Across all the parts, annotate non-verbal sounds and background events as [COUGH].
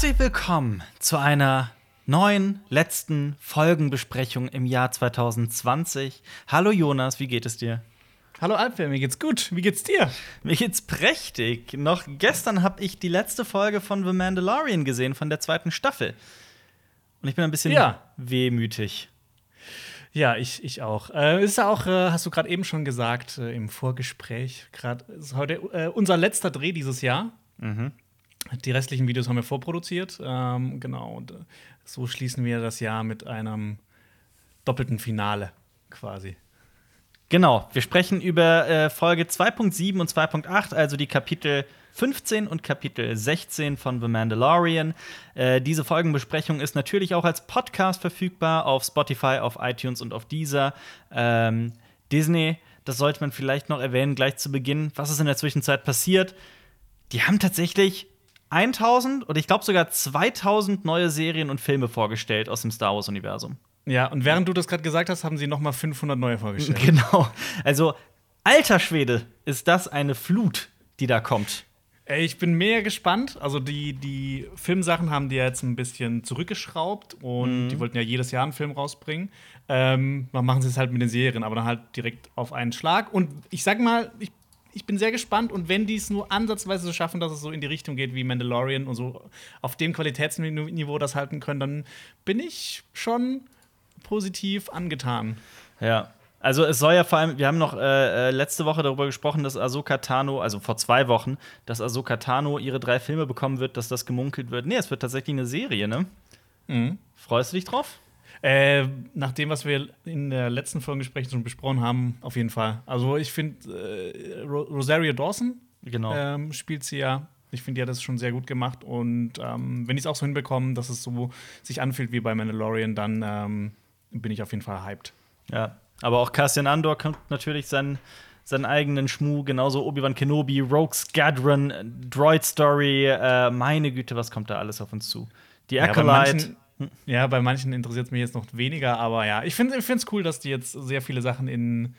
Herzlich willkommen zu einer neuen, letzten Folgenbesprechung im Jahr 2020. Hallo Jonas, wie geht es dir? Hallo Alper, mir geht's gut. Wie geht's dir? Mir geht's prächtig. Noch gestern habe ich die letzte Folge von The Mandalorian gesehen, von der zweiten Staffel. Und ich bin ein bisschen Ja. wehmütig. Ja, ich, ich auch. Äh, ist ja auch, äh, hast du gerade eben schon gesagt, äh, im Vorgespräch, gerade ist heute äh, unser letzter Dreh dieses Jahr. Die restlichen Videos haben wir vorproduziert. Ähm, genau, und äh, so schließen wir das Jahr mit einem doppelten Finale quasi. Genau, wir sprechen über äh, Folge 2.7 und 2.8, also die Kapitel 15 und Kapitel 16 von The Mandalorian. Äh, diese Folgenbesprechung ist natürlich auch als Podcast verfügbar auf Spotify, auf iTunes und auf Deezer. Ähm, Disney, das sollte man vielleicht noch erwähnen, gleich zu Beginn. Was ist in der Zwischenzeit passiert? Die haben tatsächlich 1000 oder ich glaube sogar 2000 neue Serien und Filme vorgestellt aus dem Star Wars-Universum. Ja, und während du das gerade gesagt hast, haben sie noch mal 500 neue vorgestellt. [LAUGHS] Genau. Also, alter Schwede, ist das eine Flut, die da kommt. Ey, Ich bin mega gespannt. Also die, die Filmsachen haben die ja jetzt ein bisschen zurückgeschraubt und die wollten ja jedes Jahr einen Film rausbringen. Ähm, dann machen sie es halt mit den Serien, aber dann halt direkt auf einen Schlag. Und ich sag mal, ich, ich bin sehr gespannt und wenn die es nur ansatzweise so schaffen, dass es so in die Richtung geht wie Mandalorian und so auf dem Qualitätsniveau das halten können, dann bin ich schon positiv angetan. Ja. Also es soll ja vor allem, wir haben noch äh, äh, letzte Woche darüber gesprochen, dass Ahsoka Tano, also vor zwei Wochen, dass Ahsoka Tano ihre drei Filme bekommen wird, dass das gemunkelt wird. Nee, es wird tatsächlich eine Serie, ne? Freust du dich drauf? Äh, nach dem, was wir in der letzten Folgengespräch schon besprochen haben, auf jeden Fall. Also ich finde, äh, Ro Rosario Dawson Genau. ähm, spielt sie ja. Ich finde, die hat das schon sehr gut gemacht. Und ähm, wenn die es auch so hinbekommen, dass es so sich anfühlt wie bei Mandalorian, dann ähm, bin ich auf jeden Fall hyped. Ja. Aber auch Cassian Andor kommt natürlich seinen, seinen eigenen Schmuh, genauso Obi-Wan Kenobi, Rogue Squadron, Droid Story, äh, meine Güte, was kommt da alles auf uns zu? Die Ja, Acolyte. manchen, ja, bei manchen interessiert es mich jetzt noch weniger, aber ja, ich finde es cool, dass die jetzt sehr viele Sachen in,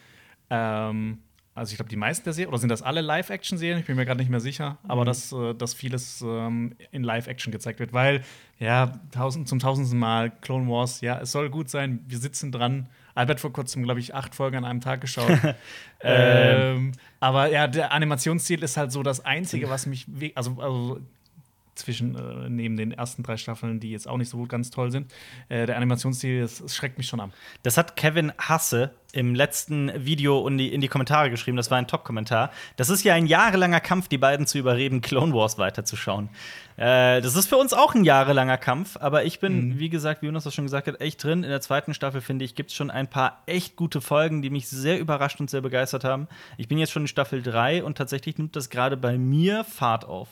ähm, also ich glaube, die meisten der Serien, oder sind das alle Live-Action-Serien? Ich bin mir gerade nicht mehr sicher, aber dass, äh, dass vieles ähm, in Live-Action gezeigt wird, weil, ja, tausend, zum tausendsten Mal Clone Wars, ja, es soll gut sein, wir sitzen dran. Albert vor kurzem, glaube ich, acht Folgen an einem Tag geschaut. [LAUGHS] ähm, aber ja, der Animationsstil ist halt so das Einzige, was mich, also, also zwischen äh, neben den ersten drei Staffeln, die jetzt auch nicht so ganz toll sind. Äh, der Animationsstil, das, das schreckt mich schon ab. Das hat Kevin Hasse im letzten Video in die, in die Kommentare geschrieben. Das war ein Top-Kommentar. Das ist ja ein jahrelanger Kampf, die beiden zu überreden, Clone Wars weiterzuschauen. Äh, das ist für uns auch ein jahrelanger Kampf, aber ich bin, wie gesagt, wie Jonas das schon gesagt hat, echt drin. In der zweiten Staffel, finde ich, gibt es schon ein paar echt gute Folgen, die mich sehr überrascht und sehr begeistert haben. Ich bin jetzt schon in Staffel 3 und tatsächlich nimmt das gerade bei mir Fahrt auf.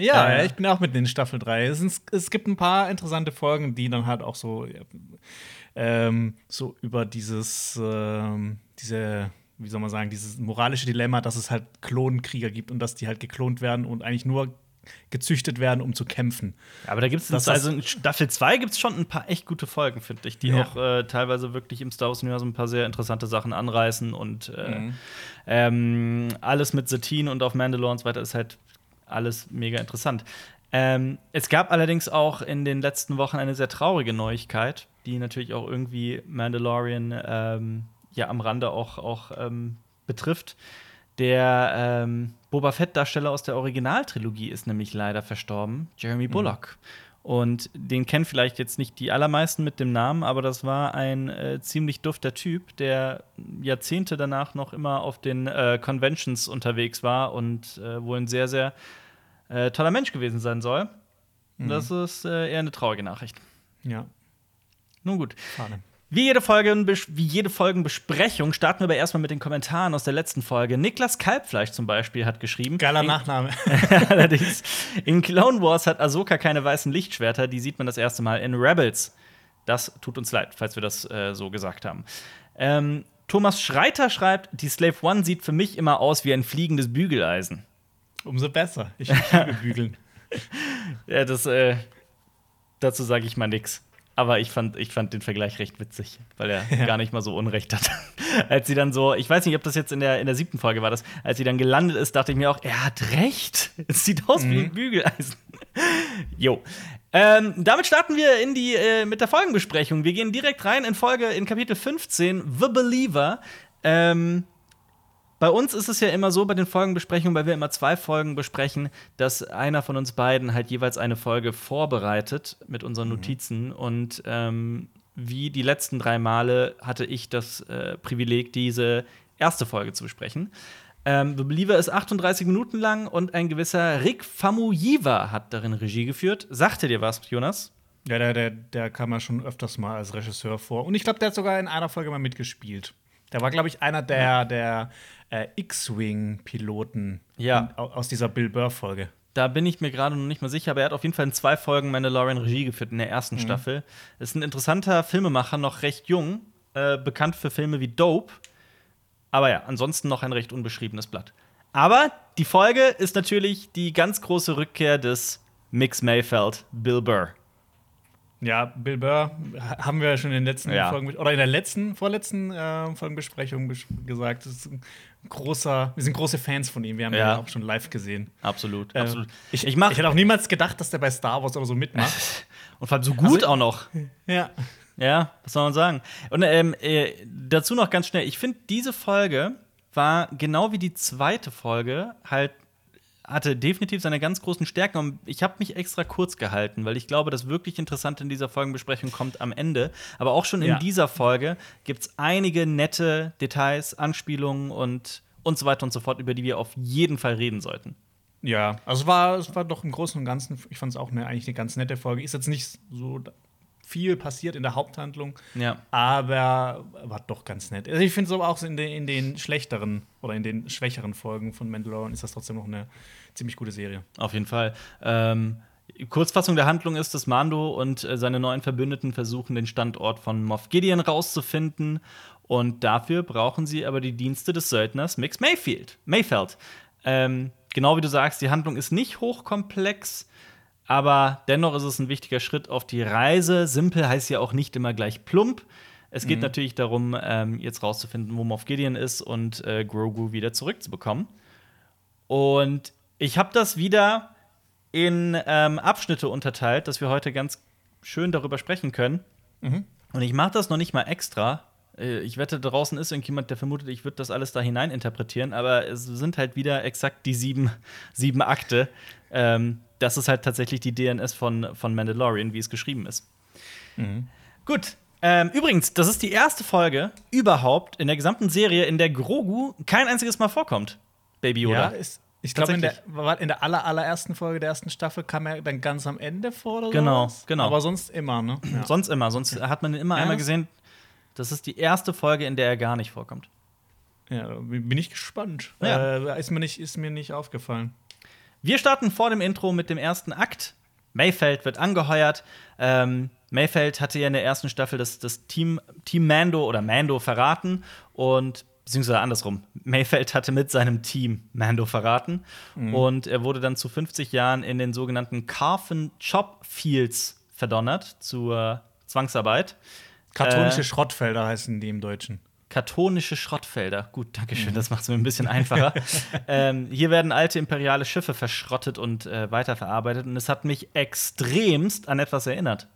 Ja, Äh. ich bin auch mit in Staffel 3. Es, es gibt ein paar interessante Folgen, die dann halt auch so, ähm, so über dieses, ähm, diese, wie soll man sagen, dieses moralische Dilemma, dass es halt Klonkrieger gibt und dass die halt geklont werden und eigentlich nur gezüchtet werden, um zu kämpfen. Aber da gibt es also in Staffel 2 gibt es schon ein paar echt gute Folgen, finde ich, die Ja. auch äh, teilweise wirklich im Star Wars-Universum ein paar sehr interessante Sachen anreißen und äh, Mhm. ähm, alles mit Satine und auf Mandalore und so weiter ist halt alles mega interessant. Ähm, es gab allerdings auch in den letzten Wochen eine sehr traurige Neuigkeit, die natürlich auch irgendwie Mandalorian ähm, ja am Rande auch, auch ähm, betrifft. Der ähm, Boba Fett-Darsteller aus der Originaltrilogie ist nämlich leider verstorben, Jeremy Bullock. Und den kennen vielleicht jetzt nicht die allermeisten mit dem Namen, aber das war ein äh, ziemlich dufter Typ, der Jahrzehnte danach noch immer auf den äh, Conventions unterwegs war und äh, wohl ein sehr, sehr äh, toller Mensch gewesen sein soll. Und Das ist äh, eher eine traurige Nachricht. Ja, Nun gut. schade. Wie jede, Folge, wie jede Folgenbesprechung starten wir aber erstmal mit den Kommentaren aus der letzten Folge. Niklas Kalbfleisch zum Beispiel hat geschrieben. Geiler Nachname. [LAUGHS] Allerdings, in Clone Wars hat Ahsoka keine weißen Lichtschwerter, die sieht man das erste Mal in Rebels. Das tut uns leid, falls wir das äh, so gesagt haben. Ähm, Thomas Schreiter schreibt, die Slave One sieht für mich immer aus wie ein fliegendes Bügeleisen. Umso besser. Ich liebe Bügeln. [LAUGHS] Ja, das, äh, dazu sage ich mal nix. Aber ich fand, ich fand den Vergleich recht witzig, weil er [LAUGHS] ja. gar nicht mal so Unrecht hat. [LAUGHS] als sie dann so, ich weiß nicht, ob das jetzt in der, in der siebten Folge war, das, als sie dann gelandet ist, dachte ich mir auch, er hat recht. [LAUGHS] Es sieht aus mhm. wie ein Bügeleisen. jo. Ähm, damit starten wir in die, äh, mit der Folgenbesprechung. Wir gehen direkt rein in Folge, in Kapitel 15, The Believer. Ähm, bei uns ist es ja immer so bei den Folgenbesprechungen, weil wir immer zwei Folgen besprechen, dass einer von uns beiden halt jeweils eine Folge vorbereitet mit unseren mhm. Notizen. Mhm. Und ähm, wie die letzten drei Male hatte ich das äh, Privileg, diese erste Folge zu besprechen. Ähm, The Believer ist 38 Minuten lang und ein gewisser Rick Famuyiwa hat darin Regie geführt. Sagte dir was, Jonas? Ja, der, der, der kam ja schon öfters mal als Regisseur vor. Und ich glaube, der hat sogar in einer Folge mal mitgespielt. Der war, glaube ich, einer der, der äh, X-Wing-Piloten ja. aus dieser Bill Burr-Folge. Da bin ich mir gerade noch nicht mal sicher, aber er hat auf jeden Fall in zwei Folgen Mandalorian Regie geführt in der ersten mhm. Staffel. Ist ein interessanter Filmemacher, noch recht jung, äh, bekannt für Filme wie Dope. Aber ja, ansonsten noch ein recht unbeschriebenes Blatt. Aber die Folge ist natürlich die ganz große Rückkehr des Mix Mayfeld, Bill Burr. Ja, Bill Burr haben wir ja schon in den letzten ja. Folgen oder in der letzten, vorletzten äh, Folgenbesprechung gesagt. Das ist ein großer, wir sind große Fans von ihm. Wir haben ja. ihn auch schon live gesehen. Absolut, äh, absolut. Ich, ich, ich hätte auch niemals gedacht, dass der bei Star Wars oder so mitmacht. [LAUGHS] Und vor allem so gut also, auch noch. Ja. Ja, was soll man sagen? Und ähm, äh, dazu noch ganz schnell: Ich finde, diese Folge war genau wie die zweite Folge halt hatte definitiv seine ganz großen Stärken. Und ich habe mich extra kurz gehalten, weil ich glaube, das wirklich Interessante in dieser Folgenbesprechung kommt am Ende. Aber auch schon in ja. dieser Folge gibt es einige nette Details, Anspielungen und, und so weiter und so fort, über die wir auf jeden Fall reden sollten. Ja, also es war, es war doch im Großen und Ganzen, ich fand es auch eine, eigentlich eine ganz nette Folge. Ist jetzt nicht so viel passiert in der Haupthandlung. Ja. Aber war doch ganz nett. Also ich finde es aber auch in den, in den schlechteren oder in den schwächeren Folgen von Mandalorian ist das trotzdem noch eine ziemlich gute Serie. Auf jeden Fall. Ähm, Kurzfassung der Handlung ist, dass Mando und äh, seine neuen Verbündeten versuchen, den Standort von Moff Gideon rauszufinden. Und dafür brauchen sie aber die Dienste des Söldners Mix Mayfield. Mayfeld. Ähm, genau wie du sagst, die Handlung ist nicht hochkomplex aber dennoch ist es ein wichtiger Schritt auf die Reise. Simpel heißt ja auch nicht immer gleich plump. Es geht mhm. natürlich darum, ähm, jetzt rauszufinden, wo Moff Gideon ist und äh, Grogu wieder zurückzubekommen. Und ich habe das wieder in ähm, Abschnitte unterteilt, dass wir heute ganz schön darüber sprechen können. Mhm. Und ich mache das noch nicht mal extra. Äh, ich wette, draußen ist irgendjemand, der vermutet, ich würde das alles da hinein interpretieren, aber es sind halt wieder exakt die sieben, sieben Akte, ähm, das ist halt tatsächlich die DNS von, von Mandalorian, wie es geschrieben ist. Mhm. Gut. Ähm, übrigens, das ist die erste Folge überhaupt in der gesamten Serie, in der Grogu kein einziges Mal vorkommt. Baby Yoda. Ja, ist, ich glaube, in der, in der aller, allerersten Folge der ersten Staffel kam er dann ganz am Ende vor oder Genau, sowas. genau. Aber sonst immer, ne? [CLEARS THROAT] Ja. Sonst immer. Sonst hat man ihn immer ja, einmal gesehen. Das ist die erste Folge, in der er gar nicht vorkommt. Ja, bin ich gespannt. Ja. Äh, ist, mir nicht, ist mir nicht aufgefallen. Wir starten vor dem Intro mit dem ersten Akt. Mayfeld wird angeheuert. Ähm, Mayfeld hatte ja in der ersten Staffel das, das Team, Team Mando oder Mando verraten und beziehungsweise andersrum. Mayfeld hatte mit seinem Team Mando verraten mhm. und er wurde dann zu 50 Jahren in den sogenannten Carfen Chop Fields verdonnert zur Zwangsarbeit. Katholische äh, Schrottfelder heißen die im Deutschen. Kartonische Schrottfelder. Gut, danke schön, das macht es mir ein bisschen einfacher. [LAUGHS] ähm, hier werden alte imperiale Schiffe verschrottet und äh, weiterverarbeitet. Und es hat mich extremst an etwas erinnert.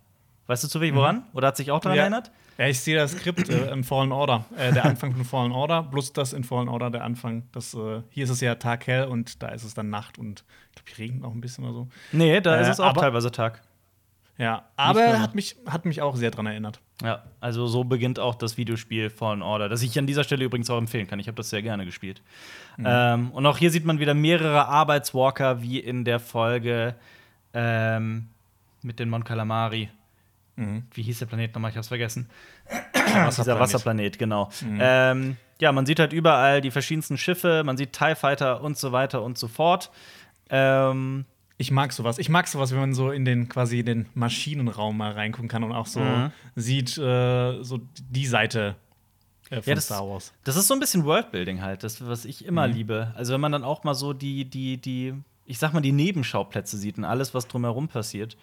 Weißt du zufällig woran? Mhm. Oder hat sich auch daran ja. erinnert? Ja, ich sehe das Skript äh, im Fallen Order. Äh, der Anfang von Fallen Order, plus das in Fallen Order der Anfang. Das, äh, hier ist es ja Tag hell und da ist es dann Nacht und ich glaube, hier regnet auch ein bisschen oder so. Nee, da ist äh, es auch teilweise Tag. Ja, aber hat mich, hat mich auch sehr daran erinnert. Ja, also so beginnt auch das Videospiel Fallen Order, das ich an dieser Stelle übrigens auch empfehlen kann. Ich habe das sehr gerne gespielt. Mhm. Ähm, und auch hier sieht man wieder mehrere Arbeitswalker, wie in der Folge ähm, mit den Mon Calamari. Mhm. Wie hieß der Planet nochmal? Ich hab's vergessen. Wasserplanet. Dieser Wasserplanet, genau. Mhm. Ähm, ja, man sieht halt überall die verschiedensten Schiffe, man sieht TIE Fighter und so weiter und so fort. Ähm, ich mag sowas. Ich mag sowas, wenn man so in den quasi den Maschinenraum mal reingucken kann und auch so mhm. sieht, äh, so die Seite äh, von ja, das, Star Wars. Das ist so ein bisschen Worldbuilding halt, das, was ich immer mhm. liebe. Also wenn man dann auch mal so die, die, die ich sag mal, die Nebenschauplätze sieht und alles, was drumherum passiert.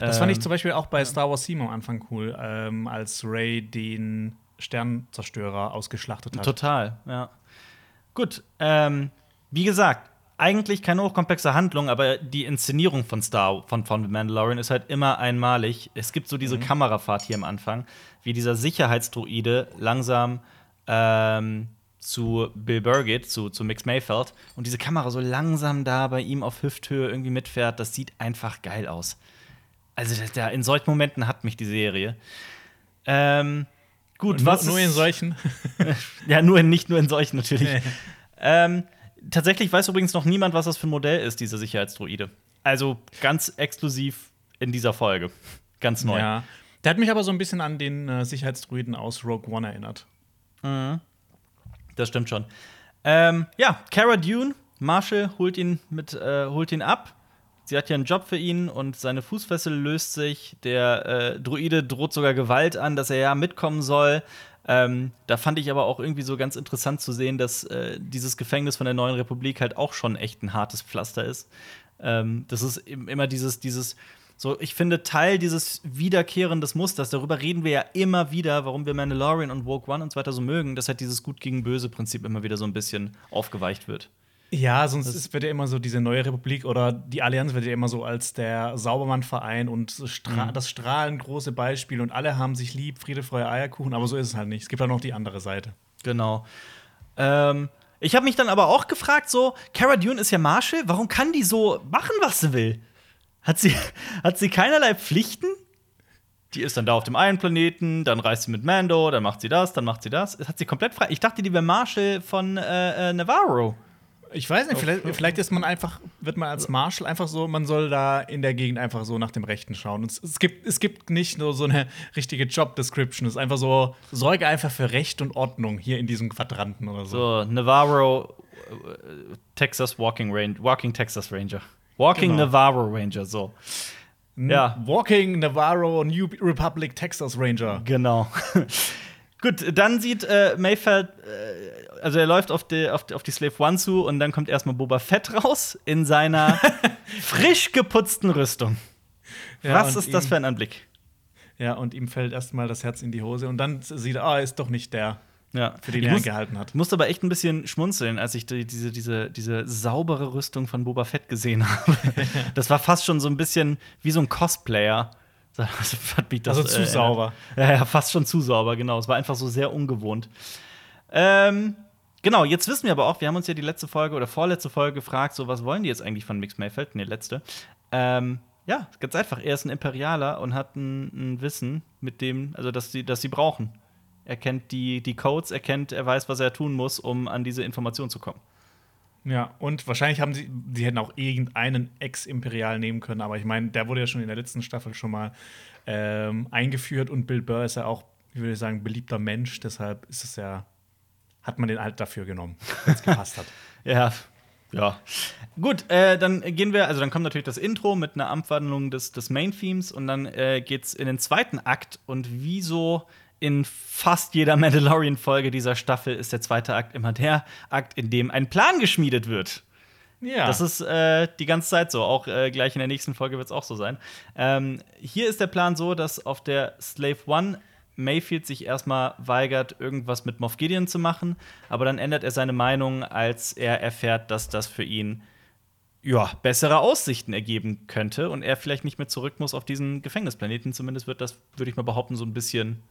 Das fand ich Ähm, zum Beispiel auch bei Star Wars 7 am Anfang cool, ähm, als Ray den Sternzerstörer ausgeschlachtet hat. Total, ja. Gut, ähm, wie gesagt, eigentlich keine hochkomplexe Handlung, aber die Inszenierung von Star von, von The Mandalorian ist halt immer einmalig. Es gibt so diese Kamerafahrt hier am Anfang, wie dieser Sicherheitsdroide langsam ähm, zu Bill Burr geht, zu, zu Mix Mayfeld, und diese Kamera so langsam da bei ihm auf Hüfthöhe irgendwie mitfährt. Das sieht einfach geil aus. Also, da, in solchen Momenten hat mich die Serie. Ähm, gut, Nur, was nur in solchen. [LAUGHS] ja, nur in, nicht nur in solchen natürlich. [LAUGHS] ähm, tatsächlich weiß übrigens noch niemand, was das für ein Modell ist, diese Sicherheitsdroide. Also ganz exklusiv in dieser Folge. Ganz neu. Ja. Der hat mich aber so ein bisschen an den äh, Sicherheitsdruiden aus Rogue One erinnert. Das stimmt schon. Ähm, ja, Cara Dune, Marshall holt ihn, mit, äh, holt ihn ab. Sie hat ja einen Job für ihn und seine Fußfessel löst sich. Der äh, Druide droht sogar Gewalt an, dass er ja mitkommen soll. Ähm, da fand ich aber auch irgendwie so ganz interessant zu sehen, dass äh, dieses Gefängnis von der Neuen Republik halt auch schon echt ein hartes Pflaster ist. Ähm, das ist im- immer dieses, dieses, so, ich finde, Teil dieses wiederkehrendes Musters, darüber reden wir ja immer wieder, warum wir Mandalorian und Woke One und so weiter so mögen, dass halt dieses Gut gegen Böse Prinzip immer wieder so ein bisschen aufgeweicht wird. Ja, sonst ist, wird ja immer so diese neue Republik oder die Allianz wird ja immer so als der Saubermann-Verein und stra Mhm. das strahlend große Beispiel und alle haben sich lieb, Friede, Freude, Eierkuchen, aber so ist es halt nicht. Es gibt auch noch die andere Seite. Genau. Ähm, ich habe mich dann aber auch gefragt, so, Cara Dune ist ja Marshall, warum kann die so machen, was sie will? Hat sie, [LAUGHS] hat sie keinerlei Pflichten? Die ist dann da auf dem einen Planeten, dann reist sie mit Mando, dann macht sie das, dann macht sie das. Hat sie komplett frei. Ich dachte, die wäre Marshall von äh, äh, Navarro. Ich weiß nicht, vielleicht, vielleicht ist man einfach, wird man als Marshal einfach so, man soll da in der Gegend einfach so nach dem Rechten schauen. Und es, es, gibt, es gibt nicht nur so eine richtige Job-Description. Es ist einfach so, sorge einfach für Recht und Ordnung hier in diesem Quadranten oder so. So, Navarro, äh, Texas Walking Range, Walking Texas Ranger. Walking Genau. Navarro Ranger, so. Ja. Walking Navarro New Republic Texas Ranger. Genau. Gut, dann sieht äh, Mayfeld, äh, also er läuft auf die, auf, die, auf die Slave One zu und dann kommt erstmal Boba Fett raus in seiner [LAUGHS] frisch geputzten Rüstung. Ja, Was ist das für ein Anblick? Ja, und ihm fällt erstmal das Herz in die Hose und dann sieht er, ah, ist doch nicht der, Ja. für den ich er gehalten hat. musste aber echt ein bisschen schmunzeln, als ich die, diese, diese, diese saubere Rüstung von Boba Fett gesehen [LAUGHS] habe. [LAUGHS] das war fast schon so ein bisschen wie so ein Cosplayer. [LAUGHS] Mich das, Also zu äh, sauber. Ja, ja, fast schon zu sauber, genau. Es war einfach so sehr ungewohnt. Ähm, genau, jetzt wissen wir aber auch, wir haben uns ja die letzte Folge oder vorletzte Folge gefragt, so was wollen die jetzt eigentlich von Mix Mayfeld? Nee, letzte. Ähm, ja, ganz einfach. Er ist ein Imperialer und hat ein, ein Wissen, mit dem, also dass sie, dass sie brauchen. Er kennt die, die Codes, er kennt, er weiß, was er tun muss, um an diese Information zu kommen. Ja, und wahrscheinlich haben sie, sie hätten auch irgendeinen Ex-Imperial nehmen können, aber ich meine, der wurde ja schon in der letzten Staffel schon mal ähm, eingeführt und Bill Burr ist ja auch, ich würde sagen, beliebter Mensch, deshalb ist es ja, hat man den halt dafür genommen, wenn es [LAUGHS] gepasst hat. Ja, ja. Gut, äh, dann gehen wir, also dann kommt natürlich das Intro mit einer Abwandlung des, des Main-Themes und dann äh, geht's in den zweiten Akt und wie so in fast jeder [LAUGHS] Mandalorian-Folge dieser Staffel ist der zweite Akt immer der Akt, in dem ein Plan geschmiedet wird. Ja, Das ist äh, die ganze Zeit so. Auch äh, gleich in der nächsten Folge wird es auch so sein. Ähm, hier ist der Plan so, dass auf der Slave One Mayfield sich erstmal weigert, irgendwas mit Moff Gideon zu machen, aber dann ändert er seine Meinung, als er erfährt, dass das für ihn ja, bessere Aussichten ergeben könnte und er vielleicht nicht mehr zurück muss auf diesen Gefängnisplaneten. Zumindest wird das, würde ich mal behaupten, so ein bisschen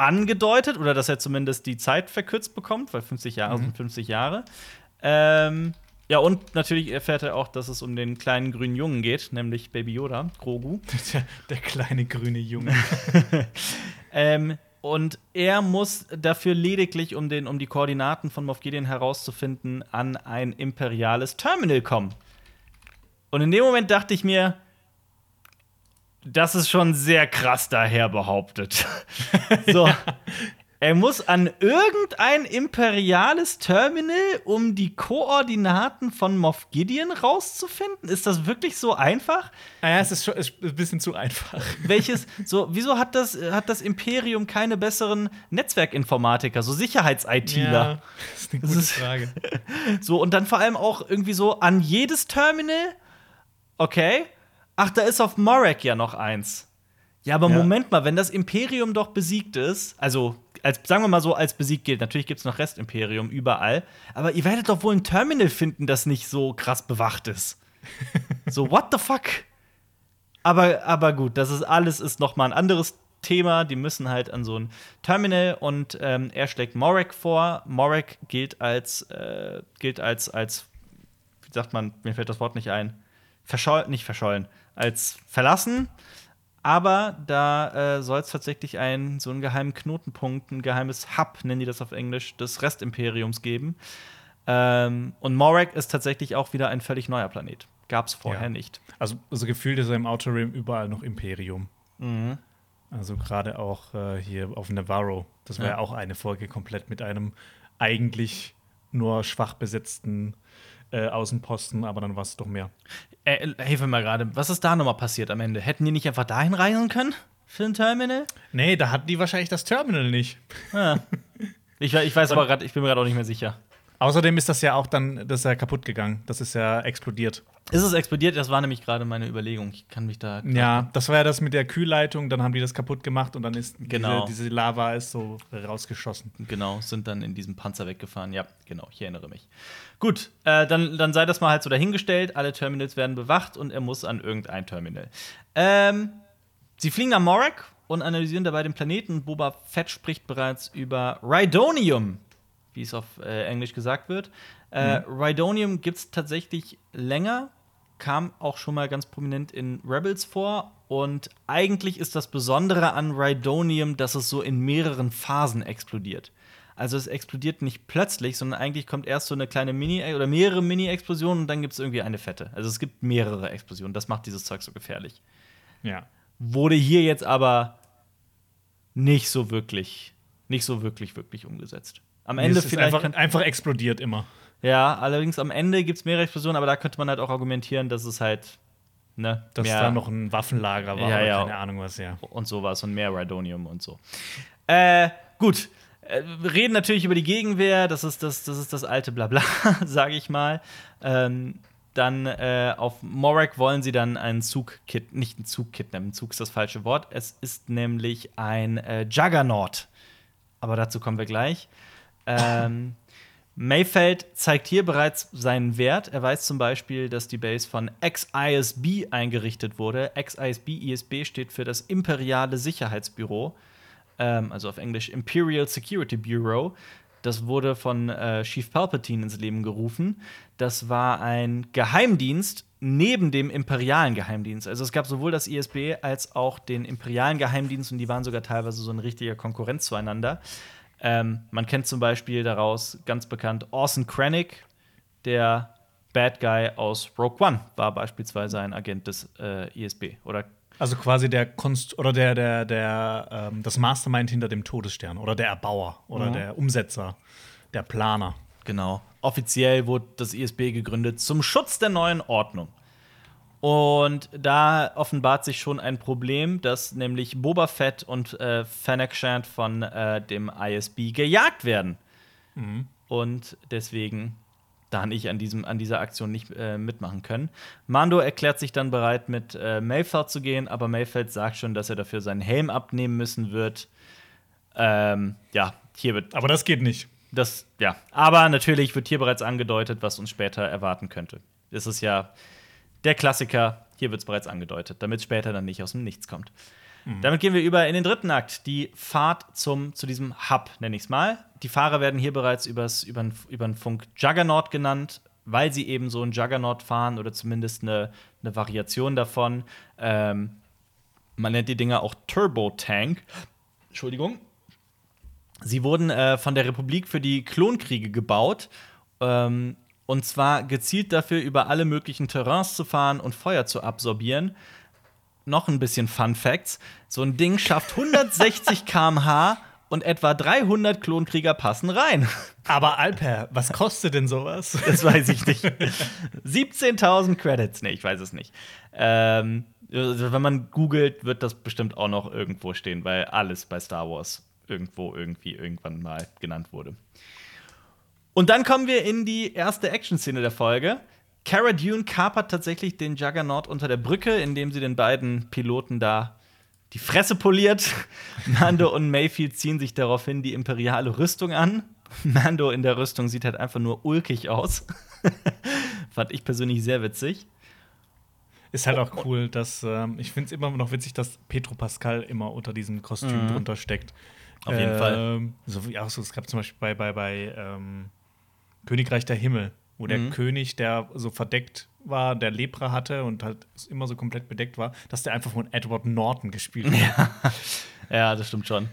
angedeutet oder dass er zumindest die Zeit verkürzt bekommt, weil 50 Jahre sind 50 Jahre. Ähm, ja, und natürlich erfährt er auch, dass es um den kleinen grünen Jungen geht, nämlich Baby Yoda, Grogu. [LAUGHS] der, der kleine grüne Junge. [LAUGHS] Ähm, und er muss dafür lediglich, um, den, um die Koordinaten von Moff Gideon herauszufinden, an ein imperiales Terminal kommen. Und in dem Moment dachte ich mir, das ist schon sehr krass daher behauptet. [LAUGHS] so, Er muss an irgendein imperiales Terminal, um die Koordinaten von Moff Gideon rauszufinden. Ist das wirklich so einfach? Naja, es ist schon ist ein bisschen zu einfach. [LAUGHS] Welches, so, wieso hat das, hat das Imperium keine besseren Netzwerkinformatiker, so Sicherheits-ITler? Ja, das ist eine gute ist- Frage. [LAUGHS] So, und dann vor allem auch irgendwie so an jedes Terminal. Okay. Ach, da ist auf Morek ja noch eins. Ja, aber Ja. Moment mal, wenn das Imperium doch besiegt ist, also als, sagen wir mal so, als besiegt gilt, natürlich gibt es noch Restimperium überall, aber ihr werdet doch wohl ein Terminal finden, das nicht so krass bewacht ist. [LAUGHS] so, what the fuck? Aber, aber gut, das ist alles ist noch mal ein anderes Thema. Die müssen halt an so ein Terminal und ähm, er schlägt Morek vor. Morek gilt als äh, gilt als als wie sagt man? Mir fällt das Wort nicht ein. Verschollen, nicht verschollen, als verlassen. Aber da äh, soll es tatsächlich einen so einen geheimen Knotenpunkt, ein geheimes Hub, nennen die das auf Englisch, des Restimperiums geben. Ähm, und Morek ist tatsächlich auch wieder ein völlig neuer Planet. Gab es vorher Ja. nicht. Also, also gefühlt ist er im Outer Rim überall noch Imperium. Mhm. Also gerade auch äh, hier auf Navarro. Das war Ja. ja. auch eine Folge komplett mit einem eigentlich nur schwach besetzten äh, Außenposten, aber dann war es doch mehr. Äh, hilf mir mal gerade, was ist da nochmal passiert am Ende? Hätten die nicht einfach dahin reisen können? Für ein Terminal? Nee, da hatten die wahrscheinlich das Terminal nicht. Ah. [LAUGHS] Ich, ich weiß aber gerade, ich bin mir gerade auch nicht mehr sicher. Außerdem ist das ja auch dann, das ist ja kaputt gegangen. Das ist ja explodiert. Ist es explodiert? Das war nämlich gerade meine Überlegung. Ich kann mich da. Ja, das war ja das mit der Kühlleitung, dann haben die das kaputt gemacht und dann ist Genau. diese, diese Lava ist so rausgeschossen. Genau, sind dann in diesem Panzer weggefahren. Ja, genau, ich erinnere mich. Gut, äh, dann, dann sei das mal halt so dahingestellt. Alle Terminals werden bewacht und er muss an irgendein Terminal. Ähm, sie fliegen nach Morag und analysieren dabei den Planeten. Boba Fett spricht bereits über Rhydonium, wie es auf äh, Englisch gesagt wird. Äh, Rhydonium gibt es tatsächlich länger, kam auch schon mal ganz prominent in Rebels vor. Und eigentlich ist das Besondere an Rhydonium, dass es so in mehreren Phasen explodiert. Also es explodiert nicht plötzlich, sondern eigentlich kommt erst so eine kleine Mini- oder mehrere Mini-Explosionen und dann gibt es irgendwie eine fette. Also es gibt mehrere Explosionen. Das macht dieses Zeug so gefährlich. Ja. Wurde hier jetzt aber nicht so wirklich, nicht so wirklich, wirklich umgesetzt. Am Ende es ist vielleicht. einfach, einfach explodiert immer. ja, allerdings am Ende gibt es mehrere Explosionen, aber da könnte man halt auch argumentieren, dass es halt, ne, Dass mehr da noch ein Waffenlager war Ja, ja. keine Ahnung was, ja. und sowas und mehr Rhydonium und so. Äh, gut. Äh, Wir reden natürlich über die Gegenwehr, das ist das, das, ist das alte Blabla, [LAUGHS] sage ich mal. Ähm, dann äh, auf Morag wollen sie dann einen Zug kid nicht einen Zug kidnappen, Zug ist das falsche Wort. Es ist nämlich ein äh, Juggernaut. Aber dazu kommen wir gleich. Ähm, Mayfeld zeigt hier bereits seinen Wert. Er weiß zum Beispiel, dass die Base von XISB eingerichtet wurde. XISB, ISB steht für das Imperiale Sicherheitsbüro, ähm, also auf Englisch Imperial Security Bureau. Das wurde von äh, Chief Palpatine ins Leben gerufen. Das war ein Geheimdienst neben dem imperialen Geheimdienst. Also es gab sowohl das ISB als auch den imperialen Geheimdienst und die waren sogar teilweise so eine richtige Konkurrenz zueinander. Ähm, man kennt zum Beispiel daraus ganz bekannt Orson Krennic, der Bad Guy aus Rogue One, war beispielsweise ein Agent des äh, ISB. Oder Also quasi der Konst oder der, der, der, ähm, das Mastermind hinter dem Todesstern oder der Erbauer oder Mhm. der Umsetzer, der Planer. Genau. Offiziell wurde das ISB gegründet zum Schutz der neuen Ordnung. Und da offenbart sich schon ein Problem, dass nämlich Boba Fett und äh, Fennec Shand von äh, dem ISB gejagt werden. Und deswegen da nicht an, diesem, an dieser Aktion nicht äh, mitmachen können. Mando erklärt sich dann bereit, mit äh, Mayfeld zu gehen, aber Mayfeld sagt schon, dass er dafür seinen Helm abnehmen müssen wird. Ähm, ja, hier wird Aber das geht nicht. das, ja. Aber natürlich wird hier bereits angedeutet, was uns später erwarten könnte. Es ist ja der Klassiker, hier wird es bereits angedeutet, damit es später dann nicht aus dem Nichts kommt. Damit gehen wir über in den dritten Akt, die Fahrt zum, zu diesem Hub, nenne ich es mal. Die Fahrer werden hier bereits übers, über den Funk Juggernaut genannt, weil sie eben so einen Juggernaut fahren oder zumindest eine, eine Variation davon. Ähm, man nennt die Dinger auch Turbo-Tank. Entschuldigung. Sie wurden äh, von der Republik für die Klonkriege gebaut. Ähm, und zwar gezielt dafür, über alle möglichen Terrains zu fahren und Feuer zu absorbieren. Noch ein bisschen Fun Facts: So ein Ding schafft 160 km/h und etwa 300 Klonkrieger passen rein. Aber Alper, was kostet denn sowas? Das weiß ich nicht. 17.000 Credits. Nee, ich weiß es nicht. Ähm, also wenn man googelt, wird das bestimmt auch noch irgendwo stehen, weil alles bei Star Wars irgendwo irgendwie irgendwann mal genannt wurde. Und dann kommen wir in die erste Action-Szene der Folge. Cara Dune kapert tatsächlich den Juggernaut unter der Brücke, indem sie den beiden Piloten da die Fresse poliert. [LAUGHS] Mando und Mayfield ziehen sich daraufhin die imperiale Rüstung an. Mando in der Rüstung sieht halt einfach nur ulkig aus. [LAUGHS] Fand ich persönlich sehr witzig. Ist halt auch cool, dass ähm, ich finde es immer noch witzig, dass Petro Pascal immer unter diesem Kostüm mhm. drunter steckt. Auf jeden ähm, Fall. So wie auch so, es gab zum Beispiel bei, bei, bei ähm, Königreich der Himmel, wo der mhm. König, der so verdeckt war, der Lepra hatte und halt immer so komplett bedeckt war, dass der einfach von Edward Norton gespielt hat. Ja, [LAUGHS] ja das stimmt schon.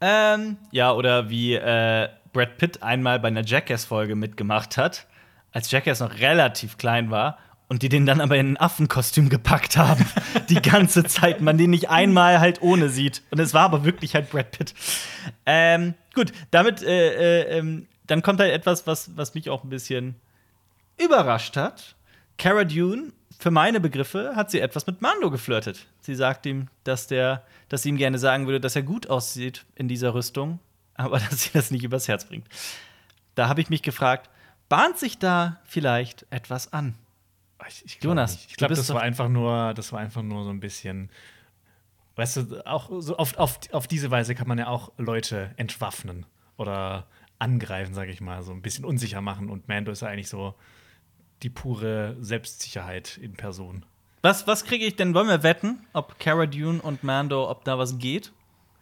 Ähm, ja, oder wie äh, Brad Pitt einmal bei einer Jackass-Folge mitgemacht hat, als Jackass noch relativ klein war und die den dann aber in ein Affenkostüm gepackt haben. [LAUGHS] die ganze Zeit, man den nicht einmal halt ohne sieht. Und es war aber wirklich halt Brad Pitt. Ähm, gut, damit, äh, äh, ähm, dann kommt halt etwas, was, was mich auch ein bisschen überrascht hat. Cara Dune, für meine Begriffe, hat sie etwas mit Mando geflirtet. Sie sagt ihm, dass, der, dass sie ihm gerne sagen würde, dass er gut aussieht in dieser Rüstung, aber [LAUGHS] dass sie das nicht übers Herz bringt. Da habe ich mich gefragt, bahnt sich da vielleicht etwas an? Ich, ich Jonas, ich glaube, das war einfach nur, das war einfach nur so ein bisschen. Weißt du, auch so auf, auf, auf diese Weise kann man ja auch Leute entwaffnen oder angreifen, sage ich mal, so ein bisschen unsicher machen. Und Mando ist ja eigentlich so die pure Selbstsicherheit in Person. Was, was kriege ich denn? Wollen wir wetten, ob Cara Dune und Mando, ob da was geht?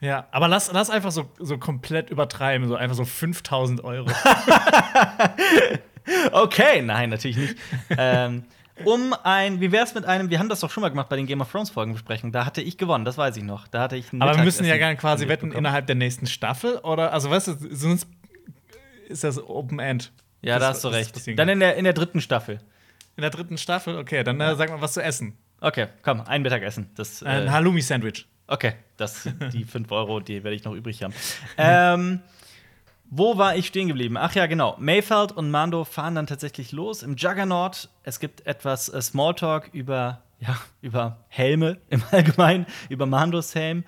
Ja, aber lass, lass einfach so, so komplett übertreiben, so einfach so 5000 Euro. [LAUGHS] [LAUGHS] okay, nein, natürlich nicht. ähm, um ein, wie wäre es mit einem, wir haben das doch schon mal gemacht bei den Game of Thrones Folgen besprechen, da hatte ich gewonnen, das weiß ich noch. Da hatte ich Aber wir müssen ja gerne quasi wetten bekommen. innerhalb der nächsten Staffel oder also weißt du, sonst ist das Open End. Ja, da hast du recht. Dann in der, in der dritten Staffel. In der dritten Staffel? Okay, dann äh, sag mal was zu essen. Okay, komm, ein Mittagessen. Das, äh, ein Halloumi-Sandwich. Okay, das, [LAUGHS] die 5 Euro, die werde ich noch übrig haben. ähm, wo war ich stehen geblieben? Ach ja, genau. Mayfeld und Mando fahren dann tatsächlich los im Juggernaut. Es gibt etwas äh, Smalltalk über, ja, über Helme im Allgemeinen, [LAUGHS] über Mandos Helm.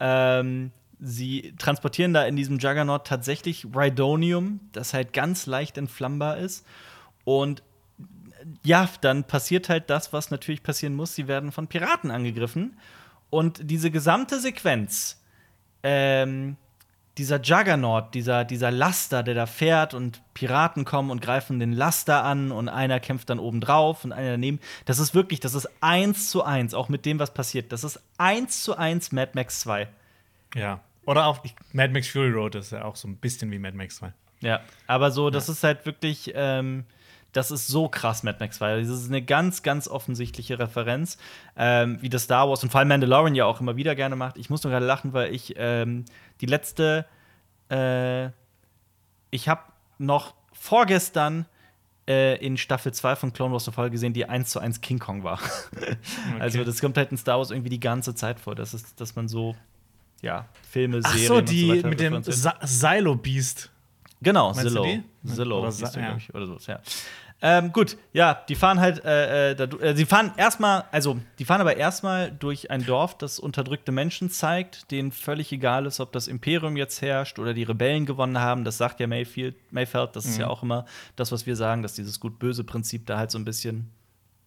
Ähm, sie transportieren da in diesem Juggernaut tatsächlich Rhydonium, das halt ganz leicht entflammbar ist. Und ja, dann passiert halt das, was natürlich passieren muss. Sie werden von Piraten angegriffen. Und diese gesamte Sequenz ähm, dieser Juggernaut, dieser, dieser Laster, der da fährt und Piraten kommen und greifen den Laster an und einer kämpft dann oben drauf und einer daneben. Das ist wirklich, das ist eins zu eins, auch mit dem, was passiert. Das ist eins zu eins Mad Max 2. Ja. Oder auch Mad Max Fury Road ist ja auch so ein bisschen wie Mad Max 2. Ja, aber so, das ja. ist halt wirklich, ähm, das ist so krass, Mad Max 2. Das ist eine ganz, ganz offensichtliche Referenz, ähm, wie das Star Wars und vor allem Mandalorian ja auch immer wieder gerne macht. Ich muss nur gerade lachen, weil ich ähm, die letzte, äh, ich habe noch vorgestern äh, in Staffel 2 von Clone Wars eine Folge gesehen, die 1 zu 1 King Kong war. [LAUGHS] okay. Also das kommt halt in Star Wars irgendwie die ganze Zeit vor, dass, es, dass man so, ja, Filme, Serien Ach so, die so mit dem Silo Beast. Genau, Zillow. Zillow oder, ja. oder so, ja. Ähm, gut, ja, die fahren halt, äh, äh, da, äh, sie fahren erstmal, also die fahren aber erstmal durch ein Dorf, das unterdrückte Menschen zeigt, denen völlig egal ist, ob das Imperium jetzt herrscht oder die Rebellen gewonnen haben. Das sagt ja Mayfield, Mayfeld, das mhm. ist ja mhm. auch immer das, was wir sagen, dass dieses Gut-Böse-Prinzip da halt so ein bisschen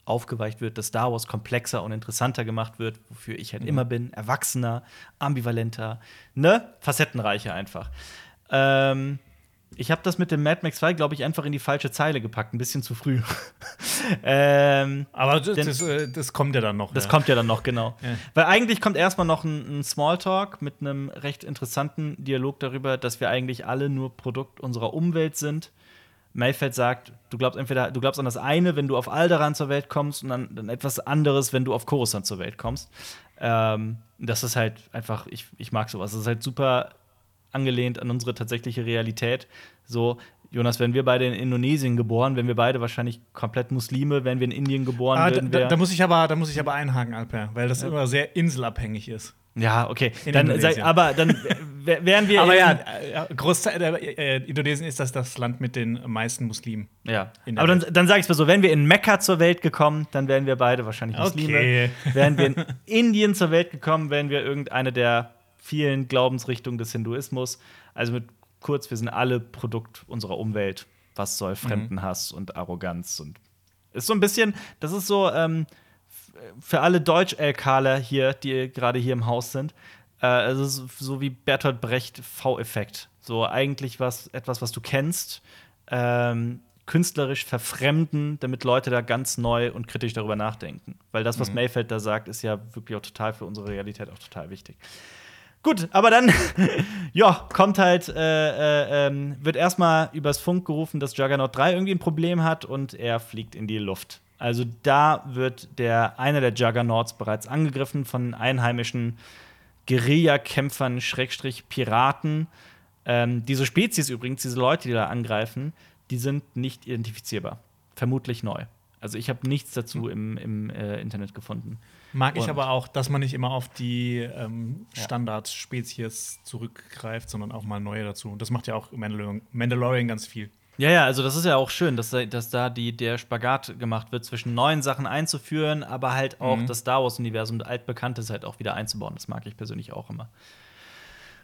aufgeweicht wird, dass Star Wars komplexer und interessanter gemacht wird, wofür ich halt mhm. immer bin, erwachsener, ambivalenter, ne, facettenreicher einfach. Ähm, ich habe das mit dem Mad Max 2, glaube ich, einfach in die falsche Zeile gepackt, ein bisschen zu früh. [LAUGHS] ähm, Aber das, denn, das, äh, das, kommt ja dann noch. Das ja. kommt ja dann noch, genau. Ja. Weil eigentlich kommt erstmal noch ein, ein Smalltalk mit einem recht interessanten Dialog darüber, dass wir eigentlich alle nur Produkt unserer Umwelt sind. Mayfeld sagt, du glaubst entweder, du glaubst an das eine, wenn du auf Alderan zur Welt kommst, und an, an etwas anderes, wenn du auf Coruscant zur Welt kommst. Ähm, das ist halt einfach, ich, ich mag sowas. Das ist halt super angelehnt an unsere tatsächliche Realität. So, Jonas, wenn wir beide in Indonesien geboren, wenn wir beide wahrscheinlich komplett Muslime, wenn wir in Indien geboren ah, da, da, da, muss ich aber, da muss ich aber einhaken, Alper, weil das ja. immer sehr inselabhängig ist. Ja, okay. Dann sei, aber dann wären wir. Aber ja, äh, Großteil der, äh, Indonesien ist das das Land mit den meisten Muslimen. Ja. Aber dann, dann sage ich mal so: Wären wir in Mekka zur Welt gekommen, dann wären wir beide wahrscheinlich Muslime. Okay. Wären wir in [LAUGHS] Indien zur Welt gekommen, wären wir irgendeine der vielen Glaubensrichtungen des Hinduismus. Also mit kurz, wir sind alle Produkt unserer Umwelt. Was soll Fremdenhass mhm. und Arroganz und ist so ein bisschen, das ist so ähm, für alle Deutsch-LKler hier, die gerade hier im Haus sind, äh, also so wie Bertolt Brecht V-Effekt. So eigentlich was, etwas, was du kennst, ähm, künstlerisch verfremden, damit Leute da ganz neu und kritisch darüber nachdenken. Weil das, was mhm. Mayfeld da sagt, ist ja wirklich auch total für unsere Realität auch total wichtig. Gut, aber dann, [LAUGHS] ja, kommt halt, äh, äh, ähm, wird erstmal übers Funk gerufen, dass Juggernaut 3 irgendwie ein Problem hat und er fliegt in die Luft. Also da wird der einer der Juggernauts bereits angegriffen von einheimischen Guerillakämpfern, Schrägstrich Piraten. Ähm, diese Spezies übrigens, diese Leute, die da angreifen, die sind nicht identifizierbar. Vermutlich neu. Also ich habe nichts dazu im, im äh, Internet gefunden. Mag ich aber auch, dass man nicht immer auf die ähm, Standardspezies zurückgreift, sondern auch mal neue dazu. Und das macht ja auch Mandalorian, Mandalorian ganz viel. Ja, ja, also das ist ja auch schön, dass, dass da die, der Spagat gemacht wird, zwischen neuen Sachen einzuführen, aber halt auch mhm. das Star Wars-Universum, altbekanntes halt auch wieder einzubauen. Das mag ich persönlich auch immer.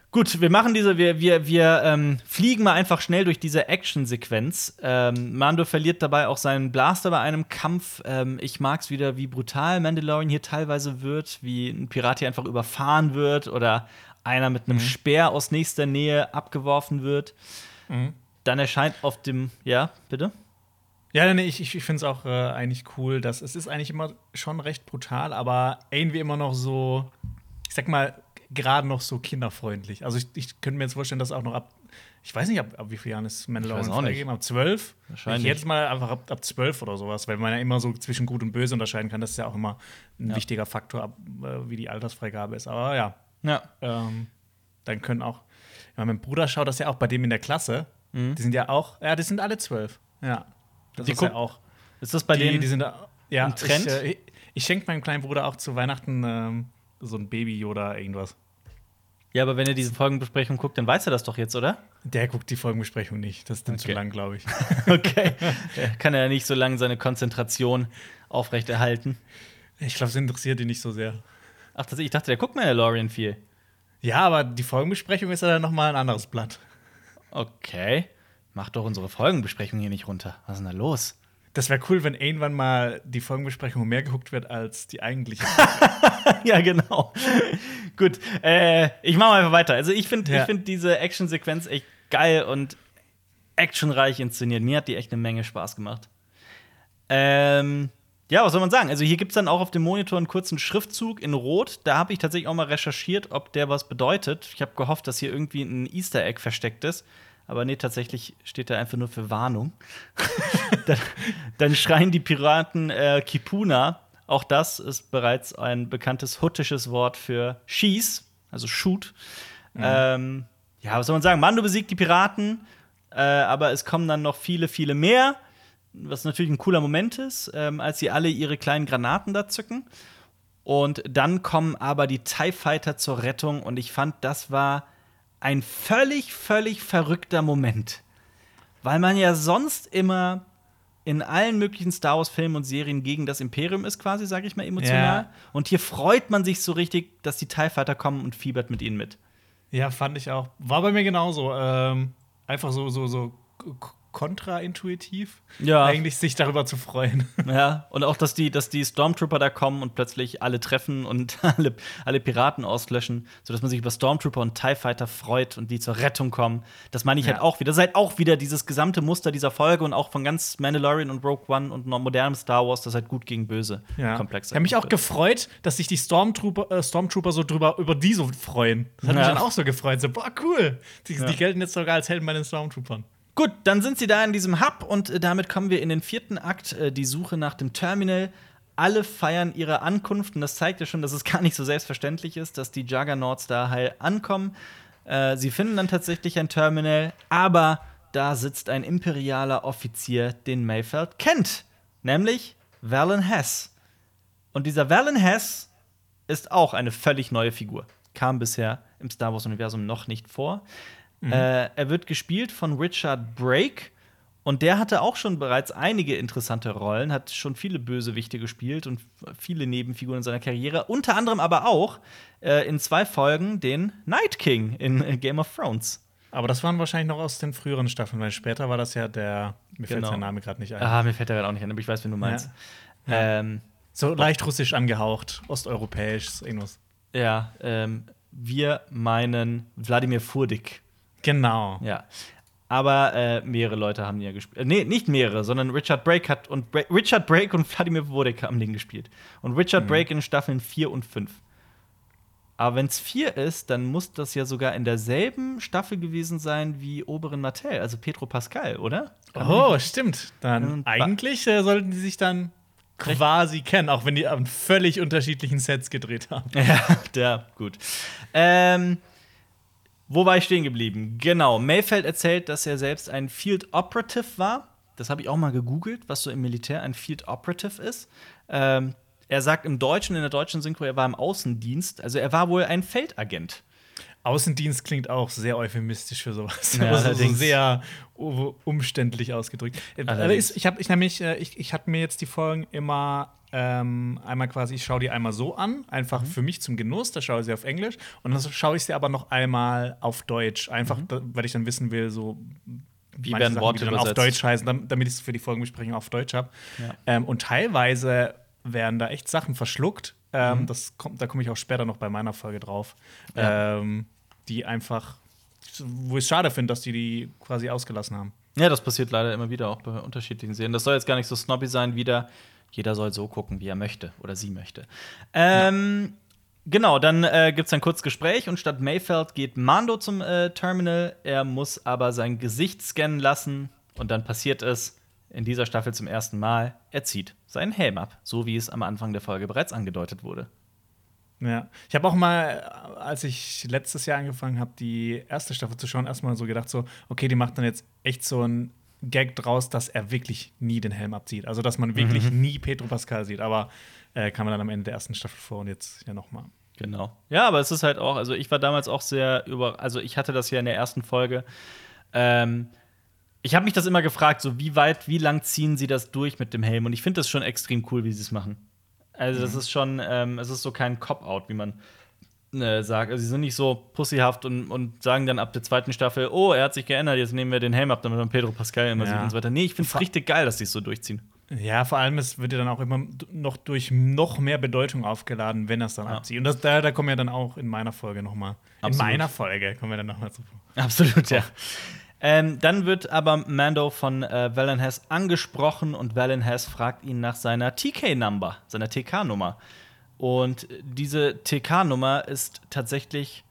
Gut, wir machen diese, wir, wir, wir ähm, fliegen mal einfach schnell durch diese Action-Sequenz. Ähm, Mando verliert dabei auch seinen Blaster bei einem Kampf. Ähm, ich mag es wieder, wie brutal Mandalorian hier teilweise wird, wie ein Pirat hier einfach überfahren wird oder einer mit einem mhm. Speer aus nächster Nähe abgeworfen wird. Mhm. Dann erscheint auf dem, ja, bitte? Ja, nee, ich, ich finde es auch äh, eigentlich cool, dass es ist eigentlich immer schon recht brutal, aber irgendwie immer noch so, ich sag mal, gerade noch so kinderfreundlich. Also ich, ich könnte mir jetzt vorstellen, dass auch noch ab, ich weiß nicht, ab, ab wie vielen Jahren ist Mandalorian freigegeben? Ab zwölf? Wahrscheinlich. Ich jetzt mal einfach ab, ab zwölf oder sowas, weil man ja immer so zwischen Gut und Böse unterscheiden kann. Das ist ja auch immer ein ja. wichtiger Faktor, ab, äh, wie die Altersfreigabe ist. Aber ja. Ja. Ähm, dann können auch, ja, mein Bruder schaut das ja auch bei dem in der Klasse. Mhm. Die sind ja auch, ja, die sind alle zwölf. Ja. Das die ist ja auch. Ist das bei die, denen die sind ja, ein Trend? Ich, äh, ich schenke meinem kleinen Bruder auch zu Weihnachten ähm, so ein Baby oder irgendwas. Ja, aber wenn er diese Folgenbesprechung guckt, dann weiß er das doch jetzt, oder? Der guckt die Folgenbesprechung nicht. Das ist dann okay. zu lang, glaube ich. [LAUGHS] okay. Kann er nicht so lange seine Konzentration aufrechterhalten. Ich glaube, es interessiert ihn nicht so sehr. Ach, ich dachte, der guckt Mandalorian viel. Ja, aber die Folgenbesprechung ist ja dann noch mal ein anderes Blatt. Okay. Mach doch unsere Folgenbesprechung hier nicht runter. Was ist denn da los? Das wäre cool, wenn irgendwann mal die Folgenbesprechung mehr geguckt wird als die eigentliche. [LAUGHS] ja, genau. [LAUGHS] Gut, äh, ich mache mal einfach weiter. Also ich finde ja. find diese Actionsequenz echt geil und actionreich inszeniert. Mir hat die echt eine Menge Spaß gemacht. Ähm, ja, was soll man sagen? Also hier gibt es dann auch auf dem Monitor einen kurzen Schriftzug in Rot. Da habe ich tatsächlich auch mal recherchiert, ob der was bedeutet. Ich habe gehofft, dass hier irgendwie ein Easter Egg versteckt ist. Aber nee, tatsächlich steht er einfach nur für Warnung. [LAUGHS] dann, dann, schreien die Piraten äh, Kipuna. Auch das ist bereits ein bekanntes huttisches Wort für Schieß, also Shoot. Mhm. Ähm, ja, was soll man sagen? Mando besiegt die Piraten, äh, aber es kommen dann noch viele, viele mehr. Was natürlich ein cooler Moment ist, ähm, als sie alle ihre kleinen Granaten da zücken. Und dann kommen aber die TIE Fighter zur Rettung und ich fand, das war ein völlig, völlig verrückter Moment. Weil man ja sonst immer in allen möglichen Star Wars-Filmen und Serien gegen das Imperium ist, quasi, sage ich mal, emotional. Ja. Und hier freut man sich so richtig, dass die TIE Fighter kommen und fiebert mit ihnen mit. Ja, fand ich auch. War bei mir genauso. Ähm, einfach so, so, so kontraintuitiv, ja. eigentlich sich darüber zu freuen. [LAUGHS] Ja, und auch, dass die, dass die Stormtrooper da kommen und plötzlich alle treffen und [LAUGHS] alle, alle Piraten auslöschen, sodass man sich über Stormtrooper und TIE Fighter freut und die zur Rettung kommen. Das meine ich halt ja. halt auch wieder. Das ist halt auch wieder dieses gesamte Muster dieser Folge und auch von ganz Mandalorian und Rogue One und modernem Star Wars, das halt gut gegen böse ja. komplex Ich habe mich auch gefreut, dass sich die Stormtrooper, äh, Stormtrooper so drüber über die so freuen. Das hat ja. mich dann auch so gefreut. So, boah, cool. Die, die gelten jetzt sogar als Helden bei den Stormtroopern. Gut, dann sind sie da in diesem Hub und äh, damit kommen wir in den vierten Akt, äh, die Suche nach dem Terminal. Alle feiern ihre Ankunft und das zeigt ja schon, dass es [LAUGHS] gar nicht so selbstverständlich ist, dass die Juggernauts da heil ankommen. Äh, sie finden dann tatsächlich ein Terminal, aber da sitzt ein imperialer Offizier, den Mayfeld kennt, nämlich Valen Hess. Und dieser Valen Hess ist auch eine völlig neue Figur. kam bisher im Star Wars-Universum noch nicht vor. Äh, er wird gespielt von Richard Brake. Und der hatte auch schon bereits einige interessante Rollen, hat schon viele Bösewichte gespielt und viele Nebenfiguren in seiner Karriere. Unter anderem aber auch äh, in zwei Folgen den Night King in äh, [LAUGHS] Game of Thrones. Aber das waren wahrscheinlich noch aus den früheren Staffeln, weil später war das ja der, mir fällt Genau. sein Name gerade nicht ein. Ah, mir fällt der gerade auch nicht an, aber ich weiß, wen du meinst. Ja. Ähm, So leicht russisch angehaucht, osteuropäisch, irgendwas. ja, ähm, wir meinen Wladimir Furdik. Genau. Ja. Aber äh, mehrere Leute haben ja gespielt. Äh, nee, nicht mehrere, sondern Richard Brake hat und Bra Richard Brake und Wladimir Furdik haben den gespielt. Und Richard Brake in Staffeln 4 und 5. Aber wenn es 4 ist, dann muss das ja sogar in derselben Staffel gewesen sein wie Oberin Martell, also Petro Pascal, oder? Oh, stimmt. Dann eigentlich äh, sollten die sich dann quasi kennen, auch wenn die an völlig unterschiedlichen Sets gedreht haben. [LAUGHS] Ja, der, gut. Ähm, wo war ich stehen geblieben? Genau, Mayfeld erzählt, dass er selbst ein Field Operative war. Das habe ich auch mal gegoogelt, was so im Militär ein Field Operative ist. Ähm, er sagt im Deutschen, in der deutschen Synchro, er war im Außendienst. Also er war wohl ein Feldagent. Außendienst klingt auch sehr euphemistisch für sowas. Ja, [LAUGHS] Also sehr umständlich ausgedrückt. Äh, Allerdings. Ich habe ich nämlich, äh, ich, ich hatte mir jetzt die Folgen immer ähm, einmal quasi, ich schaue die einmal so an, einfach Mhm. für mich zum Genuss, da schaue ich sie auf Englisch und dann schaue ich sie aber noch einmal auf Deutsch, einfach da, weil ich dann wissen will, so Mhm. Wie werden Sachen, Worte die dann auf? Deutsch heißen, dam- damit ich es für die Folgenbesprechung auf Deutsch habe. Ja. Ähm, und teilweise werden da echt Sachen verschluckt. Ähm, Mhm. das kommt, da komme ich auch später noch bei meiner Folge drauf. Ja. Ähm, die einfach, wo ich es schade finde, dass die die quasi ausgelassen haben. Ja, das passiert leider immer wieder auch bei unterschiedlichen Serien. Das soll jetzt gar nicht so snobby sein, wieder. Jeder soll so gucken, wie er möchte oder sie möchte. Ähm, Genau, dann äh, gibt es ein kurzes Gespräch und statt Mayfeld geht Mando zum äh, Terminal. Er muss aber sein Gesicht scannen lassen und dann passiert es in dieser Staffel zum ersten Mal. Er zieht seinen Helm ab, so wie es am Anfang der Folge bereits angedeutet wurde. Ja, ich habe auch mal, als ich letztes Jahr angefangen habe, die erste Staffel zu schauen, erstmal so gedacht, so, okay, die macht dann jetzt echt so ein Gag draus, dass er wirklich nie den Helm abzieht. Also, dass man wirklich nie Pedro Pascal sieht. Aber äh, kam man dann am Ende der ersten Staffel vor und jetzt ja noch mal. Genau. Ja, aber es ist halt auch, also ich war damals auch sehr über, also ich hatte das ja in der ersten Folge. Ähm, ich habe mich das immer gefragt, so wie weit, wie lang ziehen sie das durch mit dem Helm? Und ich finde das schon extrem cool, wie sie es machen. Also das ist schon, ähm, es ist so kein Cop-out, wie man äh, sagt. Also sie sind nicht so pussyhaft und, und sagen dann ab der zweiten Staffel, oh, er hat sich geändert, jetzt nehmen wir den Helm ab, damit man Pedro Pascal immer Ja. sieht und so weiter. Nee, ich finde es richtig geil, dass sie es so durchziehen. Ja, vor allem, es wird ja dann auch immer noch durch noch mehr Bedeutung aufgeladen, wenn er es dann Ja. abzieht. Und das, da, da kommen wir dann auch in meiner Folge noch mal. In meiner Folge kommen wir dann noch mal zu. Absolut, ja. Ähm, dann wird aber Mando von äh, Valen Hess angesprochen und Valen Hess fragt ihn nach seiner TK-Number, seiner TK-Nummer. Und diese TK-Nummer ist tatsächlich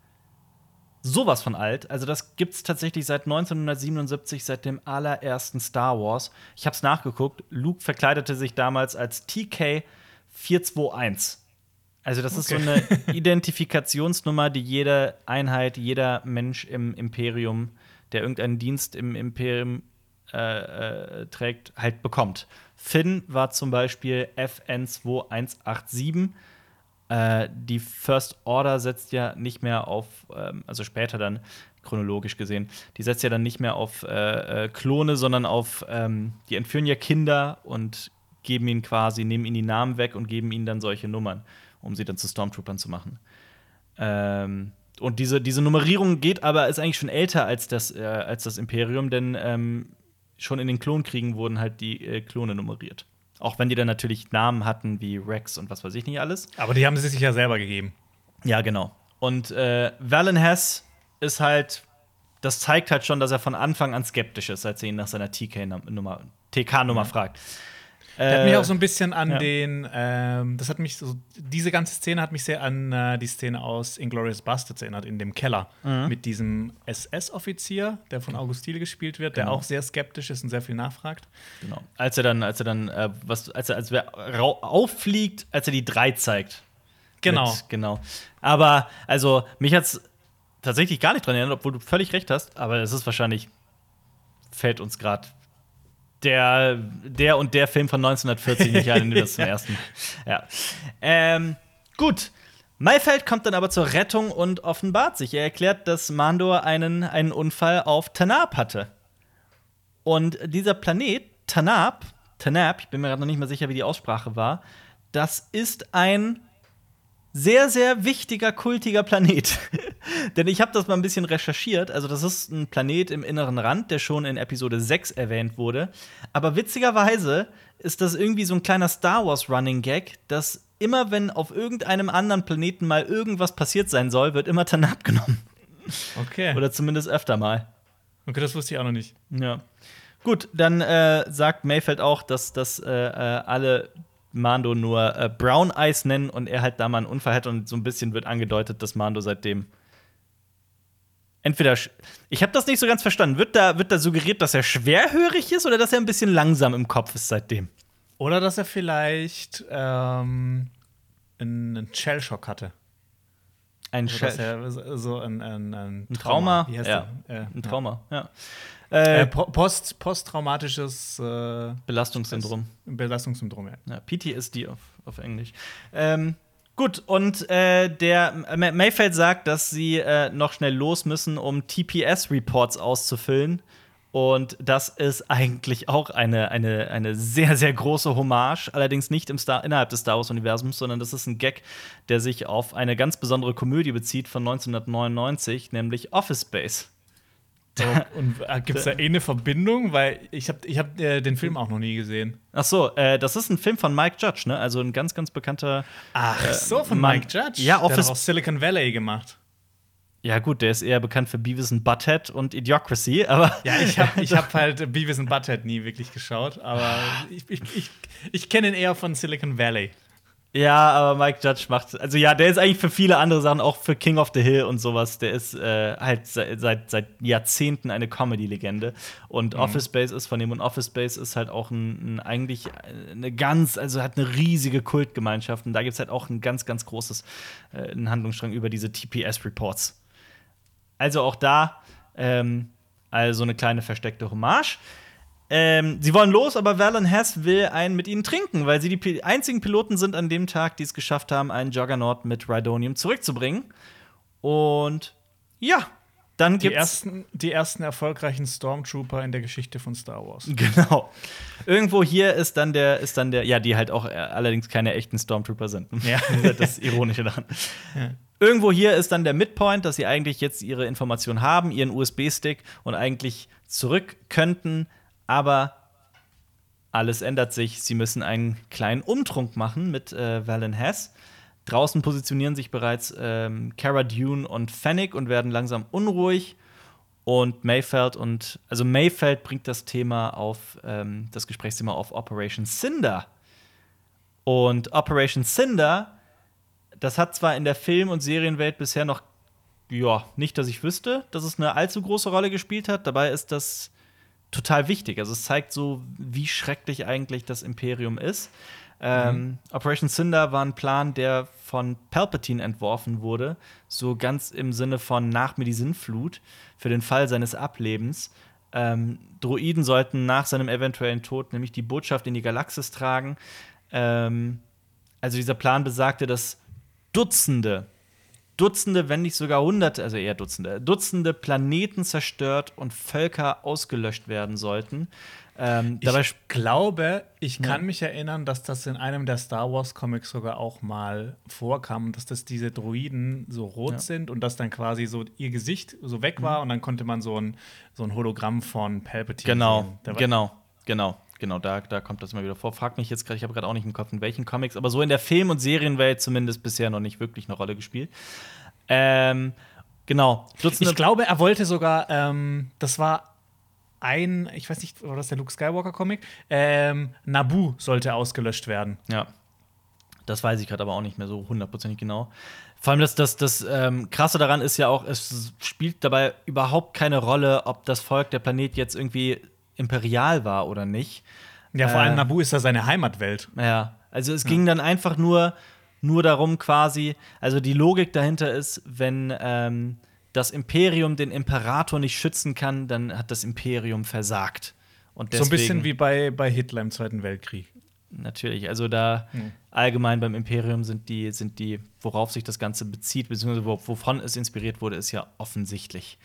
sowas von alt. Also, das gibt's tatsächlich seit 1977, seit dem allerersten Star Wars. Ich hab's nachgeguckt. Luke verkleidete sich damals als TK 421. Also, das ist so Okay. eine Identifikationsnummer, die jede Einheit, jeder Mensch im Imperium, der irgendeinen Dienst im Imperium äh, äh, trägt, halt bekommt. Finn war zum Beispiel FN2187. Äh, die First Order setzt ja nicht mehr auf, ähm, also später dann chronologisch gesehen, die setzt ja dann nicht mehr auf äh, äh, Klone, sondern auf, ähm, die entführen ja Kinder und geben ihnen quasi, nehmen ihnen die Namen weg und geben ihnen dann solche Nummern, um sie dann zu Stormtroopern zu machen. Ähm, und diese, diese Nummerierung geht aber, ist eigentlich schon älter als das, äh, als das Imperium, denn ähm, schon in den Klonkriegen wurden halt die äh, Klone nummeriert. Auch wenn die dann natürlich Namen hatten wie Rex und was weiß ich nicht alles. Aber die haben sie sich ja selber gegeben. Ja, genau. Und äh, Valen Hess ist halt, das zeigt halt schon, dass er von Anfang an skeptisch ist, als er ihn nach seiner TK-Nummer TK-Nummer fragt. Der hat mich auch so ein bisschen an Äh, ja. den, ähm, das hat mich so, diese ganze Szene hat mich sehr an äh, die Szene aus Inglourious Bastards erinnert, in dem Keller. Mhm. Mit diesem SS-Offizier, der von August Thiele gespielt wird, der Genau. auch sehr skeptisch ist und sehr viel nachfragt. Genau. Als er dann, als er dann, äh, was, als er, als er auffliegt, als er die drei zeigt. Genau. Mit, genau. Aber, also, mich hat's tatsächlich gar nicht dran erinnert, obwohl du völlig recht hast, aber es ist wahrscheinlich, fällt uns gerade der, der und der Film von 1940 nicht ein, das [LAUGHS] zum ersten. Ja. Ähm, gut. Mayfeld kommt dann aber zur Rettung und offenbart sich. Er erklärt, dass Mandor einen, einen Unfall auf Tanab hatte. Und dieser Planet, Tanab, Tanab, ich bin mir gerade noch nicht mehr sicher, wie die Aussprache war, das ist ein sehr, sehr wichtiger, kultiger Planet. [LAUGHS] Denn ich habe das mal ein bisschen recherchiert. Also, das ist ein Planet im inneren Rand, der schon in Episode 6 erwähnt wurde. Aber witzigerweise ist das irgendwie so ein kleiner Star Wars Running Gag, dass immer, wenn auf irgendeinem anderen Planeten mal irgendwas passiert sein soll, wird immer Tanab genommen. Okay. Oder zumindest öfter mal. Okay, das wusste ich auch noch nicht. Ja. Gut, dann äh, sagt Mayfeld auch, dass, dass äh, äh, alle Mando nur äh, Brown Eyes nennen und er halt da mal einen Unfall hat und so ein bisschen wird angedeutet, dass Mando seitdem entweder ich habe das nicht so ganz verstanden. Wird da, wird da suggeriert, dass er schwerhörig ist oder dass er ein bisschen langsam im Kopf ist seitdem? Oder dass er vielleicht ähm, einen Shellshock hatte. Ein Also, er so ein, ein, ein Trauma? Heißt ja. Äh, ein Trauma, ja. Ja. Äh, Äh, po- Post, posttraumatisches äh, Belastungssyndrom. Belastungssyndrom, ja. Ja, PTSD auf, auf Englisch. Ähm, gut, und äh, der Ma- Mayfeld sagt, dass sie äh, noch schnell los müssen, um TPS-Reports auszufüllen. Und das ist eigentlich auch eine, eine, eine sehr, sehr große Hommage, allerdings nicht im Star innerhalb des Star Wars-Universums, sondern das ist ein Gag, der sich auf eine ganz besondere Komödie bezieht von 1999, nämlich Office Space. Und äh, gibt es da [LAUGHS] eh eine Verbindung? Weil ich habe ich hab, äh, den Film auch noch nie gesehen. Ach so, äh, das ist ein Film von Mike Judge, ne? Also ein ganz, ganz bekannter. Ach so, von Äh, Mike- Judge? Ja, Der Office- hat auch Silicon Valley gemacht. Ja, gut, der ist eher bekannt für Beavis and Butthead und Idiocracy, aber. Ja, ich habe ich hab [LAUGHS] halt Beavis and Butthead nie wirklich geschaut, aber ich, ich, ich, ich kenne ihn eher von Silicon Valley. Ja, aber Mike Judge macht. Also, ja, der ist eigentlich für viele andere Sachen, auch für King of the Hill und sowas. Der ist äh, halt seit, seit, seit Jahrzehnten eine Comedy-Legende. Und Office Space ist von ihm. Und Office Space ist halt auch ein, ein eigentlich eine ganz, also hat eine riesige Kultgemeinschaft. Und da gibt es halt auch ein ganz, ganz großes äh, einen Handlungsstrang über diese TPS-Reports. Also auch da, ähm, also eine kleine versteckte Hommage. Ähm, sie wollen los, aber Valen Hess will einen mit ihnen trinken, weil sie die Pi einzigen Piloten sind an dem Tag, die es geschafft haben, einen Juggernaut mit Rhydonium zurückzubringen. Und ja, dann Die gibt's ersten, die ersten erfolgreichen Stormtrooper in der Geschichte von Star Wars. [LAUGHS] genau. Irgendwo hier ist dann der ist dann der ja, die halt auch äh, allerdings keine echten Stormtrooper sind. Ja. das [LAUGHS] ist das Ironische daran. Ja. Irgendwo hier ist dann der Midpoint, dass sie eigentlich jetzt ihre Informationen haben, ihren USB-Stick und eigentlich zurück könnten, aber alles ändert sich. Sie müssen einen kleinen Umtrunk machen mit äh, Valen Hess. Draußen positionieren sich bereits ähm, Cara Dune und Fennec und werden langsam unruhig. Und Mayfeld und also Mayfeld bringt das Thema auf ähm, das Gesprächsthema auf Operation Cinder. Und Operation Cinder das hat zwar in der Film- und Serienwelt bisher noch, ja, nicht, dass ich wüsste, dass es eine allzu große Rolle gespielt hat. Dabei ist das total wichtig. Also es zeigt so, wie schrecklich eigentlich das Imperium ist. Ähm, Operation Cinder war ein Plan, der von Palpatine entworfen wurde, so ganz im Sinne von nach mir die Sinnflut für den Fall seines Ablebens. Ähm, Droiden sollten nach seinem eventuellen Tod nämlich die Botschaft in die Galaxis tragen. Ähm, also dieser Plan besagte, dass Dutzende, Dutzende, wenn nicht sogar Hunderte, also eher Dutzende, Dutzende Planeten zerstört und Völker ausgelöscht werden sollten. Ähm, dabei Ich glaube, ich kann Ja. mich erinnern, dass das in einem der Star Wars Comics sogar auch mal vorkam, dass das diese Droiden so rot Ja. sind und dass dann quasi so ihr Gesicht so weg war und dann konnte man so ein, so ein Hologramm von Palpatine Genau, sehen. War- genau, genau, genau, da, da kommt das immer wieder vor. Frag mich jetzt gerade, ich habe gerade auch nicht im Kopf, in welchen Comics, aber so in der Film- und Serienwelt zumindest bisher noch nicht wirklich eine Rolle gespielt. Ähm, genau, Dutzende. Ich glaube, er wollte sogar, ähm, das war ein, ich weiß nicht, war das der Luke Skywalker-Comic? Ähm, Naboo sollte ausgelöscht werden. Ja. Das weiß ich gerade aber auch nicht mehr so hundertprozentig genau. Vor allem das, das, das ähm, Krasse daran ist ja auch, es spielt dabei überhaupt keine Rolle, ob das Volk der Planet jetzt irgendwie imperial war oder nicht. Ja, vor Äh, allem Naboo ist ja seine Heimatwelt. Ja, also es ging dann einfach nur, nur darum quasi, also die Logik dahinter ist, wenn ähm, das Imperium den Imperator nicht schützen kann, dann hat das Imperium versagt. Und So ein bisschen deswegen- wie bei, bei Hitler im Zweiten Weltkrieg. natürlich. Also da Mhm. allgemein beim Imperium sind die, sind die, worauf sich das Ganze bezieht, beziehungsweise wo- wovon es inspiriert wurde, ist ja offensichtlich.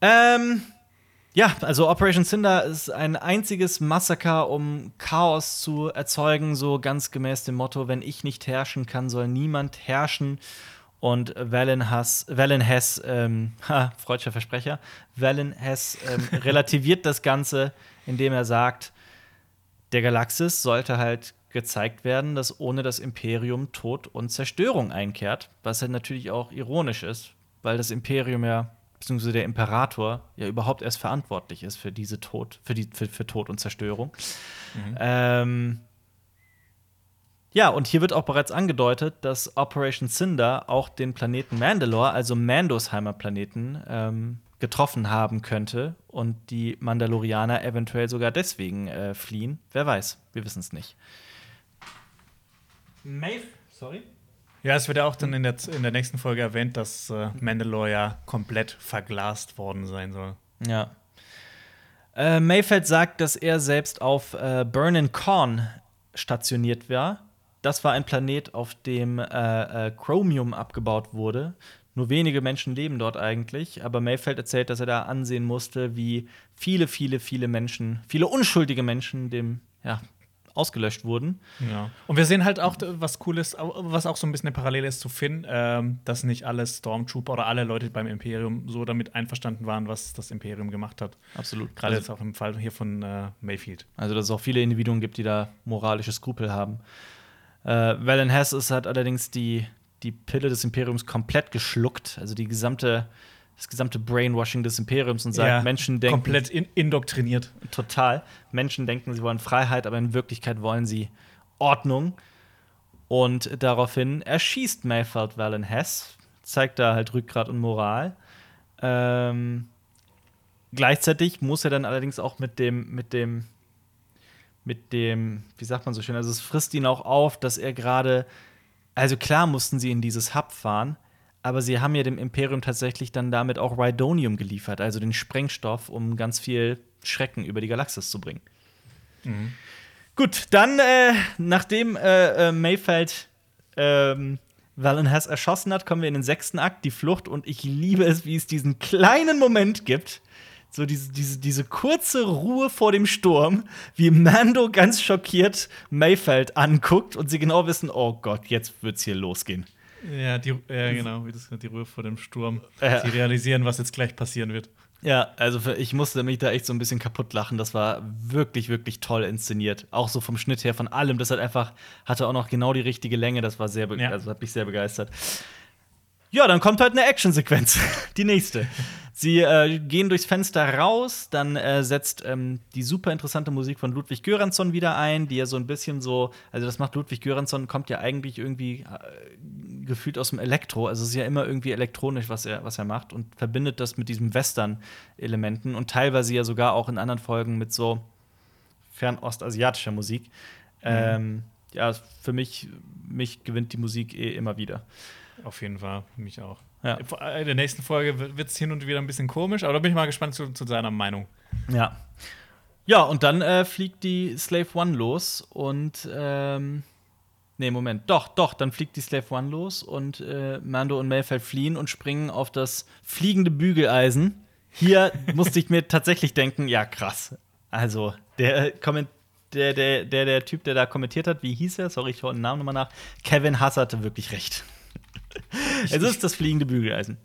Ähm, ja, also Operation Cinder ist ein einziges Massaker, um Chaos zu erzeugen, so ganz gemäß dem Motto: Wenn ich nicht herrschen kann, soll niemand herrschen. Und Valen Hess, Valen Hess ähm, [LAUGHS] ha, freudscher Versprecher, Valen Hess ähm, [LAUGHS] relativiert das Ganze, indem er sagt, der Galaxis sollte halt gezeigt werden, dass ohne das Imperium Tod und Zerstörung einkehrt, was halt natürlich auch ironisch ist, weil das Imperium ja, beziehungsweise der Imperator, ja überhaupt erst verantwortlich ist für diese Tod, für, die, für, für Tod und Zerstörung. Ähm, ja, und hier wird auch bereits angedeutet, dass Operation Cinder auch den Planeten Mandalore, also Mandos Heimatplaneten, ähm, getroffen haben könnte und die Mandalorianer eventuell sogar deswegen äh, fliehen. Wer weiß, wir wissen es nicht. Maeve, sorry? Ja, es wird ja auch dann in der, in der nächsten Folge erwähnt, dass äh, Mandalore ja komplett verglast worden sein soll. Ja. Äh, Mayfeld sagt, dass er selbst auf äh, Burnin Corn stationiert war. Das war ein Planet, auf dem äh, äh, Chromium abgebaut wurde. Nur wenige Menschen leben dort eigentlich, aber Mayfeld erzählt, dass er da ansehen musste, wie viele, viele, viele Menschen, viele unschuldige Menschen dem ja, ausgelöscht wurden. Ja. Und wir sehen halt auch, was cool ist, was auch so ein bisschen eine Parallele ist zu Finn, ähm, dass nicht alle Stormtrooper oder alle Leute beim Imperium so damit einverstanden waren, was das Imperium gemacht hat. Absolut. Gerade also, jetzt auch im Fall hier von äh, Mayfield. also, dass es auch viele Individuen gibt, die da moralische Skrupel haben. Äh, Valen Hess ist hat allerdings die, die Pille des Imperiums komplett geschluckt, also die gesamte, das gesamte Brainwashing des Imperiums und sagt, Ja, Menschen denken Komplett in indoktriniert. total. Menschen denken, sie wollen Freiheit, aber in Wirklichkeit wollen sie Ordnung. Und daraufhin erschießt Mayfeld Valen Hess, zeigt da halt Rückgrat und Moral. Ähm, gleichzeitig muss er dann allerdings auch mit dem, mit dem, mit dem, wie sagt man so schön, also es frisst ihn auch auf, dass er gerade, also klar mussten sie in dieses Hub fahren, aber sie haben ja dem Imperium tatsächlich dann damit auch Rhydonium geliefert, also den Sprengstoff, um ganz viel Schrecken über die Galaxis zu bringen. Gut, dann, äh, nachdem äh, äh, Mayfeld ähm, Valen Hess erschossen hat, kommen wir in den sechsten Akt, die Flucht. Und ich liebe es, wie es diesen kleinen Moment gibt. So diese, diese, diese kurze Ruhe vor dem Sturm, wie Mando ganz schockiert Mayfeld anguckt und sie genau wissen, oh Gott, jetzt wird's hier losgehen. Ja, die, ja genau, wie das die Ruhe vor dem Sturm. Ja. Sie realisieren, was jetzt gleich passieren wird. Ja, also ich musste mich da echt so ein bisschen kaputt lachen. Das war wirklich, wirklich toll inszeniert. Auch so vom Schnitt her, von allem. Das hat einfach, hatte auch noch genau die richtige Länge. Das war sehr, Ja. also hat mich sehr begeistert. Ja, dann kommt halt eine Actionsequenz. [LAUGHS] Die nächste. Sie äh, gehen durchs Fenster raus, dann äh, setzt ähm, die super interessante Musik von Ludwig Göransson wieder ein, die ja so ein bisschen so, also das macht Ludwig Göransson, kommt ja eigentlich irgendwie äh, gefühlt aus dem Elektro, also es ist ja immer irgendwie elektronisch, was er, was er macht und verbindet das mit diesem Western-Elementen und teilweise ja sogar auch in anderen Folgen mit so fernostasiatischer Musik. Ähm, ja, für mich, mich gewinnt die Musik eh immer wieder. Auf jeden Fall, für mich auch. Ja. In der nächsten Folge wird es hin und wieder ein bisschen komisch, aber da bin ich mal gespannt zu, zu seiner Meinung. Ja. Ja, und dann äh, fliegt die Slave One los und ähm, Nee, Moment. Doch, doch, dann fliegt die Slave One los und äh, Mando und Mayfeld fliehen und springen auf das fliegende Bügeleisen. Hier [LAUGHS] musste ich mir tatsächlich denken, ja, krass. Also, der, Komment der, der, der, der Typ, der da kommentiert hat, wie hieß er? Sorry, ich schaue den Namen nochmal nach. Kevin Hass hatte wirklich recht. es ist das fliegende Bügeleisen.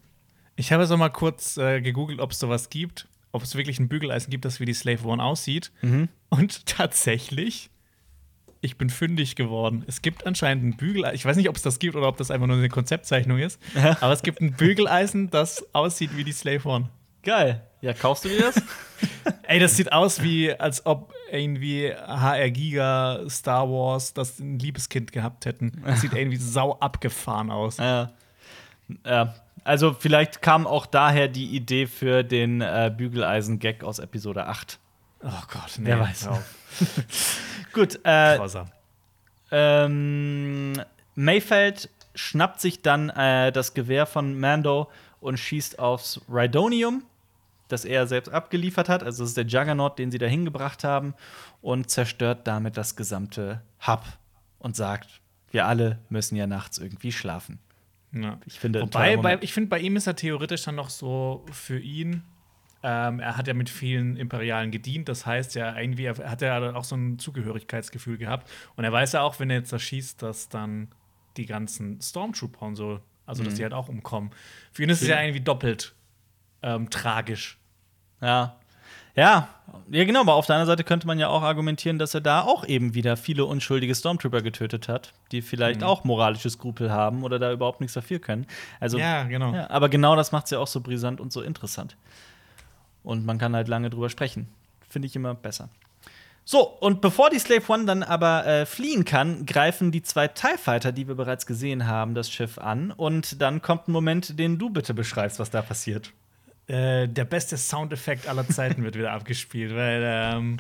Ich habe so mal kurz äh, gegoogelt, ob es sowas gibt, ob es wirklich ein Bügeleisen gibt, das wie die Slave One aussieht. Mhm. Und tatsächlich, ich bin fündig geworden. Es gibt anscheinend ein Bügeleisen. Ich weiß nicht, ob es das gibt oder ob das einfach nur eine Konzeptzeichnung ist. Aber es gibt ein Bügeleisen, das aussieht wie die Slave One. Geil. Ja, kaufst du dir das? [LAUGHS] Ey, das sieht aus wie, als ob irgendwie HR Giga, Star Wars, das ein Liebeskind gehabt hätten. Das sieht [LAUGHS] irgendwie sau abgefahren aus. Ja. ja. Also, vielleicht kam auch daher die Idee für den äh, Bügeleisen-Gag aus Episode 8. Oh Gott, nee. Wer weiß. hör auf. [LAUGHS] Gut, äh, ähm, Mayfeld schnappt sich dann äh, das Gewehr von Mando und schießt aufs Rhydonium. das er selbst abgeliefert hat. Also, das ist der Juggernaut, den sie da hingebracht haben und zerstört damit das gesamte Hub und sagt, wir alle müssen ja nachts irgendwie schlafen. Ja. Ich finde, Wobei, bei, ich finde, bei ihm ist er theoretisch dann noch so für ihn. Ähm, er hat ja mit vielen Imperialen gedient, das heißt ja irgendwie, er hat ja auch so ein Zugehörigkeitsgefühl gehabt. Und er weiß ja auch, wenn er jetzt erschießt, dass dann die ganzen Stormtrooper und so, also dass die halt auch umkommen. Für ihn ist es ja irgendwie doppelt ähm, tragisch. Ja. Ja, ja, genau, aber auf der anderen Seite könnte man ja auch argumentieren, dass er da auch eben wieder viele unschuldige Stormtrooper getötet hat, die vielleicht auch moralische Skrupel haben oder da überhaupt nichts dafür können. Also, Ja, genau. ja, aber genau das macht es ja auch so brisant und so interessant. Und man kann halt lange drüber sprechen. Finde ich immer besser. So, und bevor die Slave One dann aber äh, fliehen kann, greifen die zwei TIE Fighter, die wir bereits gesehen haben, das Schiff an. Und dann kommt ein Moment, den du bitte beschreibst, was da passiert. Äh, der beste Soundeffekt aller Zeiten wird wieder [LAUGHS] abgespielt, weil ähm,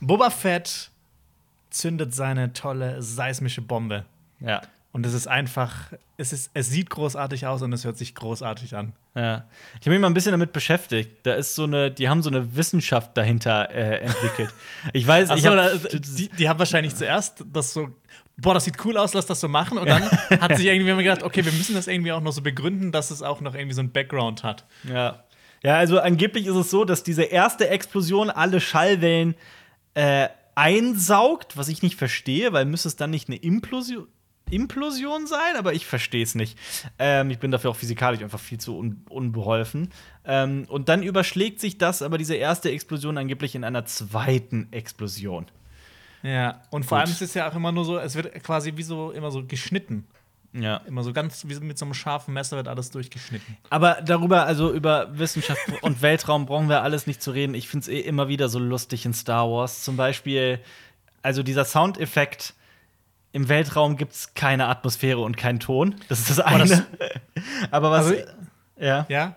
Boba Fett zündet seine tolle seismische Bombe. Ja. Und es ist einfach, es, ist, es sieht großartig aus und es hört sich großartig an. Ja. Ich habe mich mal ein bisschen damit beschäftigt. Da ist so eine, die haben so eine Wissenschaft dahinter äh, entwickelt. Ich weiß, ich Achso, hab, die, die haben wahrscheinlich zuerst das so, boah, das sieht cool aus, lass das so machen. Und dann hat sich [LAUGHS] irgendwie immer gedacht, okay, wir müssen das irgendwie auch noch so begründen, dass es auch noch irgendwie so ein Background hat. ja. Ja, also angeblich ist es so, dass diese erste Explosion alle Schallwellen äh, einsaugt, was ich nicht verstehe, weil müsste es dann nicht eine Implosion, Implosion sein, aber ich verstehe es nicht. Ähm, ich bin dafür auch physikalisch einfach viel zu un unbeholfen. Ähm, und dann überschlägt sich das, aber diese erste Explosion angeblich in einer zweiten Explosion. Ja. Und vor Gut. allem ist es ja auch immer nur so, es wird quasi wie so immer so geschnitten. Ja. Immer so ganz wie mit so einem scharfen Messer wird alles durchgeschnitten. Aber darüber, also über Wissenschaft [LAUGHS] und Weltraum brauchen wir alles nicht zu reden. Ich finde es eh immer wieder so lustig in Star Wars. Zum Beispiel, also dieser Soundeffekt. Im Weltraum gibt es keine Atmosphäre und keinen Ton. Das ist das eine. das- [LAUGHS] Aber was. Also- ja. Ja?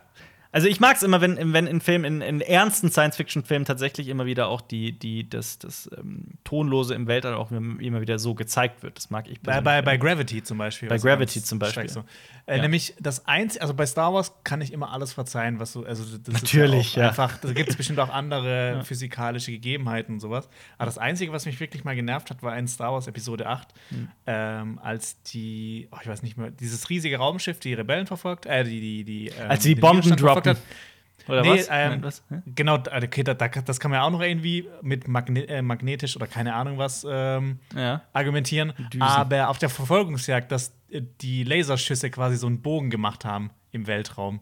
Also ich mag es immer, wenn, wenn in Filmen, in, in ernsten Science-Fiction-Filmen tatsächlich immer wieder auch die, die, das, das ähm, Tonlose im Weltall auch immer wieder so gezeigt wird. Das mag ich Bei, bei, bei. Gravity zum Beispiel. Bei Gravity zum Beispiel. So. Äh, Ja. Nämlich das einzige, also bei Star Wars kann ich immer alles verzeihen, was so, also das Natürlich, ist ja, ja. einfach, da gibt es bestimmt auch andere [LAUGHS] physikalische Gegebenheiten und sowas. Aber das Einzige, was mich wirklich mal genervt hat, war in Star Wars Episode 8, Hm. ähm, als die, oh, ich weiß nicht mehr, dieses riesige Raumschiff die Rebellen verfolgt, äh, die, die, die, ähm, Als die Bomben Widerstand droppen. hat. [LAUGHS] Oder Nee, was? ähm, Nein, was? Genau, okay, da, da, das kann man ja auch noch irgendwie mit Magne äh, magnetisch oder keine Ahnung was ähm, Ja. argumentieren. Düsen. Aber auf der Verfolgungsjagd, dass äh, die Laserschüsse quasi so einen Bogen gemacht haben im Weltraum,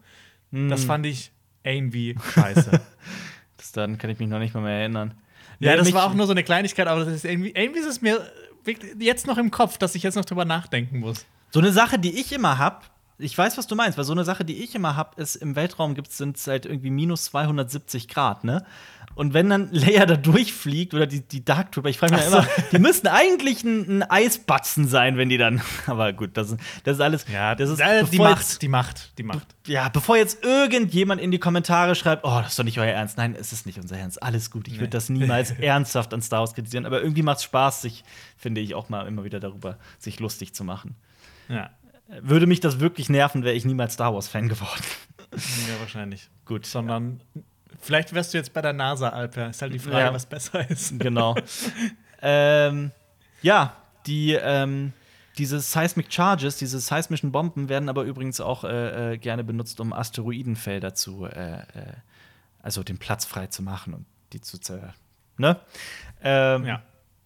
Hm. das fand ich irgendwie [LAUGHS] scheiße. Das dann kann ich mich noch nicht mal mehr erinnern. ja, das war auch nur so eine Kleinigkeit, aber das ist irgendwie, irgendwie ist es mir jetzt noch im Kopf, dass ich jetzt noch drüber nachdenken muss. So eine Sache, die ich immer hab, ich weiß, was du meinst, weil so eine Sache, die ich immer hab, ist, im Weltraum gibt sind es halt irgendwie minus 270 Grad, ne? Und wenn dann [LAUGHS] Leia da durchfliegt oder die, die Dark Trooper, ich frage mich ja so. immer, die müssten eigentlich ein, ein Eisbatzen sein, wenn die dann. [LAUGHS] Aber gut, das, ist- das ist alles. das ist äh, die Macht, jetzt- die Macht, die Macht. ja, bevor jetzt irgendjemand in die Kommentare schreibt, oh, das ist doch nicht euer Ernst. Nein, es ist nicht unser Ernst. Alles gut. Ich würde das niemals [LAUGHS] ernsthaft an Star Wars kritisieren. Aber irgendwie macht es Spaß, sich, finde ich, auch mal immer wieder darüber, sich lustig zu machen. Ja, Würde mich das wirklich nerven, wäre ich niemals Star Wars-Fan geworden. [LAUGHS] ja wahrscheinlich. Gut. Sondern vielleicht wärst du jetzt bei der NASA, Alper. Ist halt die Frage, Ja. was besser ist. Genau. [LAUGHS] ähm, ja, die, ähm, diese Seismic Charges, diese seismischen Bomben werden aber übrigens auch äh, äh, gerne benutzt, um Asteroidenfelder zu, äh, äh, also den Platz frei zu machen und die zu zer. Ne? Ähm, Ja.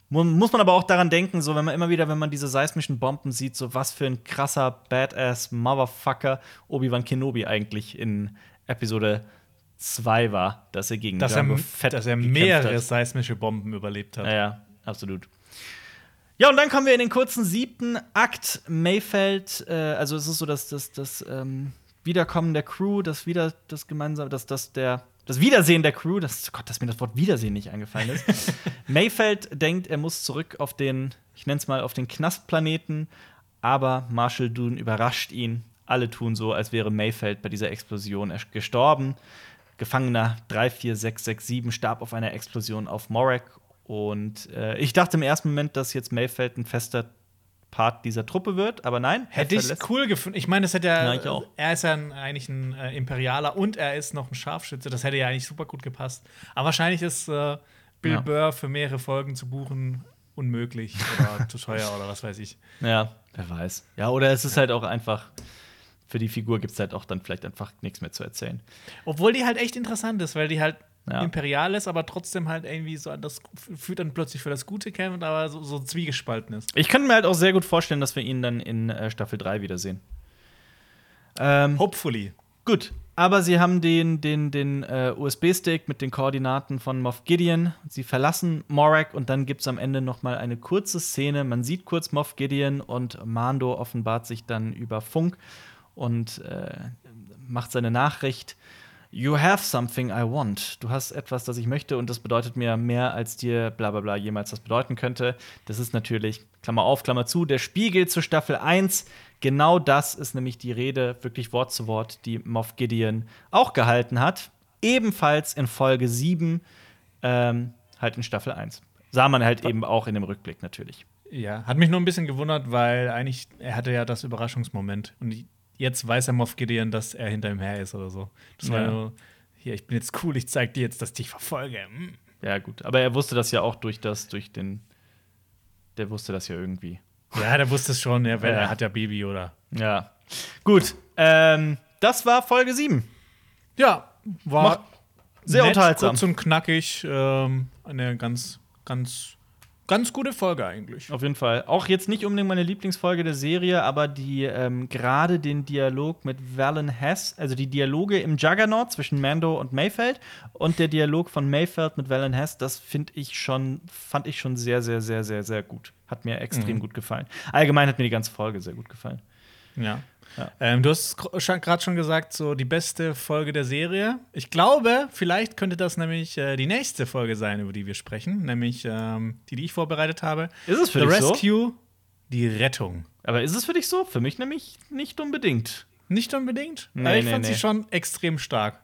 Mu- Muss man aber auch daran denken, so wenn man immer wieder, wenn man diese seismischen Bomben sieht, so was für ein krasser Badass Motherfucker Obi-Wan Kenobi eigentlich in Episode 2 war, dass er gegen Dass er, Fett dass er mehrere hat. seismische Bomben überlebt hat. Ja, ja, absolut. Ja, und dann kommen wir in den kurzen siebten Akt. Mayfeld, äh, also es ist so, dass das, das ähm, Wiederkommen der Crew, das wieder das gemeinsame, das, das der das Wiedersehen der Crew, das Gott, dass mir das Wort Wiedersehen nicht eingefallen ist. [LAUGHS] Mayfeld denkt, er muss zurück auf den, ich nenne es mal, auf den Knastplaneten, aber Marshall Dune überrascht ihn. Alle tun so, als wäre Mayfeld bei dieser Explosion gestorben. Gefangener 34667 starb auf einer Explosion auf Morag. Und äh, ich dachte im ersten Moment, dass jetzt Mayfeld ein fester Part dieser Truppe wird, aber nein. Hätte ich cool gefunden. Ich meine, das hätte ja. Ja, ich auch. Er ist ja ein, eigentlich ein äh, Imperialer und er ist noch ein Scharfschütze. Das hätte ja eigentlich super gut gepasst. Aber wahrscheinlich ist äh, Bill Ja. Burr für mehrere Folgen zu buchen unmöglich oder [LAUGHS] zu teuer oder was weiß ich. Ja, wer weiß. Ja, oder es ist halt auch einfach, für die Figur gibt es halt auch dann vielleicht einfach nichts mehr zu erzählen. Obwohl die halt echt interessant ist, weil die halt Ja. imperial ist, aber trotzdem halt irgendwie so an das führt dann plötzlich für das Gute kämpft, aber so, so zwiegespalten ist. Ich könnte mir halt auch sehr gut vorstellen, dass wir ihn dann in äh, Staffel 3 wiedersehen. Ähm, Hopefully. Gut, aber sie haben den, den, den äh, USB-Stick mit den Koordinaten von Moff Gideon. Sie verlassen Morak und dann gibt es am Ende noch mal eine kurze Szene. Man sieht kurz Moff Gideon und Mando offenbart sich dann über Funk und äh, macht seine Nachricht. You have something I want. Du hast etwas, das ich möchte, und das bedeutet mir mehr, als dir bla bla bla jemals das bedeuten könnte. Das ist natürlich, Klammer auf, Klammer zu, der Spiegel zu Staffel 1. Genau das ist nämlich die Rede, wirklich Wort zu Wort, die Moff Gideon auch gehalten hat. Ebenfalls in Folge 7, ähm, halt in Staffel 1. Sah man halt eben auch in dem Rückblick natürlich. Ja, hat mich nur ein bisschen gewundert, weil eigentlich er hatte ja das Überraschungsmoment und jetzt weiß er Moff Gideon, dass er hinter ihm her ist oder so. Das war Ja. nur hier, ich bin jetzt cool, ich zeig dir jetzt, dass ich dich verfolge. Hm. Ja, gut. Aber er wusste das ja auch durch das, durch den. Der wusste das ja irgendwie. Ja, der wusste es schon, ja, weil Ja. er hat ja Baby oder. Ja. Gut. Ähm, das war Folge 7. Ja, war Macht sehr nett, unterhaltsam. kurz und knackig, ähm, eine ganz, ganz, ganz gute Folge eigentlich. Auf jeden Fall. Auch jetzt nicht unbedingt meine Lieblingsfolge der Serie, aber die ähm, gerade den Dialog mit Valen Hess, also die Dialoge im Juggernaut zwischen Mando und Mayfeld und der Dialog von Mayfeld mit Valen Hess, das finde ich schon, fand ich schon sehr, sehr, sehr, sehr, sehr gut. Hat mir extrem Mhm. gut gefallen. Allgemein hat mir die ganze Folge sehr gut gefallen. Ja. Ja. Ähm, du hast gerade schon gesagt, so die beste Folge der Serie. Ich glaube, vielleicht könnte das nämlich äh, die nächste Folge sein, über die wir sprechen, nämlich ähm, die, die ich vorbereitet habe. Ist es für The dich so? Rescue, die Rettung. Aber ist es für dich so? Für mich nämlich nicht unbedingt. Nicht unbedingt, Nee, aber ich nee, fand nee. sie schon extrem stark.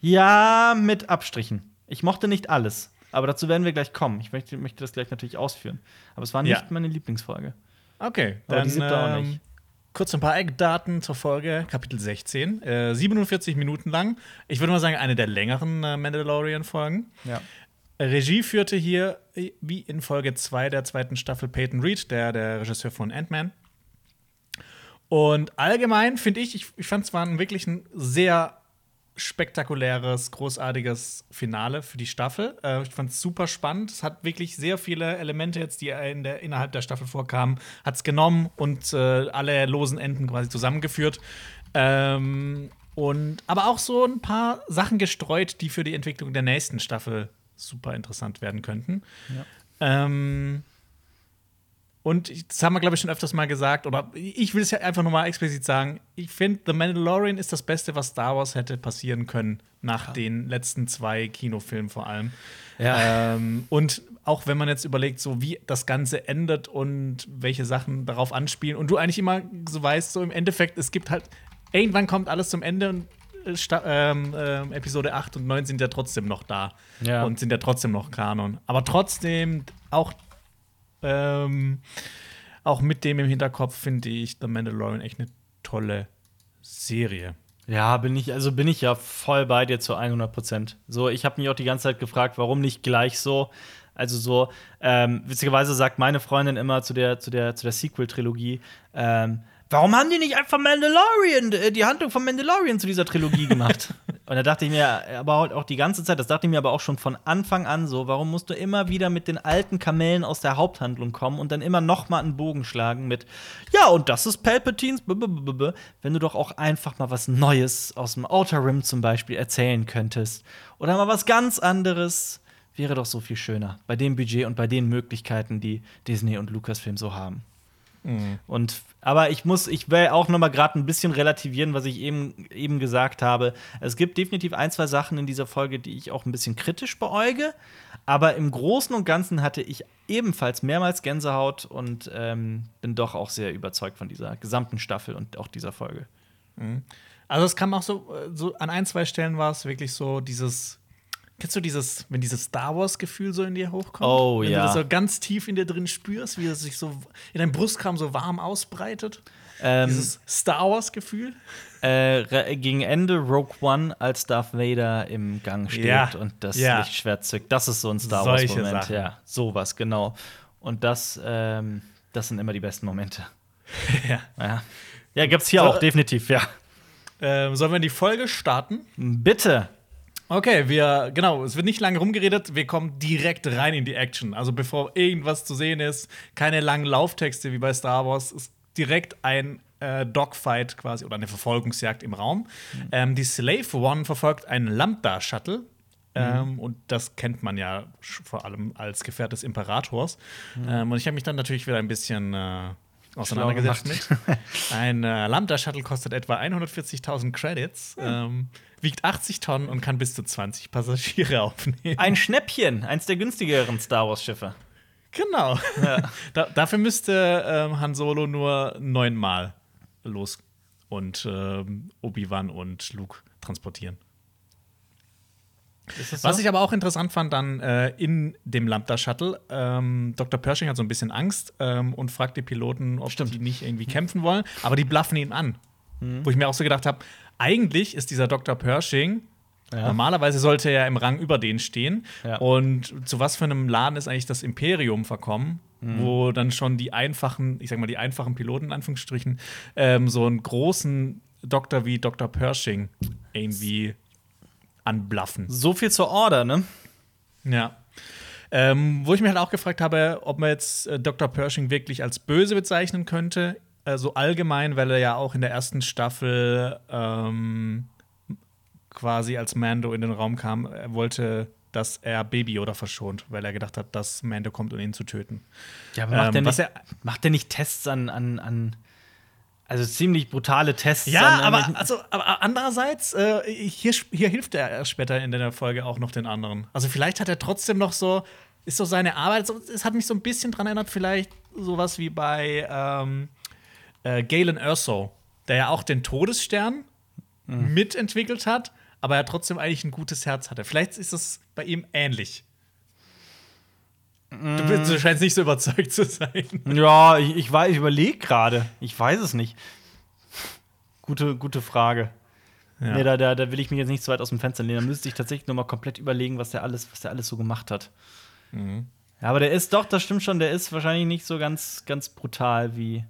Ja, mit Abstrichen. Ich mochte nicht alles. Aber dazu werden wir gleich kommen. Ich möchte, möchte das gleich natürlich ausführen. Aber es war nicht Ja. meine Lieblingsfolge. Okay, Aber dann die siebte auch ähm, nicht. Kurz ein paar Eckdaten zur Folge, Kapitel 16. Äh, 47 Minuten lang. Ich würde mal sagen, eine der längeren äh, Mandalorian-Folgen. Ja. Regie führte hier, äh, wie in Folge 2 der zweiten Staffel, Peyton Reed, der, der Regisseur von Ant-Man. Und allgemein finde ich, ich, ich fand es war ein wirklich ein sehr spektakuläres, großartiges Finale für die Staffel. Äh, ich fand es super spannend. Es hat wirklich sehr viele Elemente jetzt, die in der, innerhalb der Staffel vorkamen, hat es genommen und äh, alle losen Enden quasi zusammengeführt. Ähm, und aber auch so ein paar Sachen gestreut, die für die Entwicklung der nächsten Staffel super interessant werden könnten. Ähm, und das haben wir, glaube ich, schon öfters mal gesagt, oder ich will es ja einfach nur mal explizit sagen. Ich finde, The Mandalorian ist das Beste, was Star Wars hätte passieren können, nach den letzten zwei Kinofilmen vor allem. Ja. Ähm, und auch wenn man jetzt überlegt, so wie das Ganze endet und welche Sachen darauf anspielen, und du eigentlich immer so weißt, so im Endeffekt, es gibt halt, irgendwann kommt alles zum Ende und äh, Sta ähm, ähm, Episode 8 und 9 sind ja trotzdem noch da Ja. und sind ja trotzdem noch Kanon. Aber trotzdem, auch, ähm, auch mit dem im Hinterkopf finde ich The Mandalorian echt eine tolle Serie. Ja, bin ich, also bin ich ja voll bei dir zu 100 Prozent. So, ich habe mich auch die ganze Zeit gefragt, warum nicht gleich so. Also so, ähm, witzigerweise sagt meine Freundin immer zu der, zu der, zu der Sequel-Trilogie, ähm, warum haben die nicht einfach Mandalorian, äh, die Handlung von Mandalorian zu dieser Trilogie gemacht? [LAUGHS] Und da dachte ich mir, aber auch die ganze Zeit, das dachte ich mir aber auch schon von Anfang an so, warum musst du immer wieder mit den alten Kamellen aus der Haupthandlung kommen und dann immer noch mal einen Bogen schlagen mit, ja, und das ist Palpatines, wenn du doch auch einfach mal was Neues aus dem Outer Rim zum Beispiel erzählen könntest. Oder mal was ganz anderes, wäre doch so viel schöner. Bei dem Budget und bei den Möglichkeiten, die Disney und Lucasfilm so haben. Und aber ich muss, ich will auch noch mal gerade ein bisschen relativieren, was ich eben, eben gesagt habe. Es gibt definitiv ein, zwei Sachen in dieser Folge, die ich auch ein bisschen kritisch beäuge. Aber im Großen und Ganzen hatte ich ebenfalls mehrmals Gänsehaut und ähm, bin doch auch sehr überzeugt von dieser gesamten Staffel und auch dieser Folge. Also es kam auch so, äh, so an ein, zwei Stellen war es wirklich so dieses Kennst du dieses, wenn dieses Star Wars-Gefühl so in dir hochkommt? Oh, wenn ja. du das so ganz tief in dir drin spürst, wie es sich so in deinem Brustkorb so warm ausbreitet? Ähm, Dieses Star Wars-Gefühl? äh, gegen Ende Rogue One, als Darth Vader im Gang steht Ja. und das Ja. Lichtschwert zückt. Das ist so ein Star Wars-Moment. Ja, sowas, genau. Und das, ähm, das sind immer die besten Momente. [LAUGHS] ja. Ja, ja gibt's hier So, auch, definitiv, ja. Ähm, sollen wir die Folge starten? Bitte. Okay, wir, genau, es wird nicht lange rumgeredet, wir kommen direkt rein in die Action. Also bevor irgendwas zu sehen ist, keine langen Lauftexte wie bei Star Wars, ist direkt ein äh, Dogfight quasi oder eine Verfolgungsjagd im Raum. Ähm, die Slave One verfolgt einen Lambda-Shuttle. Ähm, und das kennt man ja vor allem als Gefährt des Imperators. Ähm, und ich habe mich dann natürlich wieder ein bisschen äh, auseinandergesetzt mit. Ein äh, Lambda-Shuttle kostet etwa 140.000 Credits, ähm, wiegt 80 Tonnen und kann bis zu 20 Passagiere [LAUGHS] aufnehmen. Ein Schnäppchen, eins der günstigeren Star Wars-Schiffe. Genau. [LAUGHS] da, dafür müsste ähm, Han Solo nur neunmal los und ähm, Obi-Wan und Luke transportieren. Das Was so? ich aber auch interessant fand, dann äh, in dem Lambda-Shuttle, ähm, Dr. Pershing hat so ein bisschen Angst ähm, und fragt die Piloten, ob Stimmt. die nicht irgendwie kämpfen wollen, aber die bluffen ihn an. Wo ich mir auch so gedacht habe, eigentlich ist dieser Dr. Pershing, Ja. normalerweise sollte er im Rang über den stehen. Ja. Und zu was für einem Laden ist eigentlich das Imperium verkommen? Wo dann schon die einfachen, ich sag mal, die einfachen Piloten in Anführungsstrichen, ähm, so einen großen Doktor wie Dr. Pershing irgendwie anblaffen. So viel zur Order, ne? Ja. Ähm, wo ich mir halt auch gefragt habe, ob man jetzt äh, Dr. Pershing wirklich als böse bezeichnen könnte. Äh, so allgemein, weil er ja auch in der ersten Staffel ähm, quasi als Mando in den Raum kam, er wollte, dass er Baby Yoda verschont, weil er gedacht hat, dass Mando kommt, um ihn zu töten. Ja, aber macht, Ähm, was nicht, er- macht der nicht Tests an, an, an also ziemlich brutale Tests Ja, aber, also, aber andererseits, äh, hier, hier hilft er später in der Folge auch noch den anderen. Also vielleicht hat er trotzdem noch so, ist so seine Arbeit, es hat mich so ein bisschen dran erinnert, vielleicht sowas wie bei ähm, äh, Galen Erso, der ja auch den Todesstern Mhm. mitentwickelt hat, aber er trotzdem eigentlich ein gutes Herz hatte. Vielleicht ist es bei ihm ähnlich. Du, bist, du scheinst nicht so überzeugt zu sein. Ja, ich, ich, ich überlege gerade. Ich weiß es nicht. Gute, gute Frage. Ja. Nee, da, da, da will ich mich jetzt nicht zu weit aus dem Fenster lehnen. Da müsste ich tatsächlich noch mal komplett überlegen, was der alles, was der alles so gemacht hat. Mhm. Ja, aber der ist doch, das stimmt schon, der ist wahrscheinlich nicht so ganz, ganz brutal wie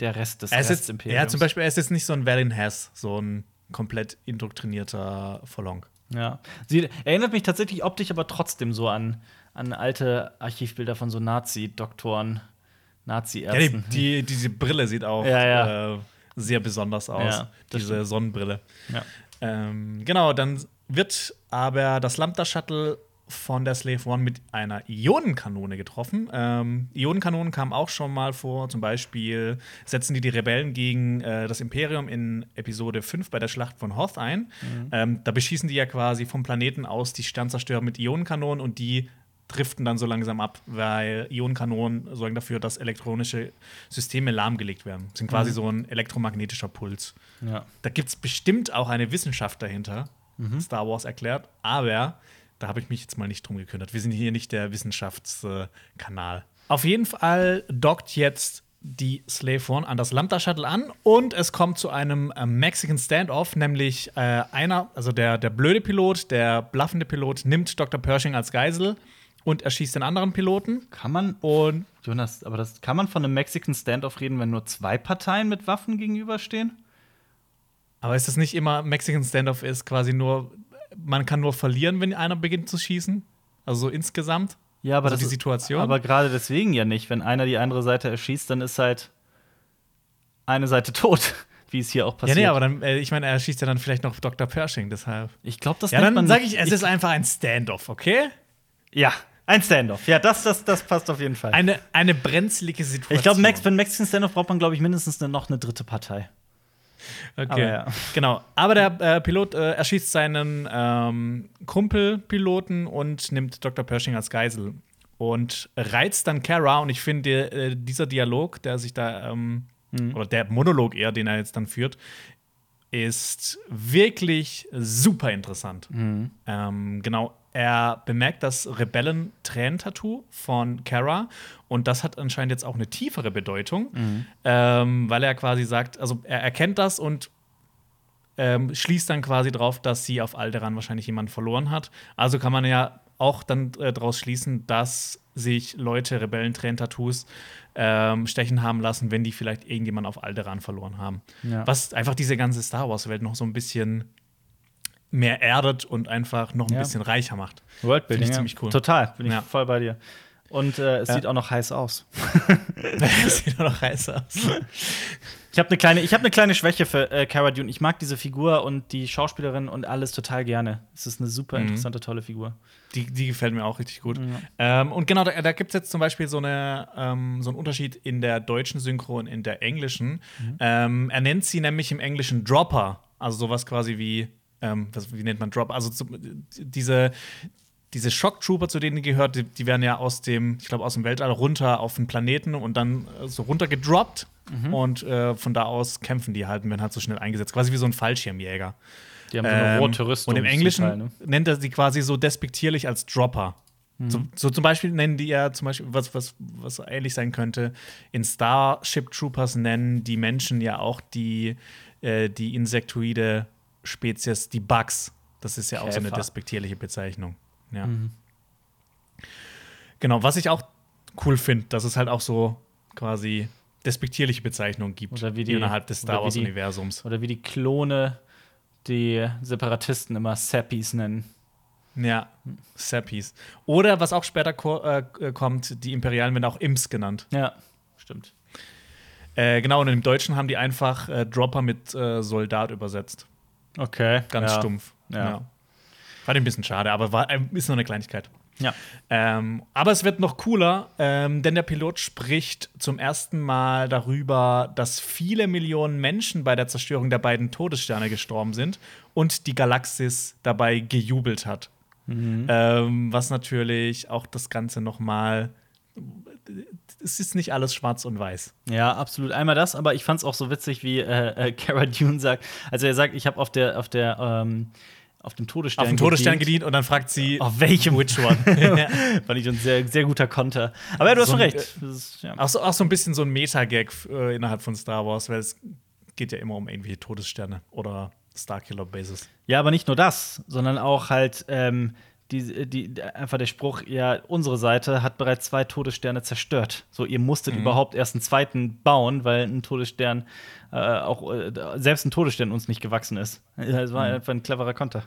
der Rest des Er ist jetzt, Restimperiums. ja, zum Beispiel, er ist jetzt nicht so ein Valen Hess, so ein komplett indoktrinierter Verlong. Ja. Sie erinnert mich tatsächlich optisch aber trotzdem so an, an alte Archivbilder von so Nazi-Doktoren, Ja, die, Nazi-Ärzten. die, diese Brille sieht auch Ja, ja. Äh, sehr besonders aus, Ja, diese Sonnenbrille. ja. Ähm, genau, dann wird aber das Lambda-Shuttle von der Slave One mit einer Ionenkanone getroffen. Ähm, Ionenkanonen kamen auch schon mal vor. Zum Beispiel setzen die die Rebellen gegen äh, das Imperium in Episode 5 bei der Schlacht von Hoth ein. Ähm, da beschießen die ja quasi vom Planeten aus die Sternzerstörer mit Ionenkanonen und die driften dann so langsam ab, weil Ionenkanonen sorgen dafür, dass elektronische Systeme lahmgelegt werden. Sind quasi so ein elektromagnetischer Puls. ja. Da gibt es bestimmt auch eine Wissenschaft dahinter, Star Wars erklärt, aber da habe ich mich jetzt mal nicht drum gekümmert. Wir sind hier nicht der Wissenschaftskanal. Auf jeden Fall dockt jetzt die Slave One an das Lambda Shuttle an und es kommt zu einem äh, Mexican Standoff, nämlich äh, einer, also der, der blöde Pilot, der bluffende Pilot, nimmt Dr. Pershing als Geisel und erschießt den anderen Piloten. Kann man, Und Jonas, aber das kann man von einem Mexican Standoff reden, wenn nur zwei Parteien mit Waffen gegenüberstehen? aber ist das nicht immer Mexican Standoff ist quasi nur, man kann nur verlieren, wenn einer beginnt zu schießen? Also so insgesamt? Ja, aber Also das die ist- Situation? Aber gerade deswegen ja nicht. Wenn einer die andere Seite erschießt, dann ist halt eine Seite tot, [LAUGHS] wie es hier auch Ja, passiert. nee, aber dann, äh, ich meine, er schießt ja dann vielleicht noch Dr. Pershing, deshalb. ich glaube, das Ja, nennt dann sage ich, es ist einfach ein Standoff, okay? ja ein Standoff. Ja, das, das, das passt auf jeden Fall. Eine, eine brenzlige Situation. ich glaube, Max, einen Mexican Standoff braucht man, glaube ich, mindestens noch eine dritte Partei. Okay. Aber ja. Genau. Aber der äh, Pilot äh, erschießt seinen ähm, Kumpelpiloten und nimmt Dr. Pershing als Geisel und reizt dann Kara. Und ich finde, äh, dieser Dialog, der sich da, ähm, oder der Monolog eher, den er jetzt dann führt, ist wirklich super interessant. Ähm, genau. Er bemerkt das Rebellen-Tränen-Tattoo von Kara und das hat anscheinend jetzt auch eine tiefere Bedeutung, Mhm. ähm, weil er quasi sagt, also er erkennt das und ähm, schließt dann quasi drauf, dass sie auf Alderan wahrscheinlich jemanden verloren hat. Also kann man ja auch dann äh, daraus schließen, dass sich Leute Rebellentränen-Tattoos ähm, stechen haben lassen, wenn die vielleicht irgendjemanden auf Alderan verloren haben. Ja. Was einfach diese ganze Star Wars-Welt noch so ein bisschen mehr erdet und einfach noch ein Ja. bisschen reicher macht. Worldbuilding. Finde ich ziemlich cool. Total, bin ich Ja. voll bei dir. Und äh, es Ja. sieht auch noch heiß aus. [LAUGHS] [LAUGHS] das sieht doch noch heiß aus. Ich habe eine kleine, ich hab ne kleine Schwäche für äh, Cara Dune. Ich mag diese Figur und die Schauspielerin und alles total gerne. Es ist eine super Mhm. interessante, tolle Figur. Die, die gefällt mir auch richtig gut. Ähm, und genau, da, da gibt es jetzt zum Beispiel so, eine, ähm, so einen Unterschied in der deutschen Synchro und in der englischen. Ähm, er nennt sie nämlich im Englischen Dropper. Also sowas quasi wie, ähm, was, wie nennt man Dropper? Also zu, diese, diese Shock-Trooper, zu denen die gehört, die, die werden ja aus dem, ich glaube, aus dem Weltall runter auf den Planeten und dann äh, so runter gedroppt. Und äh, von da aus kämpfen die halt und werden halt so schnell eingesetzt. Quasi wie so ein Fallschirmjäger. Die haben so eine Ähm, rote Rüstung. Und im Englischen Teil, ne? nennt er sie quasi so despektierlich als Dropper. Mhm. So, so zum Beispiel nennen die ja zum Beispiel, was, was, was ähnlich sein könnte, in Starship Troopers nennen die Menschen ja auch die, äh, die insektoide Spezies, die Bugs. Das ist ja auch so eine Käfer. despektierliche Bezeichnung. Ja. Mhm. Genau, was ich auch cool finde, dass es halt auch so quasi despektierliche Bezeichnungen gibt Oder wie die- innerhalb des Star oder wie die- Wars-Universums. Oder wie die Klone die Separatisten immer Sappies nennen. Ja, Sappies. Oder was auch später ko äh, kommt, die Imperialen werden auch Imps genannt. Ja, stimmt. Äh, genau, und im Deutschen haben die einfach äh, Dropper mit äh, Soldat übersetzt. Okay. Ganz ja. stumpf. Ja. War ein bisschen schade, aber war, äh, ist nur eine Kleinigkeit. Ja. Ähm, aber es wird noch cooler, ähm, denn der Pilot spricht zum ersten Mal darüber, dass viele Millionen Menschen bei der Zerstörung der beiden Todessterne gestorben sind und die Galaxis dabei gejubelt hat. Ähm, was natürlich auch das Ganze noch mal es ist nicht alles schwarz und weiß. Ja, absolut. Einmal das, aber ich fand es auch so witzig, wie äh, äh, Cara Dune sagt. Also er sagt, ich habe auf der, auf der, ähm, auf dem Todesstern. Auf den Todesstern gedient. gedient und dann fragt sie, Auf welchem? which one? [LAUGHS] Fand ich ein sehr, sehr guter Konter. Aber ja, du hast So schon recht. Das ist, ja. auch, so, auch so ein bisschen so ein Meta-Gag äh, innerhalb von Star Wars, weil es geht ja immer um irgendwelche Todessterne oder Starkiller-Bases. Ja, aber nicht nur das, sondern auch halt ähm, die, die, einfach der Spruch, ja, unsere Seite hat bereits zwei Todessterne zerstört. So, ihr musstet überhaupt erst einen zweiten bauen, weil ein Todesstern äh, auch äh, selbst ein Todesstern uns nicht gewachsen ist. Es war einfach ein cleverer Konter.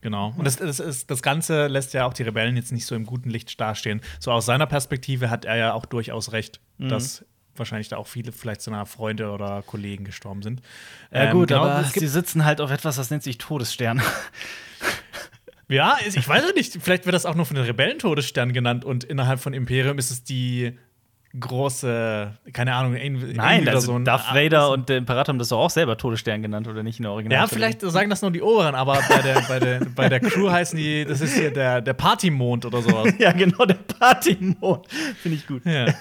Genau. Und das, das, das Ganze lässt ja auch die Rebellen jetzt nicht so im guten Licht dastehen. So aus seiner Perspektive hat er ja auch durchaus recht, dass wahrscheinlich da auch viele vielleicht seiner Freunde oder Kollegen gestorben sind. Ja, Ähm, gut, genau, aber sie sitzen halt auf etwas, das nennt sich Todesstern. [LAUGHS] ja, ich weiß ja nicht, vielleicht wird das auch nur von den Rebellen Todesstern genannt und innerhalb von Imperium ist es die große, keine Ahnung, irgendwie Nein, wieder also ein- Darth Vader und der Imperator haben das doch auch selber Todesstern genannt, oder nicht in der Original? Ja, vielleicht sagen das nur die Oberen, aber bei der, bei der, bei der Crew heißen die, das ist hier der, der Partymond oder sowas. [LAUGHS] Ja, genau, der Partymond. Finde ich gut. Ja. [LAUGHS]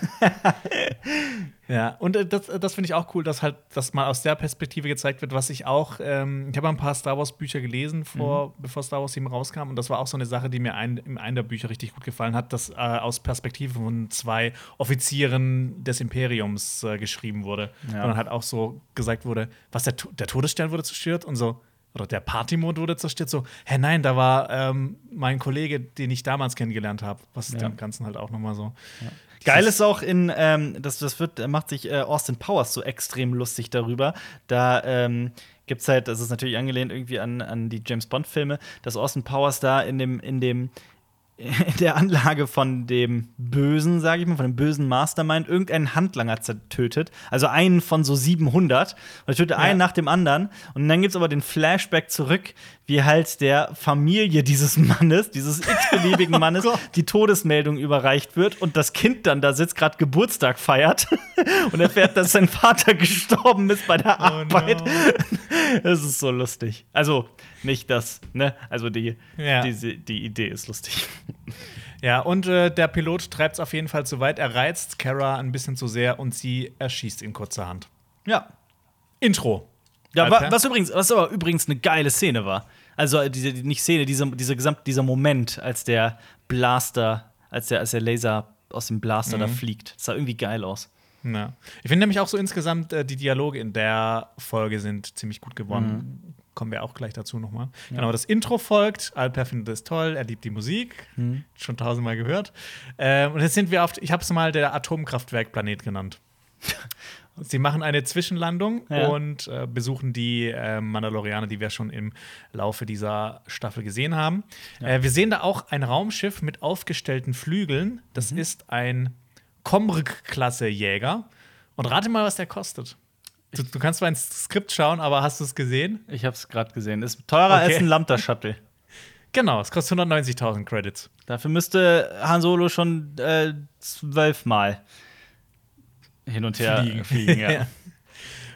ja, und äh, das, das finde ich auch cool, dass halt das mal aus der Perspektive gezeigt wird, was ich auch, ähm, ich habe ein paar Star Wars Bücher gelesen, vor, bevor Star Wars 7 rauskam, und das war auch so eine Sache, die mir ein, in einem der Bücher richtig gut gefallen hat, das äh, aus Perspektive von zwei Offizieren des Imperiums äh, geschrieben wurde. Ja. Und dann halt auch so gesagt wurde, was der, der Todesstern wurde zerstört und so. Oder der Partymond wurde zerstört, so, hä, nein, da war ähm, mein Kollege, den ich damals kennengelernt habe. Was Ja. dem Ganzen halt auch nochmal so. Geil ist auch in, ähm, das, das wird, da macht sich äh, Austin Powers so extrem lustig darüber. Da ähm, gibt's halt, das ist natürlich angelehnt irgendwie an, an die James Bond-Filme, dass Austin Powers da in dem, in dem [LAUGHS] der Anlage von dem Bösen, sage ich mal, von dem bösen Mastermind, irgendeinen Handlanger zertötet. Also einen von so 700. Und er tötet einen nach dem anderen. Und dann gibt's aber den Flashback zurück, wie halt der Familie dieses Mannes, dieses x-beliebigen [LAUGHS] Mannes, die Todesmeldung überreicht wird und das Kind dann da sitzt, gerade Geburtstag feiert [LAUGHS] und erfährt, dass sein Vater gestorben ist bei der Arbeit. Das ist so lustig. Also, nicht das, ne? Also, die, Ja. diese, die Idee ist lustig. Ja, und äh, der Pilot treibt es auf jeden Fall zu weit. Er reizt Kara ein bisschen zu sehr und sie erschießt ihn kurzerhand. Ja. Intro. Ja, wa was übrigens, was aber übrigens eine geile Szene war. Also diese, nicht Szene, diese, diese gesamt, dieser Moment, als der Blaster, als der, als der Laser aus dem Blaster da fliegt. Das sah irgendwie geil aus. Ja. Ich finde nämlich auch so insgesamt, äh, die Dialoge in der Folge sind ziemlich gut geworden. Kommen wir auch gleich dazu nochmal. Genau, das Intro folgt. Alper findet es toll, er liebt die Musik. Schon tausendmal gehört. Ähm, und jetzt sind wir auf, ich habe es mal der Atomkraftwerkplanet genannt. [LAUGHS] Sie machen eine Zwischenlandung Ja. und äh, besuchen die äh, Mandalorianer, die wir schon im Laufe dieser Staffel gesehen haben. Äh, wir sehen da auch ein Raumschiff mit aufgestellten Flügeln. Das Mhm. ist ein Komrk-Klasse-Jäger. Und rate mal, was der kostet. Du, du kannst zwar ins Skript schauen, aber hast du es gesehen? Ich habe es gerade gesehen. Ist teurer Okay. als ein Lambda-Shuttle. [LAUGHS] Genau, es kostet 190.000 Credits. Dafür müsste Han Solo schon äh, zwölfmal hin und her Fliegen. fliegen. [LAUGHS] ja. Ja.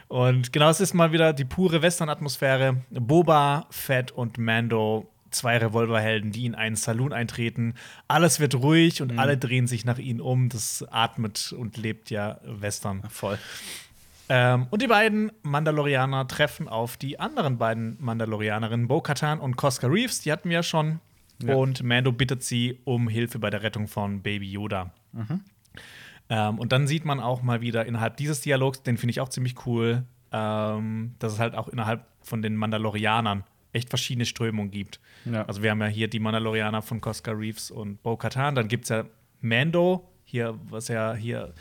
Und genau, es ist mal wieder die pure Western-Atmosphäre. Boba, Fett und Mando, zwei Revolverhelden, die in einen Saloon eintreten. Alles wird ruhig Mhm. und alle drehen sich nach ihnen um. Das atmet und lebt ja Western. Voll. Ähm, und die beiden Mandalorianer treffen auf die anderen beiden Mandalorianerinnen, Bo-Katan und Cosca Reeves. Die hatten wir ja schon. Ja. Und Mando bittet sie um Hilfe bei der Rettung von Baby Yoda. Ähm, und dann sieht man auch mal wieder innerhalb dieses Dialogs, den finde ich auch ziemlich cool, ähm, dass es halt auch innerhalb von den Mandalorianern echt verschiedene Strömungen gibt. Ja. Also wir haben ja hier die Mandalorianer von Cosca Reeves und Bo-Katan. Dann gibt es ja Mando, hier, was ja hier,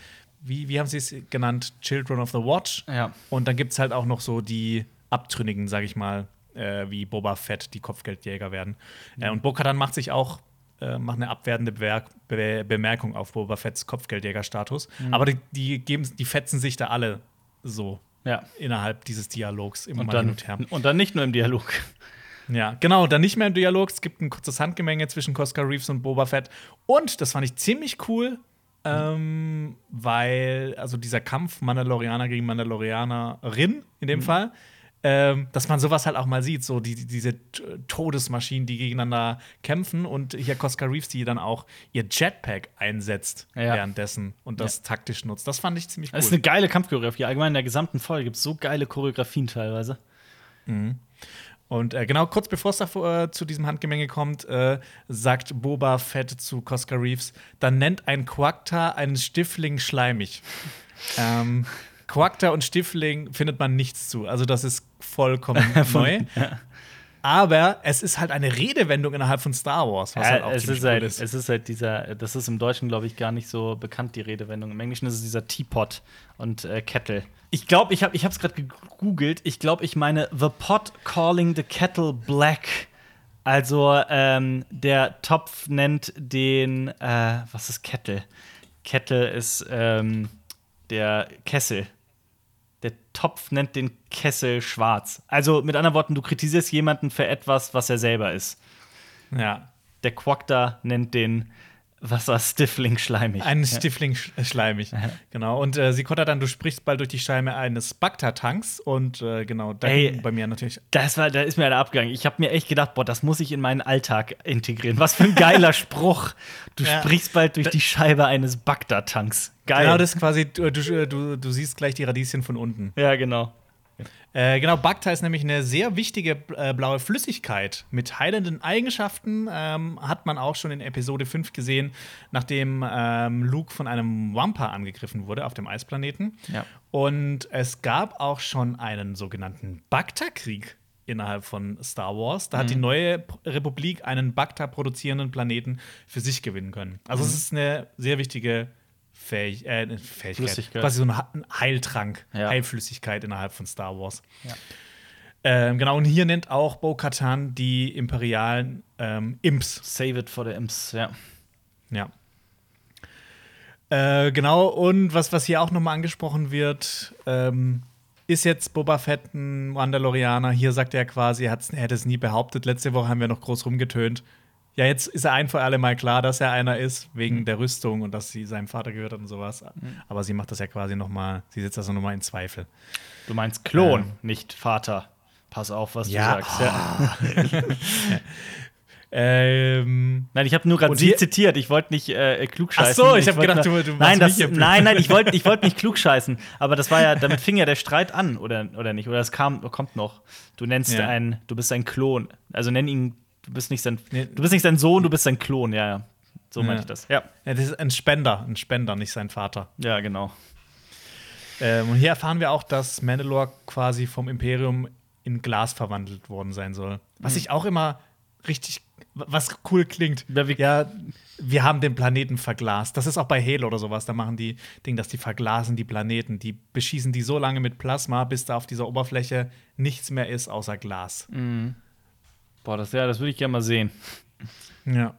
wie, wie haben sie es genannt? Children of the Watch. Ja. Und dann gibt es halt auch noch so die Abtrünnigen, sag ich mal, äh, wie Boba Fett, die Kopfgeldjäger werden. Äh, und Bo-Katan macht sich auch äh, macht eine abwertende Bewer Be Bemerkung auf Boba Fetts Kopfgeldjägerstatus. Aber die, die, geben, die fetzen sich da alle so ja. innerhalb dieses Dialogs immer Und mal dann, hin und her. und dann nicht nur im Dialog. Ja, genau, dann nicht mehr im Dialog. Es gibt ein kurzes Handgemenge zwischen Cosca Reeves und Boba Fett. Und das fand ich ziemlich cool, ähm, weil, also dieser Kampf Mandalorianer gegen Mandalorianerin in dem Fall, ähm, dass man sowas halt auch mal sieht, so die, die- diese Todesmaschinen, die gegeneinander kämpfen und hier Cosca Reeves, die dann auch ihr Jetpack einsetzt Ja. währenddessen und das taktisch nutzt. Das fand ich ziemlich cool. Das ist eine geile Kampfchoreografie. Allgemein in der gesamten Folge gibt es so geile Choreografien teilweise. Und äh, genau kurz bevor es da äh, zu diesem Handgemenge kommt, äh, sagt Boba Fett zu Cosca Reeves, dann nennt ein Quakta einen Stifling schleimig. [LAUGHS] ähm, Quakta und Stifling findet man nichts zu. Also das ist vollkommen [LAUGHS] neu. Aber es ist halt eine Redewendung innerhalb von Star Wars, was halt auch es, ist cool halt, ist. es ist halt dieser, das ist im Deutschen, glaube ich, gar nicht so bekannt, die Redewendung. Im Englischen ist es dieser Teapot und äh, Kettle. Ich glaube, ich habe es gerade gegoogelt. Ich glaube, ich meine The Pot Calling the Kettle Black. Also, ähm, der Topf nennt den, äh, was ist Kettle? Kettle ist ähm, der Kessel. Der Topf nennt den Kessel schwarz. Also, mit anderen Worten, du kritisierst jemanden für etwas, was er selber ist. Ja. Der Quokta nennt den Wasser Stifling schleimig. Einen Stifling sch äh, schleimig. Genau. Und äh, sie kontert dann, du sprichst bald durch die Schleime eines Bacta-Tanks. Und äh, genau, da Ey. bei mir natürlich Das war, da ist mir einer abgegangen. Ich habe mir echt gedacht, boah, das muss ich in meinen Alltag integrieren. Was für ein geiler [LAUGHS] Spruch. Du Ja. sprichst bald durch die Scheibe eines Bagdad-Tanks. Geil. Genau, das ist quasi, du, du, du, du siehst gleich die Radieschen von unten. Ja, genau. Äh, genau, Bacta ist nämlich eine sehr wichtige äh, blaue Flüssigkeit mit heilenden Eigenschaften. Ähm, hat man auch schon in Episode 5 gesehen, nachdem ähm, Luke von einem Wampa angegriffen wurde auf dem Eisplaneten. Ja. Und es gab auch schon einen sogenannten Bacta-Krieg innerhalb von Star Wars. Da hat die neue P- Republik einen Bacta produzierenden Planeten für sich gewinnen können. Also es ist eine sehr wichtige Fähig äh, Fähigkeit. Flüssigkeit. Quasi so ein Heiltrank, Ja. Heilflüssigkeit innerhalb von Star Wars. Ja. Ähm, genau, und hier nennt auch Bo-Katan die imperialen ähm, Imps. Save it for the Imps, ja. Ja. Äh, genau, und was, was hier auch nochmal angesprochen wird, ähm, ist jetzt Boba Fett ein Mandalorianer? Hier sagt er quasi, er, er hätte es nie behauptet. Letzte Woche haben wir noch groß rumgetönt. Ja, jetzt ist er ein für alle Mal klar, dass er einer ist, wegen der Rüstung und dass sie seinem Vater gehört hat und sowas. Aber sie macht das ja quasi noch mal, sie setzt das noch mal in Zweifel. Du meinst Klon, Ähm. nicht Vater. Pass auf, was Ja. du sagst. Ja. [LAUGHS] Ähm, Nein, ich habe nur gerade sie zitiert. Ich wollte nicht äh, klugscheißen. Ach so, ich hab wollte gedacht, nur- du- du nein, das, nein, nein, ich wollte ich wollte nicht [LAUGHS] klugscheißen. Aber das war ja, damit fing ja der Streit an, oder, oder nicht? Oder es kam, kommt noch. Du nennst Ja. einen, du bist ein Klon. Also nenn ihn, du bist nicht sein, du bist nicht sein Sohn, du bist sein Klon. Ja, ja. So Ja. meinte ich das. Ja, ja, das ist ein Spender, ein Spender, nicht sein Vater. ja, genau. Ähm, und hier erfahren wir auch, dass Mandalore quasi vom Imperium in Glas verwandelt worden sein soll. Was ich auch immer richtig, was cool klingt. Ja, wie- ja, wir haben den Planeten verglast. Das ist auch bei Halo oder sowas. Da machen die Ding, dass die verglasen die Planeten. Die beschießen die so lange mit Plasma, bis da auf dieser Oberfläche nichts mehr ist außer Glas. Boah, das, ja, das würde ich gerne mal sehen. Ja.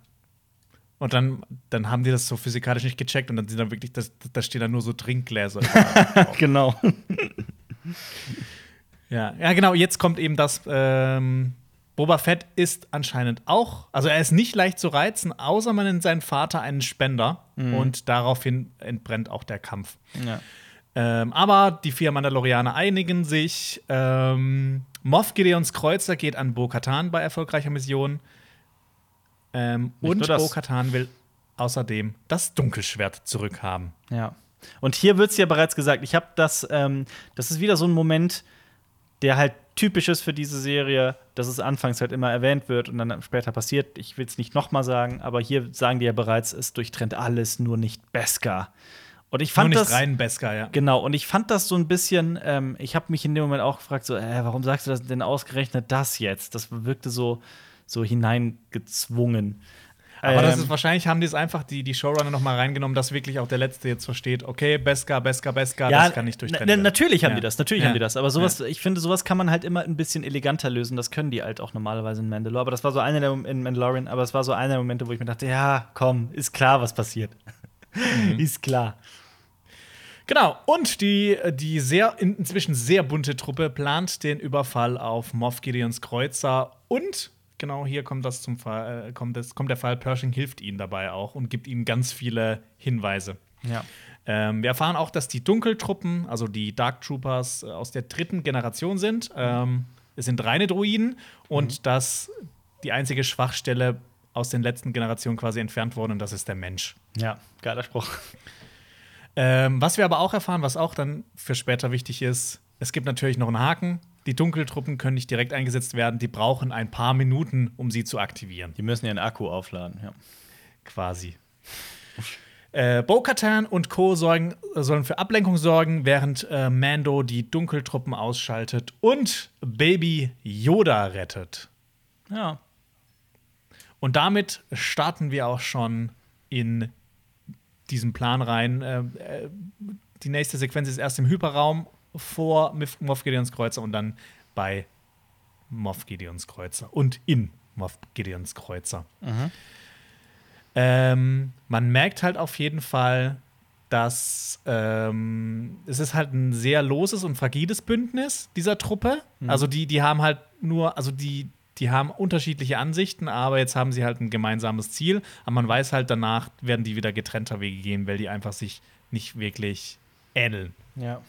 Und dann, dann haben die das so physikalisch nicht gecheckt und dann sind dann wirklich, das, da stehen dann nur so Trinkgläser. [LAUGHS] genau. Ja, ja, genau. Jetzt kommt eben das. Ähm, Boba Fett ist anscheinend auch, also er ist nicht leicht zu reizen, außer man nennt seinen Vater einen Spender und daraufhin entbrennt auch der Kampf. Ja. Ähm, aber die vier Mandalorianer einigen sich. Ähm, Moff Gideons Kreuzer geht an Bo-Katan bei erfolgreicher Mission. Ähm, und nur das. Bo-Katan will außerdem das Dunkelschwert zurückhaben. Ja. Und hier wird es ja bereits gesagt, ich habe das, ähm, das ist wieder so ein Moment, der halt typisch ist für diese Serie, dass es anfangs halt immer erwähnt wird und dann später passiert. Ich will es nicht nochmal sagen, aber hier sagen die ja bereits, es durchtrennt alles, nur nicht Beskar. Und ich fand das rein Beskar, ja. Genau, und ich fand das so ein bisschen, ähm, ich habe mich in dem Moment auch gefragt, so, äh, warum sagst du das denn ausgerechnet das jetzt? Das wirkte so, so hineingezwungen. Aber das Ähm, ist wahrscheinlich haben die es einfach die, die Showrunner noch mal reingenommen, dass wirklich auch der Letzte jetzt versteht, okay, Beskar, Beskar, Beskar, das kann nicht durchtrennen. Natürlich haben Ja. die das, natürlich Ja. haben die das. Aber sowas, ich finde, sowas kann man halt immer ein bisschen eleganter lösen. Das können die halt auch normalerweise in Mandalore. Aber das war so einer der in Mandalorian, aber es war so einer der Momente, wo ich mir dachte, ja, komm, ist klar, was passiert. Mhm. [LAUGHS] ist klar. Genau, und die, die sehr, in- inzwischen sehr bunte Truppe plant den Überfall auf Moff Gideons Kreuzer und genau hier kommt das zum Fall, äh, kommt, das, kommt der Fall, Pershing hilft ihnen dabei auch und gibt ihnen ganz viele Hinweise. Ja. Ähm, wir erfahren auch, dass die Dunkeltruppen, also die Dark Troopers, äh, aus der dritten Generation sind. Ähm, es sind reine Droiden und dass die einzige Schwachstelle aus den letzten Generationen quasi entfernt wurde und das ist der Mensch. Ja, geiler Spruch. Ähm, was wir aber auch erfahren, was auch dann für später wichtig ist, es gibt natürlich noch einen Haken. Die Dunkeltruppen können nicht direkt eingesetzt werden, die brauchen ein paar Minuten, um sie zu aktivieren. Die müssen ihren Akku aufladen, ja. Quasi. Äh, Bo-Katan und Co. Sorgen, sollen für Ablenkung sorgen, während äh, Mando die Dunkeltruppen ausschaltet und Baby Yoda rettet. Ja. Und damit starten wir auch schon in diesen Plan rein. Äh, äh, die nächste Sequenz ist erst im Hyperraum vor Moff Gideons Kreuzer und dann bei Moff Gideons Kreuzer und in Moff Gideons Kreuzer. Ähm, man merkt halt auf jeden Fall, dass ähm, es ist halt ein sehr loses und fragiles Bündnis dieser Truppe. Also die, die haben halt nur, also die, die haben unterschiedliche Ansichten, aber jetzt haben sie halt ein gemeinsames Ziel. Aber man weiß halt, danach werden die wieder getrennter Wege gehen, weil die einfach sich nicht wirklich ähneln. Ja.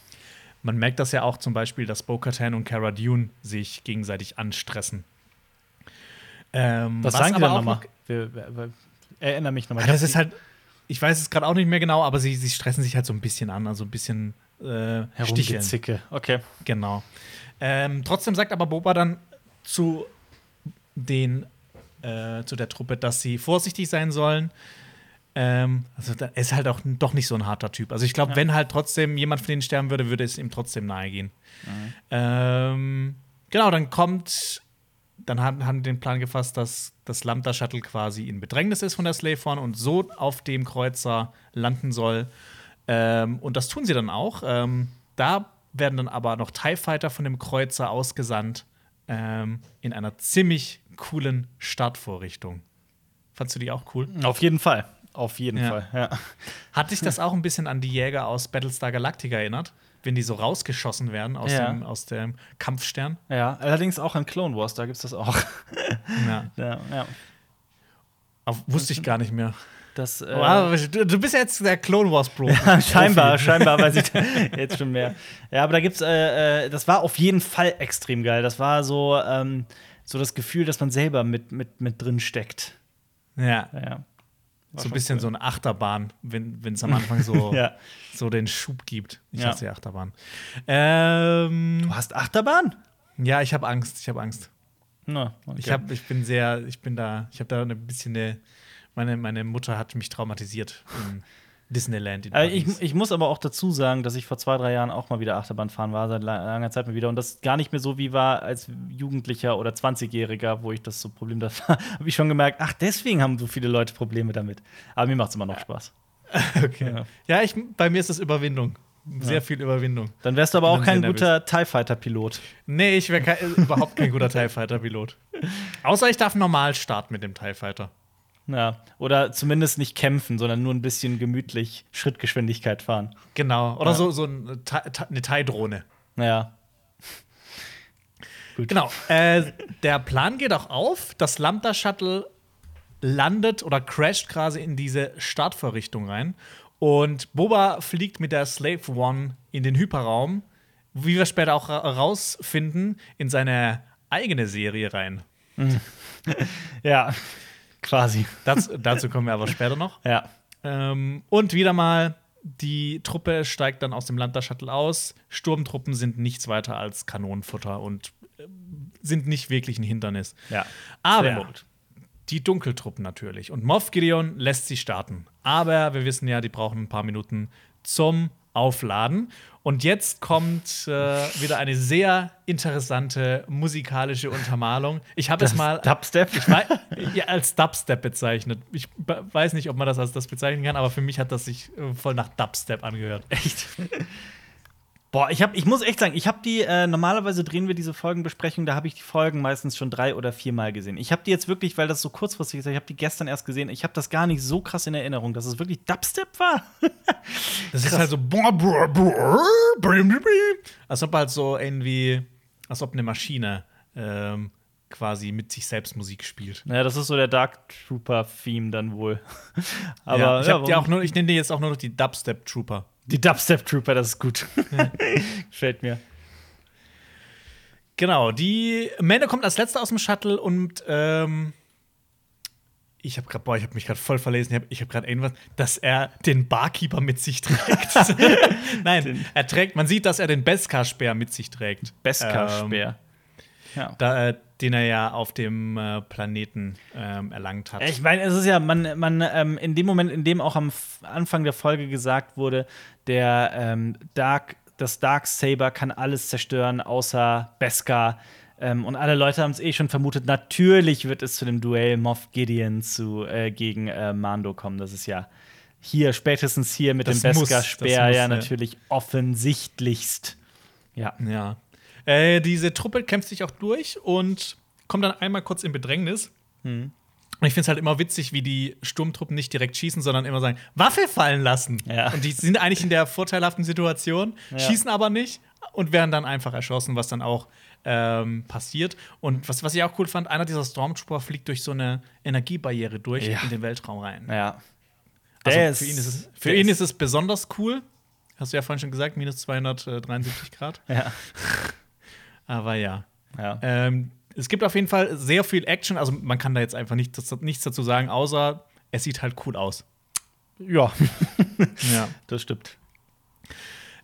Man merkt das ja auch zum Beispiel, dass Bo-Katan und Cara Dune sich gegenseitig anstressen. Ähm, Was, sagen die auch nochmal? Erinnere mich nochmal. Ja, das ist halt, ich weiß es gerade auch nicht mehr genau, aber sie, sie stressen sich halt so ein bisschen an, also ein bisschen äh. Herumgezicke. Okay. Genau. Ähm, trotzdem sagt aber Boba dann zu den äh, zu der Truppe, dass sie vorsichtig sein sollen. Ähm, also da- er ist halt auch doch nicht so ein harter Typ. Also ich glaube, Ja. wenn halt trotzdem jemand von denen sterben würde, würde es ihm trotzdem nahe gehen. Ähm, genau, dann kommt, dann haben, haben den Plan gefasst, dass das Lambda Shuttle quasi in Bedrängnis ist von der Slave One und so auf dem Kreuzer landen soll. Ähm, und das tun sie dann auch. Ähm, da werden dann aber noch TIE Fighter von dem Kreuzer ausgesandt ähm, in einer ziemlich coolen Startvorrichtung. Fandst du die auch cool? Auf jeden Fall. Auf jeden Ja. Fall, ja. Hat dich das [LAUGHS] auch ein bisschen an die Jäger aus Battlestar Galactica erinnert? Wenn die so rausgeschossen werden aus, Ja. dem, aus dem Kampfstern? Ja, allerdings auch in Clone Wars, da gibt es das auch. [LAUGHS] Ja. ja, ja. Aber wusste ich gar nicht mehr. Das, äh, Wow, du, bist jetzt der Clone Wars Bro. [LAUGHS] Ja, scheinbar, scheinbar weiß ich jetzt schon mehr. Ja, aber da gibt's, äh, äh, das war auf jeden Fall extrem geil. Das war so, ähm, so das Gefühl, dass man selber mit, mit, mit drin steckt. Ja. Ja. So ein bisschen so eine Achterbahn, wenn es am Anfang so, [LAUGHS] Ja. so den Schub gibt. Ich Ja. hasse Achterbahn. Ähm, Du hast Achterbahn? ja, ich habe Angst. Ich habe Angst. Na, okay. Ich, hab, ich bin sehr, ich bin da, ich habe da ein bisschen eine, meine, meine Mutter hat mich traumatisiert [LAUGHS] Disneyland. In Äh, ich, ich muss aber auch dazu sagen, dass ich vor zwei, drei Jahren auch mal wieder Achterbahn fahren war, seit la- langer Zeit mal wieder. Und das gar nicht mehr so wie war als Jugendlicher oder 20-Jähriger, wo ich das so Problem da [LAUGHS] war, habe ich schon gemerkt, ach, deswegen haben so viele Leute Probleme damit. Aber mir macht es immer noch Spaß. [LAUGHS] okay. Ja. Ja, ich, bei mir ist das Überwindung. Sehr Ja. viel Überwindung. Dann wärst du aber auch kein guter TIE Fighter-Pilot. Nee, ich wäre überhaupt kein guter [LAUGHS] TIE Fighter-Pilot. Außer ich darf normal starten mit dem TIE Fighter. Ja. Oder zumindest nicht kämpfen, sondern nur ein bisschen gemütlich Schrittgeschwindigkeit fahren. Genau. Oder Ja. so, so eine TIE-Drohne. Naja. [LAUGHS] Gut. Genau. Äh, der Plan geht auch auf. Das Lambda-Shuttle landet oder crasht quasi in diese Startvorrichtung rein. Und Boba fliegt mit der Slave One in den Hyperraum, wie wir später auch ra- rausfinden, in seine eigene Serie rein. [LAUGHS] Ja. Quasi. Das, dazu kommen wir aber später noch. Ja. Ähm, und wieder mal, die Truppe steigt dann aus dem Lambda-Shuttle aus. Sturmtruppen sind nichts weiter als Kanonenfutter und äh, sind nicht wirklich ein Hindernis. Ja. Aber die Dunkeltruppen natürlich. Und Moff Gideon lässt sie starten. Aber wir wissen ja, die brauchen ein paar Minuten zum Aufladen. Und jetzt kommt äh, wieder eine sehr interessante musikalische Untermalung. Ich habe es mal Dubstep. ich wei- ja, als Dubstep bezeichnet. Ich weiß nicht, ob man das als das bezeichnen kann, aber für mich hat das sich äh, voll nach Dubstep angehört. Echt? Boah, ich, hab, ich muss echt sagen, ich habe die, äh, normalerweise drehen wir diese Folgenbesprechung, da habe ich die Folgen meistens schon drei oder viermal gesehen. Ich habe die jetzt wirklich, weil das so kurzfristig ist, ich habe die gestern erst gesehen, ich habe das gar nicht so krass in Erinnerung, dass es wirklich Dubstep war. [LAUGHS] Das ist halt so. Als ob halt so irgendwie. Als ob eine Maschine ähm, quasi mit sich selbst Musik spielt. naja, das ist so der Dark Trooper-Theme dann wohl. [LAUGHS] Aber ja, ich, ja, auch nur, ich nenne die jetzt auch nur noch die Dubstep Trooper. Die Dubstep Trooper, das ist gut. [LAUGHS] Gefällt mir. Genau, die Mende kommt als letzter aus dem Shuttle und ähm, ich habe gerade, boah, ich habe mich gerade voll verlesen. Ich habe hab gerade irgendwas, dass er den Barkeeper mit sich trägt. [LAUGHS] Nein, er trägt, man sieht, dass er den Beskar-Speer mit sich trägt. Beskar-Speer. Ähm, ja. da, äh, den er ja auf dem äh, Planeten ähm, erlangt hat. Ich meine, es ist ja, man, man ähm, in dem Moment, in dem auch am Anfang der Folge gesagt wurde, der ähm, Dark, das Dark Saber kann alles zerstören, außer Beskar. Ähm, und alle Leute haben es eh schon vermutet, natürlich wird es zu dem Duell Moff Gideon zu, äh, gegen äh, Mando kommen. Das ist ja hier, spätestens hier mit Das dem Beskar-Speer ja. natürlich offensichtlichst. Ja. Ja. Äh, diese Truppe kämpft sich auch durch und kommt dann einmal kurz in Bedrängnis. Hm. Und ich finde es halt immer witzig, wie die Sturmtruppen nicht direkt schießen, sondern immer sagen, Waffe fallen lassen. Ja. Und die sind eigentlich in der vorteilhaften Situation, Ja. schießen aber nicht und werden dann einfach erschossen, was dann auch ähm, passiert. Und was, was ich auch cool fand, einer dieser Stormtrooper fliegt durch so eine Energiebarriere durch Ja. in den Weltraum rein. Ja. Also Der für ihn ist es, für ihn ist es besonders cool. Hast du ja vorhin schon gesagt, minus 273 Grad. Ja. Aber ja. ja. Ähm, es gibt auf jeden Fall sehr viel Action. Also man kann da jetzt einfach nichts, nichts dazu sagen, außer es sieht halt cool aus. ja. [LAUGHS] Ja. das stimmt.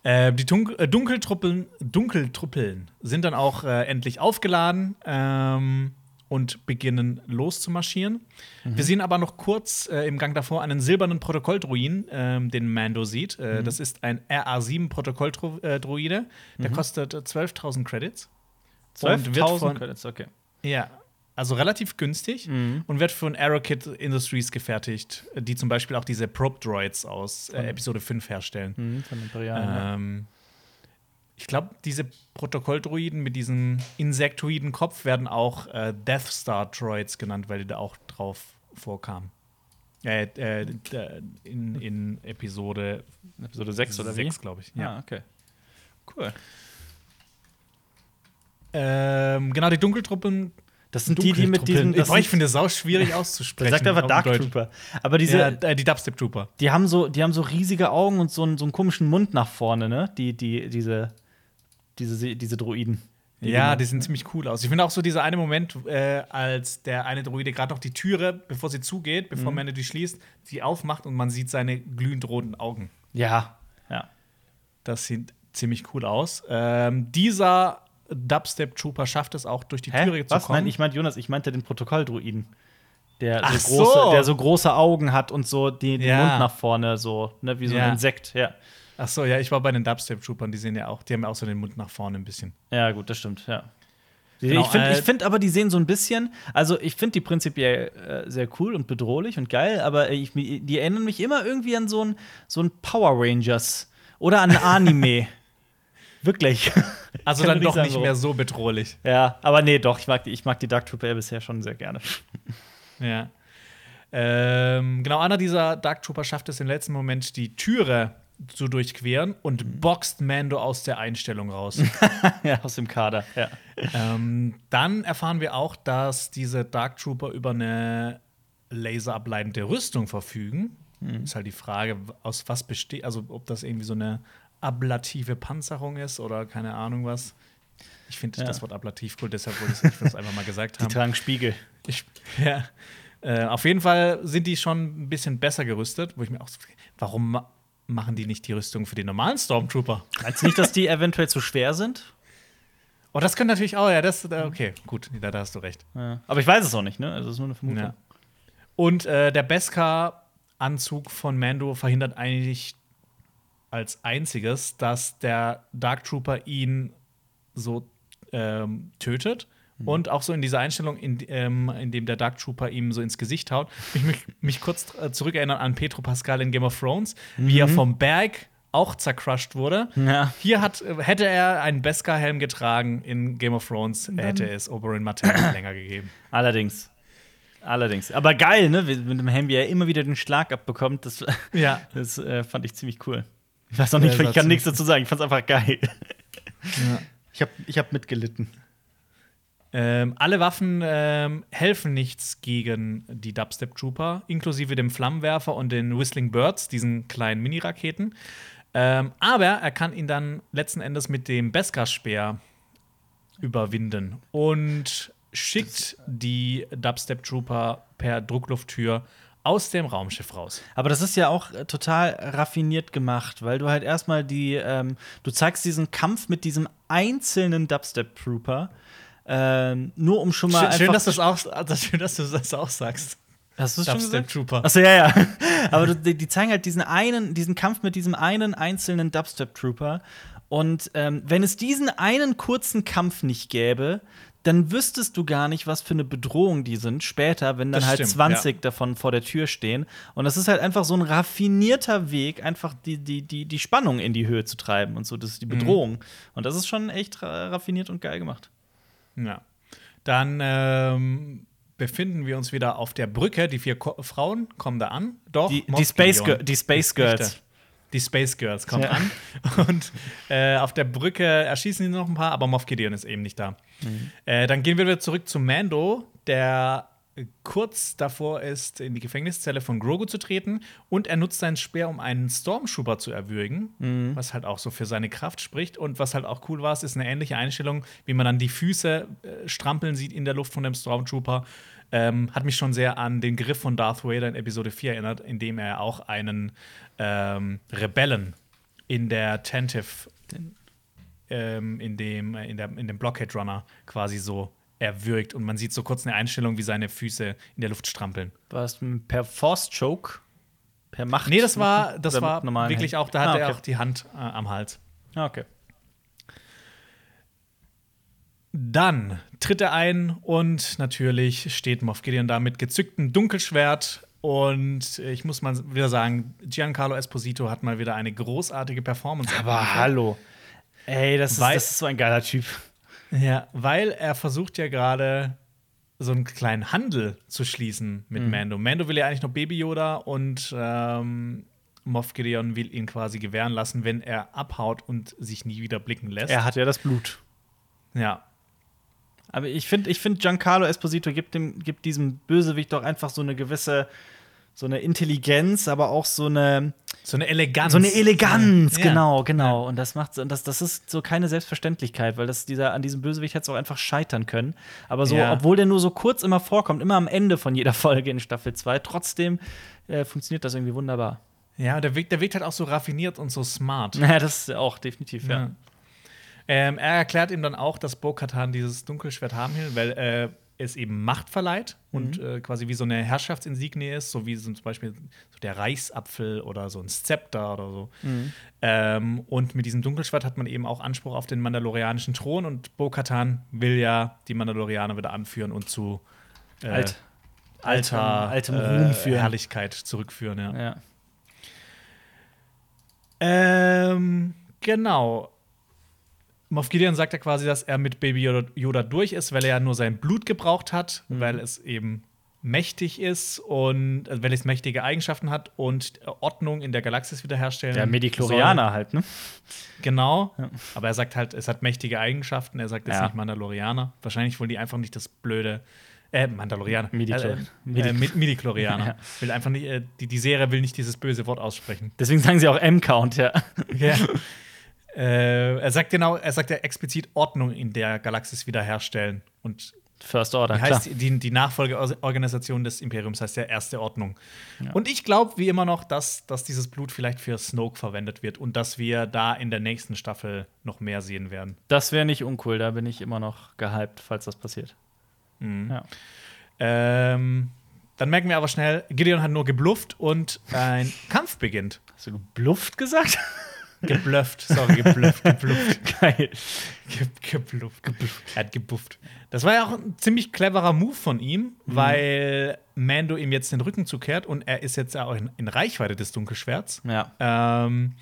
Äh, die Dun äh, Dunkeltruppeln, Dunkeltruppeln sind dann auch äh, endlich aufgeladen ähm, und beginnen loszumarschieren. Wir sehen aber noch kurz äh, im Gang davor einen silbernen Protokolldruiden, ähm, den Mando sieht. Äh, Das ist ein RA7 Protokolldruide. Der kostet äh, 12.000 Credits. Und wird 12.000 von- Credits, okay. Ja, also relativ günstig Mhm. und wird von Aerokit Industries gefertigt, die zum Beispiel auch diese Probe-Droids aus äh, Episode 5 herstellen. Mhm, von Imperial. Ähm, ich glaube, diese Protokolldroiden mit diesem insektoiden Kopf werden auch äh, Death Star Droids genannt, weil die da auch drauf vorkamen. Äh, äh, in, in Episode Episode 6 oder wie? 6, glaube ich. Ja, okay. Cool. Ähm, genau, die Dunkeltruppen. Das sind die, die mit. Das Boah, ich sind- finde es sau schwierig Der auszusprechen. sagt einfach Dark. Trooper. Aber diese, ja, äh, die Dubstep Trooper. die haben so, die haben so riesige Augen und so einen, so einen komischen Mund nach vorne, ne? Die, die, diese, diese, diese Droiden. Die ja, die sehen ziemlich cool aus. Ich finde auch so dieser eine Moment, äh, als der eine Droide gerade noch die Türe, bevor sie zugeht, bevor Mhm. Mando die schließt, sie aufmacht und man sieht seine glühend roten Augen. Ja, ja. Das sieht ziemlich cool aus. Ähm, dieser Dubstep Trooper schafft es auch durch die Hä? Türe zu Was? kommen. Nein, ich meinte Jonas, ich meinte den Protokolldruiden. Der Ach so, große, so. der so große Augen hat und so den Ja. Mund nach vorne, so, ne, wie so Ja. ein Insekt, ja. Ach so, ja, ich war bei den Dubstep Troopern, die sehen ja auch, die haben ja auch so den Mund nach vorne ein bisschen. Ja, gut, das stimmt, ja. Genau, ich finde äh, ich find aber, die sehen so ein bisschen, also ich finde die prinzipiell äh, sehr cool und bedrohlich und geil, aber ich, die erinnern mich immer irgendwie an so ein, so ein Power Rangers oder an ein Anime. [LAUGHS] Wirklich. [LAUGHS] Also dann doch nicht mehr so bedrohlich. Ja, aber nee, doch, ich mag die, ich mag die Dark Trooper bisher schon sehr gerne. [LAUGHS] Ja. Ähm, genau, einer dieser Dark Trooper schafft es im letzten Moment, die Türe zu durchqueren und boxt Mando aus der Einstellung raus. [LAUGHS] ja, aus dem Kader, ja. ähm, dann erfahren wir auch, dass diese Dark Trooper über eine laserableitende Rüstung verfügen. Ist halt die Frage, aus was besteht, also ob das irgendwie so eine ablative Panzerung ist oder keine Ahnung was. Ich finde Ja. das Wort ablativ cool, deshalb wollte ich das einfach mal gesagt [LAUGHS] Die haben. tragen Spiegel. Ich, ja. Äh, auf jeden Fall sind die schon ein bisschen besser gerüstet, wo ich mir auch so, warum ma machen die nicht die Rüstung für die normalen Stormtrooper? Meinst du nicht, dass die eventuell zu schwer sind? Oh, das könnte natürlich auch, ja, das, äh, okay, gut, da, da hast du recht. Ja. Aber ich weiß es auch nicht, ne? Also, es ist nur eine Vermutung. Ja. Und äh, der Beskar-Anzug von Mando verhindert eigentlich als einziges, dass der Dark Trooper ihn so ähm, tötet. Und auch so in dieser Einstellung, in, ähm, in dem der Dark Trooper ihm so ins Gesicht haut, ich mich, mich kurz äh, zurückerinnern an Petro Pascal in Game of Thrones, wie er vom Berg auch zercrushed wurde. Ja. Hier hat, äh, hätte er einen Beskar-Helm getragen in Game of Thrones, hätte es Oberyn Martell länger gegeben. [CLEARS THROAT] Allerdings. Allerdings. Aber geil, ne? Mit dem Helm, wie er immer wieder den Schlag abbekommt. Das, Ja. [LAUGHS] das äh, fand ich ziemlich cool. Ich weiß auch nicht, ich kann nichts dazu sagen. Ich fand's einfach geil. Ja. Ich hab, ich hab mitgelitten. Ähm, alle Waffen ähm, helfen nichts gegen die Dubstep Trooper, inklusive dem Flammenwerfer und den Whistling Birds, diesen kleinen Mini-Raketen. Ähm, aber er kann ihn dann letzten Endes mit dem Beskar-Speer überwinden und schickt die Dubstep Trooper per Drucklufttür aus dem Raumschiff raus. Aber das ist ja auch äh, total raffiniert gemacht, weil du halt erstmal die, ähm, du zeigst diesen Kampf mit diesem einzelnen Dubstep-Trooper, ähm, nur um schon mal Schön, dass, du's auch, [LAUGHS] das, schön, dass du das auch sagst. Hast du es Dubstep? Trooper. Achso, ja, ja. [LAUGHS] Aber du, die, die zeigen halt diesen einen, diesen Kampf mit diesem einen einzelnen Dubstep-Trooper. Und ähm, wenn es diesen einen kurzen Kampf nicht gäbe, dann wüsstest du gar nicht, was für eine Bedrohung die sind später, wenn dann Das halt stimmt, 20 davon vor der Tür stehen. Und das ist halt einfach so ein raffinierter Weg, einfach die, die, die, die Spannung in die Höhe zu treiben und so. Das ist die Bedrohung. Und das ist schon echt ra raffiniert und geil gemacht. Ja. Dann ähm, befinden wir uns wieder auf der Brücke. Die vier Ko Frauen kommen da an. Doch, Die, die, Space, Gideon. Gir- die Space Girls. Die Space Girls kommen Ja. an. [LAUGHS] Und äh, auf der Brücke erschießen sie noch ein paar, aber Moff Gideon ist eben nicht da. Mhm. Äh, dann gehen wir wieder zurück zu Mando, der kurz davor ist, in die Gefängniszelle von Grogu zu treten. Und er nutzt seinen Speer, um einen Stormtrooper zu erwürgen, Mhm. was halt auch so für seine Kraft spricht. Und was halt auch cool war, ist eine ähnliche Einstellung, wie man dann die Füße äh, strampeln sieht in der Luft von dem Stormtrooper. Ähm, hat mich schon sehr an den Griff von Darth Vader in Episode 4 erinnert, in dem er auch einen ähm, Rebellen in der Tentive, ähm, in, dem, äh, in, der, in dem Blockhead Runner quasi so erwürgt. Und man sieht so kurz eine Einstellung, wie seine Füße in der Luft strampeln. War es per Force Choke? Per Macht? Nee, das war, das war wirklich Händen? auch, da hat Ah, er okay. auch die Hand äh, am Hals. Ah, okay. Dann tritt er ein und natürlich steht Moff Gideon da mit gezücktem Dunkelschwert. Und ich muss mal wieder sagen, Giancarlo Esposito hat mal wieder eine großartige Performance. Aber abgeliefert. hallo. Ey, das ist, Weil- das ist so ein geiler Typ. Ja, weil er versucht ja gerade so einen kleinen Handel zu schließen mit Mhm. Mando. Mando will ja eigentlich noch Baby Yoda und ähm, Moff Gideon will ihn quasi gewähren lassen, wenn er abhaut und sich nie wieder blicken lässt. Er hat ja das Blut. ja. Aber ich finde, ich find, Giancarlo Esposito gibt, dem, gibt diesem Bösewicht doch einfach so eine gewisse, so eine Intelligenz, aber auch so eine, So eine Eleganz. So eine Eleganz, Ja. genau, genau. Und das macht und das, das ist so keine Selbstverständlichkeit, weil das dieser an diesem Bösewicht hätte es auch einfach scheitern können. Aber so, Ja. obwohl der nur so kurz immer vorkommt, immer am Ende von jeder [LAUGHS] Folge in Staffel 2, trotzdem äh, funktioniert das irgendwie wunderbar. Ja, der wirkt, der wirkt halt auch so raffiniert und so smart. Naja, das ist auch definitiv, ja. Ähm, er erklärt ihm dann auch, dass Bo-Katan dieses Dunkelschwert haben will, weil äh, es eben Macht verleiht und Mhm. äh, quasi wie so eine Herrschaftsinsignie ist, so wie so zum Beispiel so der Reichsapfel oder so ein Zepter oder so. Mhm. Ähm, und mit diesem Dunkelschwert hat man eben auch Anspruch auf den mandalorianischen Thron und Bo-Katan will ja die Mandalorianer wieder anführen und zu äh, Alt. alter altem äh, Ruhm führen. Herrlichkeit zurückführen. Ja. Ja. Ähm, genau. Moff Gideon sagt ja quasi, dass er mit Baby Yoda, Yoda durch ist, weil er ja nur sein Blut gebraucht hat, Mhm. weil es eben mächtig ist und äh, weil es mächtige Eigenschaften hat und äh, Ordnung in der Galaxis wiederherstellen. Der Mediklorianer halt, ne? Genau. Ja. Aber er sagt halt, es hat mächtige Eigenschaften. Er sagt jetzt Ja. nicht Mandalorianer. Wahrscheinlich wollen die einfach nicht das blöde. Äh, Mandalorianer. Midichlor- Äh, äh, Mid- Midichlorianer. [LAUGHS] Ja. Will einfach nicht, äh, die, die Serie will nicht dieses böse Wort aussprechen. Deswegen sagen sie auch M-Count, ja. Ja. [LAUGHS] äh, er sagt genau, er sagt ja explizit Ordnung in der Galaxis wiederherstellen. Und First Order, klar. heißt die, die Nachfolgeorganisation des Imperiums heißt ja Erste Ordnung. Und ich glaube, wie immer noch, dass, dass dieses Blut vielleicht für Snoke verwendet wird und dass wir da in der nächsten Staffel noch mehr sehen werden. Das wäre nicht uncool, da bin ich immer noch gehypt, falls das passiert. Mhm. Ja. Ähm, dann merken wir aber schnell, Gideon hat nur geblufft und ein Kampf beginnt. Hast du geblufft gesagt? [LAUGHS] Geblufft, sorry, geblufft, geblufft. [LAUGHS] Geil. Ge geblufft, geblufft. Er hat gebufft. Das war ja auch ein ziemlich cleverer Move von ihm, weil Mando ihm jetzt den Rücken zukehrt und er ist jetzt ja auch in, in Reichweite des Dunkelschwerts. Ja. Ähm,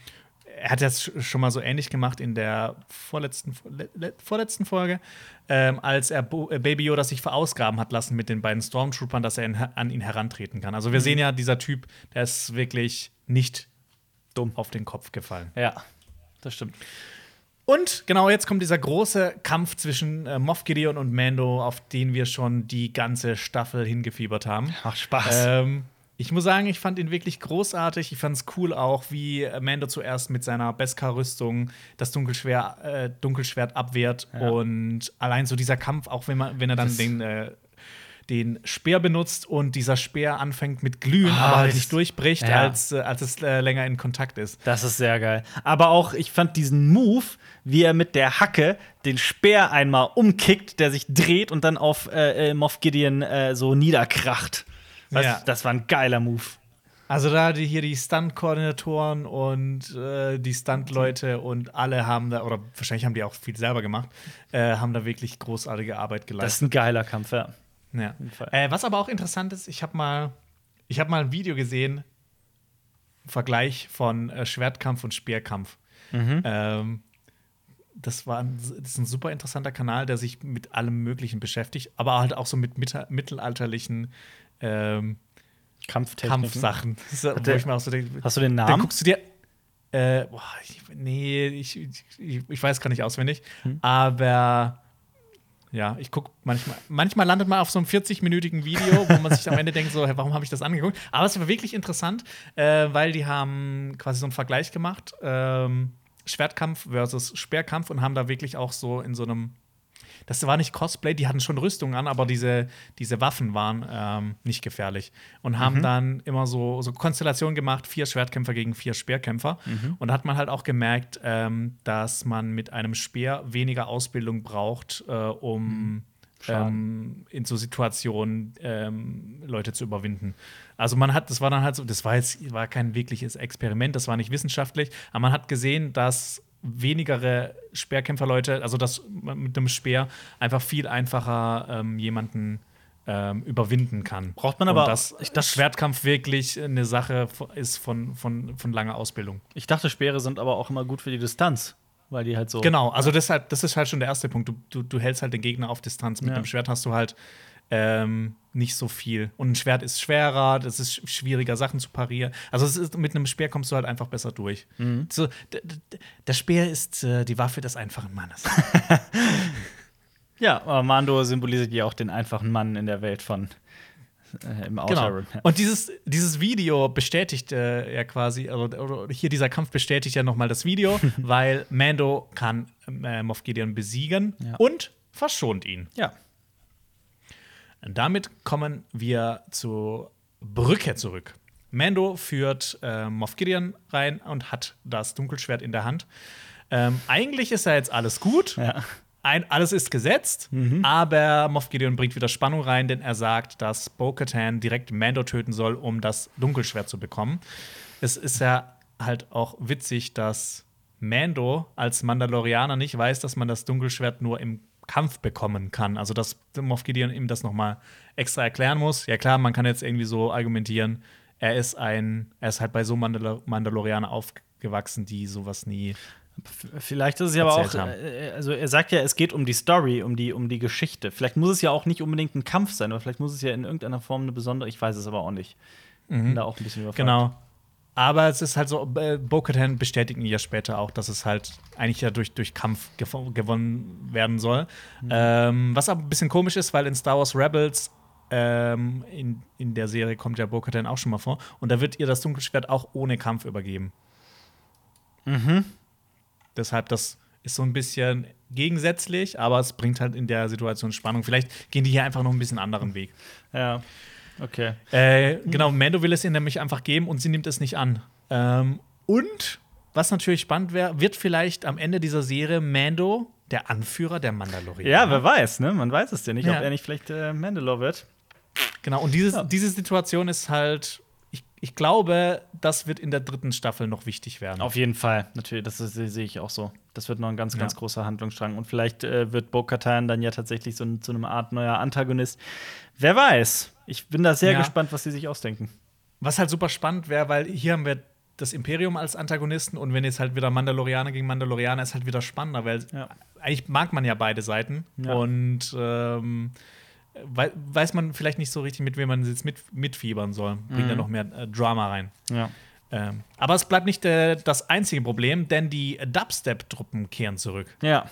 er hat das sch- schon mal so ähnlich gemacht in der vorletzten, le- le- vorletzten Folge, ähm, als er Bo äh, Baby Yoda sich verausgaben hat lassen mit den beiden Stormtroopern, dass er ihn, an ihn herantreten kann. Also wir sehen ja, dieser Typ, der ist wirklich nicht dumm auf den Kopf gefallen. Ja, das stimmt. Und genau jetzt kommt dieser große Kampf zwischen äh, Moff Gideon und Mando, auf den wir schon die ganze Staffel hingefiebert haben. Macht Spaß. Ähm, ich muss sagen, ich fand ihn wirklich großartig. Ich fand es cool auch, wie äh, Mando zuerst mit seiner Beskar-Rüstung das Dunkelschwert, äh, Dunkelschwert abwehrt. Ja. Und allein so dieser Kampf, auch wenn, man, wenn er dann Das- den, äh, den Speer benutzt und dieser Speer anfängt mit Glühen, Ah, aber halt nicht durchbricht, ja. als, äh, als es äh, länger in Kontakt ist. Das ist sehr geil. Aber auch, ich fand diesen Move, wie er mit der Hacke den Speer einmal umkickt, der sich dreht und dann auf äh, äh, Moff Gideon äh, so niederkracht. Weißt, Ja. Das war ein geiler Move. Also da die hier die Stunt-Koordinatoren und äh, die Stunt-Leute und alle haben da, oder wahrscheinlich haben die auch viel selber gemacht, äh, haben da wirklich großartige Arbeit Das ist geleistet. ein geiler Kampf, ja. Ja. Äh, was aber auch interessant ist, ich habe mal, ich habe mal ein Video gesehen, Vergleich von äh, Schwertkampf und Speerkampf. Mhm. Ähm, das, war ein, das ist ein super interessanter Kanal, der sich mit allem Möglichen beschäftigt, aber halt auch so mit mitte- mittelalterlichen ähm. Kampfsachen. [LAUGHS] So, denke, Hast du den dann Namen? guckst du dir. Äh, boah, ich, nee, ich, ich, ich weiß gar nicht auswendig. Hm. Aber ja, ich gucke manchmal. Manchmal landet man auf so einem 40-minütigen Video, wo man sich am Ende denkt, so, hä, warum habe ich das angeguckt? Aber es war wirklich interessant, äh, weil die haben quasi so einen Vergleich gemacht. Ähm, Schwertkampf versus Speerkampf und haben da wirklich auch so in so einem das war nicht Cosplay, die hatten schon Rüstung an, aber diese, diese Waffen waren ähm, nicht gefährlich. Und haben dann immer so, so Konstellationen gemacht, vier Schwertkämpfer gegen vier Speerkämpfer. Und da hat man halt auch gemerkt, ähm, dass man mit einem Speer weniger Ausbildung braucht, äh, um ähm, in so Situationen ähm, Leute zu überwinden. Also man hat, das war dann halt so, das war jetzt war kein wirkliches Experiment, das war nicht wissenschaftlich, aber man hat gesehen, dass wenigere Speerkämpferleute, also dass man mit einem Speer einfach viel einfacher ähm, jemanden ähm, überwinden kann. Braucht man aber- Und dass ich- das Schwertkampf wirklich eine Sache ist von, von, von langer Ausbildung. Ich dachte, Speere sind aber auch immer gut für die Distanz, weil die halt so. Genau, also deshalb, das ist halt schon der erste Punkt. Du, du, du hältst halt den Gegner auf Distanz. Mit Ja. einem Schwert hast du halt ähm, nicht so viel. Und ein Schwert ist schwerer, das ist sch- schwieriger, Sachen zu parieren. Also es ist, mit einem Speer kommst du halt einfach besser durch. Mhm. So, d- d- der Speer ist äh, die Waffe des einfachen Mannes. [LAUGHS] Ja, aber Mando symbolisiert ja auch den einfachen Mann in der Welt von äh, im Outer Genau. Rim. Ja. Und dieses, dieses Video bestätigt äh, ja quasi, also, hier dieser Kampf bestätigt ja nochmal das Video, [LAUGHS] weil Mando kann äh, Moff Gideon besiegen Ja. und verschont ihn. ja. Damit kommen wir zur Brücke zurück. Mando führt äh, Moff Gideon rein und hat das Dunkelschwert in der Hand. Ähm, eigentlich ist ja jetzt alles gut. Ja. Ein, alles ist gesetzt, aber Moff Gideon bringt wieder Spannung rein, denn er sagt, dass Bo-Katan direkt Mando töten soll, um das Dunkelschwert zu bekommen. Es ist ja halt auch witzig, dass Mando als Mandalorianer nicht weiß, dass man das Dunkelschwert nur im Kampf bekommen kann. Also dass Moff Gideon ihm das noch mal extra erklären muss. Ja klar, man kann jetzt irgendwie so argumentieren, er ist ein, er ist halt bei so Mandal Mandalorianer aufgewachsen, die sowas nie Vielleicht ist es ja aber auch, haben. äh, also er sagt ja, es geht um die Story, um die, um die Geschichte. Vielleicht muss es ja auch nicht unbedingt ein Kampf sein, aber vielleicht muss es ja in irgendeiner Form eine besondere, ich weiß es aber auch nicht. Bin da auch ein bisschen überfragt. Genau. Aber es ist halt so, äh, Bo-Katan bestätigt ihn ja später auch, dass es halt eigentlich ja durch, durch Kampf gew gewonnen werden soll. Ähm, was aber ein bisschen komisch ist, weil in Star Wars Rebels ähm, in, in der Serie kommt ja Bo-Katan auch schon mal vor. Und da wird ihr das Dunkelschwert auch ohne Kampf übergeben. Deshalb, das ist so ein bisschen gegensätzlich, aber es bringt halt in der Situation Spannung. Vielleicht gehen die hier einfach noch ein bisschen anderen Weg. Ja. Okay. Äh, genau, Mando will es ihr nämlich einfach geben und sie nimmt es nicht an. Ähm, und was natürlich spannend wäre, wird vielleicht am Ende dieser Serie Mando der Anführer der Mandalorianer. Ja, wer weiß, ne? Man weiß es ja nicht, Ja. ob er nicht vielleicht äh, Mandalore wird. Genau, und dieses, Ja. diese Situation ist halt, ich, ich glaube, das wird in der dritten Staffel noch wichtig werden. Auf jeden Fall, natürlich, das ist- sehe ich auch so. Das wird noch ein ganz, Ja. ganz großer Handlungsstrang. Und vielleicht äh, wird Bo-Katan dann ja tatsächlich so, so eine Art neuer Antagonist. Wer weiß? Ich bin da sehr Ja. gespannt, was sie sich ausdenken. Was halt super spannend wäre, weil hier haben wir das Imperium als Antagonisten und wenn jetzt halt wieder Mandalorianer gegen Mandalorianer ist halt wieder spannender, weil Ja. eigentlich mag man ja beide Seiten Ja. und ähm, wei weiß man vielleicht nicht so richtig, mit wem man jetzt mit, mitfiebern soll. Bringt ja Mhm. noch mehr äh, Drama rein. Ja. Ähm, aber es bleibt nicht äh, das einzige Problem, denn die Dubstep-Truppen kehren zurück. Ja.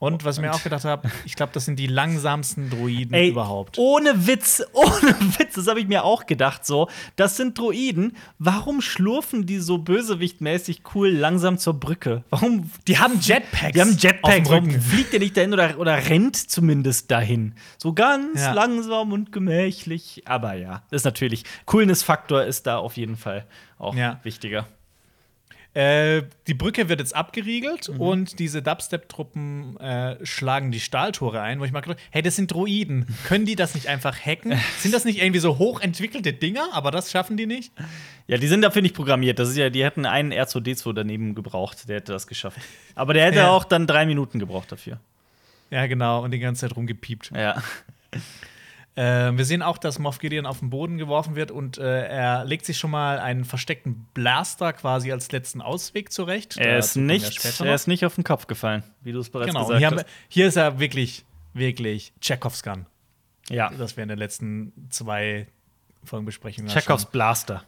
Und was ich mir auch gedacht habe, ich glaube, das sind die langsamsten Droiden Ey, überhaupt. ohne Witz, [LAUGHS] ohne Witz, das habe ich mir auch gedacht so. Das sind Droiden. Warum schlurfen die so bösewichtmäßig cool langsam zur Brücke? Warum? Die haben Jetpacks. Die haben Jetpacks. Warum fliegt der nicht dahin oder, oder rennt zumindest dahin? So ganz Ja. langsam und gemächlich. Aber ja, das ist natürlich. Coolness-Faktor ist da auf jeden Fall auch Ja. wichtiger. Äh, die Brücke wird jetzt abgeriegelt Mhm. und diese Dubstep-Truppen äh, schlagen die Stahltore ein, wo ich mal gedacht hey, das sind Droiden. Können die das nicht einfach hacken? [LAUGHS] sind das nicht irgendwie so hochentwickelte Dinger, aber das schaffen die nicht? Ja, die sind dafür nicht programmiert. Das ist ja, die hätten einen R2D2 daneben gebraucht, der hätte das geschafft. Aber der hätte Ja. auch dann drei Minuten gebraucht dafür. Ja, genau, und die ganze Zeit rumgepiept. Ja. Äh, wir sehen auch, dass Moff Gideon auf den Boden geworfen wird und äh, er legt sich schon mal einen versteckten Blaster quasi als letzten Ausweg zurecht. Er ist, wir nicht, er ist nicht auf den Kopf gefallen, wie du es bereits Genau, gesagt hier, haben, hast. wir- hier ist er wirklich, wirklich Chekhovs Gun. Ja, Das wir [LAUGHS] in den letzten zwei Folgenbesprechungen ja Chekhovs Blaster.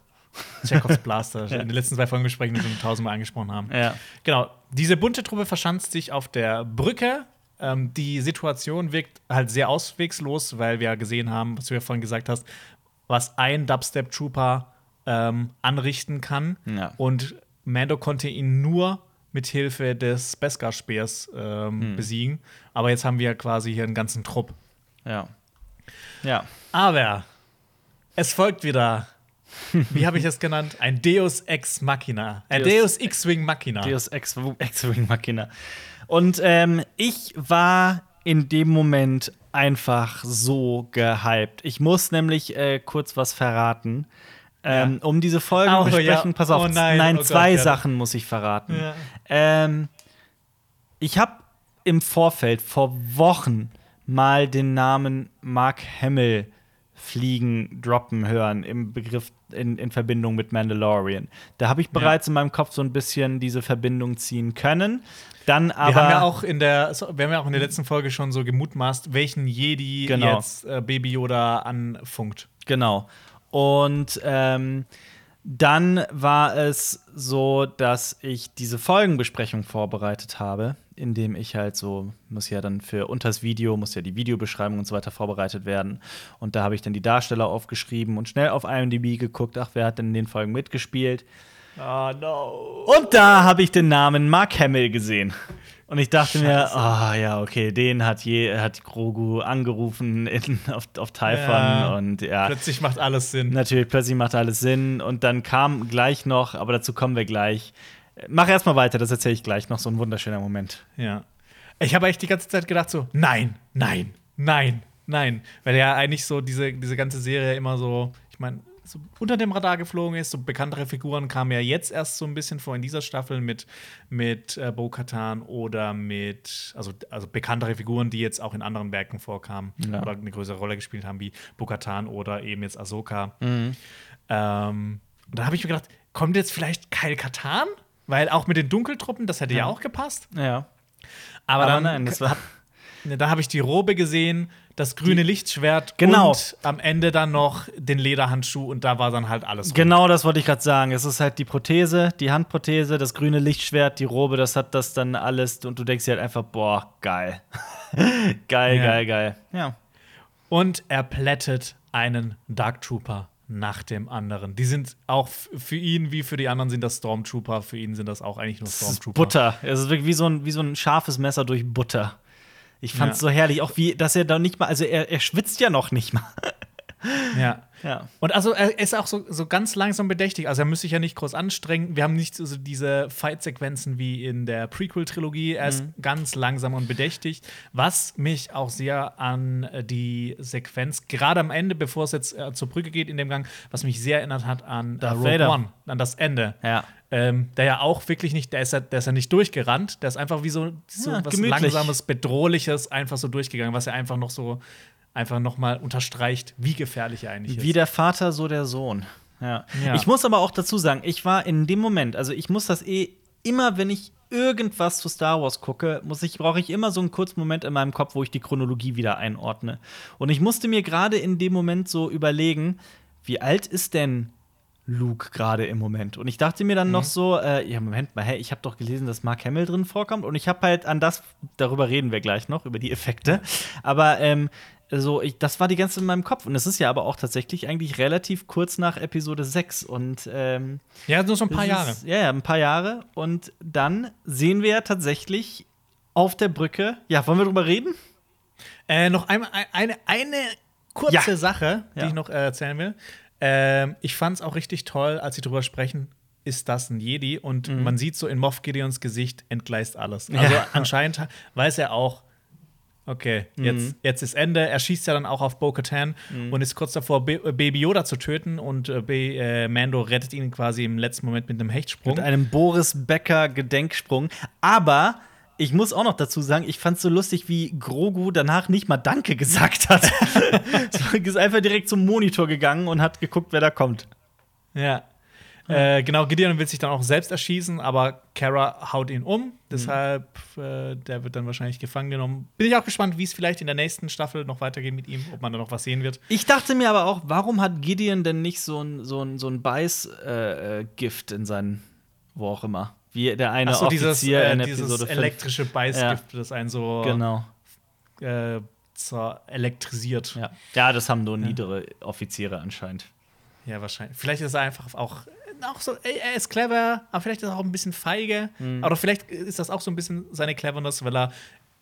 Chekhovs Blaster. In den letzten zwei Folgenbesprechungen schon tausendmal angesprochen haben. Ja. Genau, diese bunte Truppe verschanzt sich auf der Brücke. Ähm, die Situation wirkt halt sehr auswegslos, weil wir ja gesehen haben, was du ja vorhin gesagt hast, was ein Dubstep-Trooper ähm, anrichten kann. Ja. Und Mando konnte ihn nur mit Hilfe des Beskar-Speers ähm, Hm. besiegen. Aber jetzt haben wir quasi hier einen ganzen Trupp. Ja. Ja. Aber es folgt wieder, [LAUGHS] wie habe ich es genannt? Ein Deus Ex Machina. Ein Deus- Deus X-Wing Machina. Deus Ex- Ex-Wing Machina. Und ähm, ich war in dem Moment einfach so gehypt. Ich muss nämlich äh, kurz was verraten. Ähm, Um diese Folge Oh, besprechen, ja. pass auf, Oh nein, oh Gott, zwei ja. Sachen muss ich verraten. Ja. Ähm, ich habe im Vorfeld vor Wochen mal den Namen Mark Hamill fliegen, droppen hören im Begriff in, in Verbindung mit Mandalorian. Da habe ich bereits in meinem Kopf so ein bisschen diese Verbindung ziehen können. Dann aber wir haben ja auch in der, wir haben ja auch in der letzten Folge schon so gemutmaßt, welchen Jedi Genau. jetzt äh, Baby Yoda anfunkt. Genau. Und ähm, dann war es so, dass ich diese Folgenbesprechung vorbereitet habe indem ich halt so, muss ja dann für unters Video, muss ja die Videobeschreibung und so weiter vorbereitet werden. Und da habe ich dann die Darsteller aufgeschrieben und schnell auf IMDb geguckt, ach, wer hat denn in den Folgen mitgespielt? Oh no. Und da habe ich den Namen Mark Hamill gesehen. Und ich dachte Scheiße. mir, ah oh, ja, okay, den hat je hat Grogu angerufen in, auf, auf Typhon ja, und ja. Plötzlich macht alles Sinn. Natürlich, plötzlich macht alles Sinn. Und dann kam gleich noch, aber dazu kommen wir gleich. Mach erstmal weiter, das erzähle ich gleich noch, so ein wunderschöner Moment. Ja. Ich habe echt die ganze Zeit gedacht, so, nein, nein, nein, nein. Weil ja eigentlich so diese, diese ganze Serie immer so, ich meine, so unter dem Radar geflogen ist. So bekanntere Figuren kamen ja jetzt erst so ein bisschen vor in dieser Staffel mit, mit äh, Bo-Katan oder mit, also, also bekanntere Figuren, die jetzt auch in anderen Werken vorkamen ja. oder eine größere Rolle gespielt haben, wie Bo-Katan oder eben jetzt Ahsoka. Mhm. Ähm, und da habe ich mir gedacht, kommt jetzt vielleicht Kyle Katan? Weil auch mit den Dunkeltruppen, das hätte ja, ja auch gepasst. Ja. Aber, Aber dann, nein, das [LAUGHS] war. Da habe ich die Robe gesehen das grüne Lichtschwert genau. und am Ende dann noch den Lederhandschuh und da war dann halt alles. Genau, das wollte ich gerade sagen. Es ist halt die Prothese, die Handprothese, das grüne Lichtschwert, die Robe, das hat das dann alles und du denkst dir halt einfach, boah, geil. [LAUGHS] geil, ja. geil, geil. Ja. Und er plättet einen Dark Trooper nach dem anderen. Die sind auch für ihn wie für die anderen sind das Stormtrooper. Für ihn sind das auch eigentlich nur Stormtrooper. Butter. Es ist wirklich wie so ein, wie so ein scharfes Messer durch Butter. Ich fand es ja. so herrlich, auch wie, dass er da nicht mal, also er, er schwitzt ja noch nicht mal. Ja. [LAUGHS] ja. Und also er ist auch so, so ganz langsam bedächtig. Also er müsste sich ja nicht groß anstrengen. Wir haben nicht so diese Fight-Sequenzen wie in der Prequel-Trilogie. Er ist mhm. ganz langsam und bedächtig. Was mich auch sehr an die Sequenz, gerade am Ende, bevor es jetzt äh, zur Brücke geht in dem Gang, was mich sehr erinnert hat an äh, Rogue Vader. One, an das Ende. Ja. Ähm, der ja auch wirklich nicht, der ist ja, der ist ja nicht durchgerannt, der ist einfach wie so, so ja, was gemütlich. langsames, bedrohliches einfach so durchgegangen, was er einfach noch so einfach noch mal unterstreicht, wie gefährlich er eigentlich ist. Wie der Vater, so der Sohn. Ja. ja. Ich muss aber auch dazu sagen, ich war in dem Moment, also ich muss das eh immer, wenn ich irgendwas zu Star Wars gucke, muss ich brauche ich immer so einen kurzen Moment in meinem Kopf, wo ich die Chronologie wieder einordne. Und ich musste mir gerade in dem Moment so überlegen, wie alt ist denn Luke gerade im Moment. Und ich dachte mir dann mhm. noch so, äh, ja, Moment mal, hey, ich habe doch gelesen, dass Mark Hamill drin vorkommt. Und ich habe halt an das, darüber reden wir gleich noch, über die Effekte. Aber ähm, so, ich, das war die ganze Zeit in meinem Kopf. Und es ist ja aber auch tatsächlich eigentlich relativ kurz nach Episode 6. Und ähm, Ja, nur so ein paar Jahre. ja, ja, ein paar Jahre. Und dann sehen wir ja tatsächlich auf der Brücke. Ja, wollen wir drüber reden? Äh, noch einmal eine, eine kurze ja. Sache, die ja. ich noch äh, erzählen will. Ähm, ich fand es auch richtig toll, als sie drüber sprechen, ist das ein Jedi? Und mhm. man sieht so in Moff Gideons Gesicht entgleist alles. Also ja. anscheinend weiß er auch, okay, mhm. jetzt, jetzt ist Ende. Er schießt ja dann auch auf Bo-Katan mhm. und ist kurz davor, äh, Baby Yoda zu töten. Und äh, äh, Mando rettet ihn quasi im letzten Moment mit einem Hechtsprung. Mit einem Boris Becker Gedenksprung. Aber ich muss auch noch dazu sagen, ich fand es so lustig, wie Grogu danach nicht mal Danke gesagt hat. [LAUGHS] ist einfach direkt zum Monitor gegangen und hat geguckt, wer da kommt. Ja. Äh, genau, Gideon will sich dann auch selbst erschießen, aber Kara haut ihn um. Deshalb, äh, der wird dann wahrscheinlich gefangen genommen. Bin ich auch gespannt, wie es vielleicht in der nächsten Staffel noch weitergeht mit ihm, ob man da noch was sehen wird. Ich dachte mir aber auch, warum hat Gideon denn nicht so ein, so ein, so ein Beißgift äh, äh in seinen, wo auch immer? Wie der eine so, Offizier dieses, äh, in Episode dieses elektrische Beißgift, ja. das einen so genau. äh, elektrisiert. Ja. ja, das haben nur niedere Offiziere anscheinend. Ja, wahrscheinlich. Vielleicht ist er einfach auch, auch so, er ist clever, aber vielleicht ist er auch ein bisschen feige. Mhm. Aber vielleicht ist das auch so ein bisschen seine Cleverness, weil er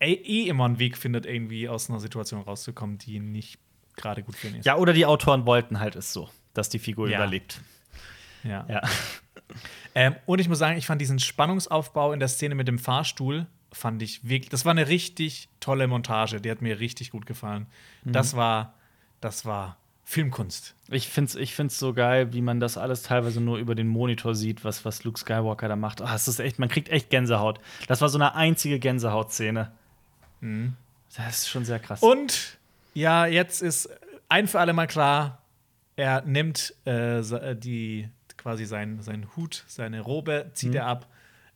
eh immer einen Weg findet, irgendwie aus einer Situation rauszukommen, die nicht gerade gut für ihn ist. Ja, oder die Autoren wollten halt es so, dass die Figur ja. überlebt. Ja. ja. Ähm, und ich muss sagen, ich fand diesen Spannungsaufbau in der Szene mit dem Fahrstuhl, fand ich wirklich, das war eine richtig tolle Montage, die hat mir richtig gut gefallen. Mhm. Das war, das war Filmkunst. Ich finde es ich find's so geil, wie man das alles teilweise nur über den Monitor sieht, was, was Luke Skywalker da macht. Oh, es ist echt, man kriegt echt Gänsehaut. Das war so eine einzige Gänsehautszene. Mhm. Das ist schon sehr krass. Und ja, jetzt ist ein für alle Mal klar, er nimmt äh, die, quasi seinen, seinen Hut, seine Robe, zieht mhm. er ab.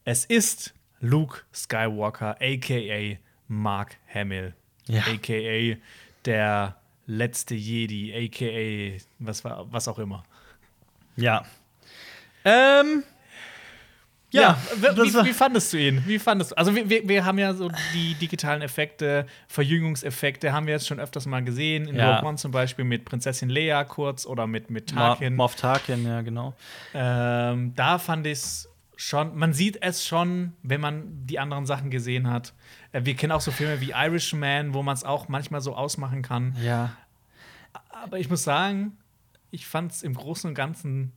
Es ist Luke Skywalker, aka Mark Hamill, ja. aka der letzte Jedi, aka was, was auch immer. Ja. Ähm, Ja, ja wie, wie, fandest du ihn? Wie fandest du? Also wir, wir, haben ja so die digitalen Effekte, Verjüngungseffekte haben wir jetzt schon öfters mal gesehen. In ja. Rogue One zum Beispiel mit Prinzessin Leia kurz oder mit, mit Tarkin. Moff Tarkin, ja, genau. Ähm, da fand ich es schon, man sieht es schon, wenn man die anderen Sachen gesehen hat. Äh, wir kennen auch so Filme wie Irishman, wo man es auch manchmal so ausmachen kann. Ja. Aber ich muss sagen, ich fand es im Großen und Ganzen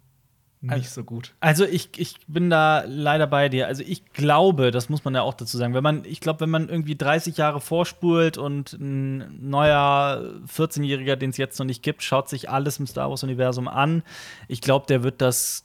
nicht so gut. Also ich, ich bin da leider bei dir. Also ich glaube, das muss man ja auch dazu sagen, wenn man, ich glaube, wenn man irgendwie 30 Jahre vorspult und ein neuer 14-Jähriger, den es jetzt noch nicht gibt, schaut sich alles im Star Wars-Universum an, ich glaube, der wird das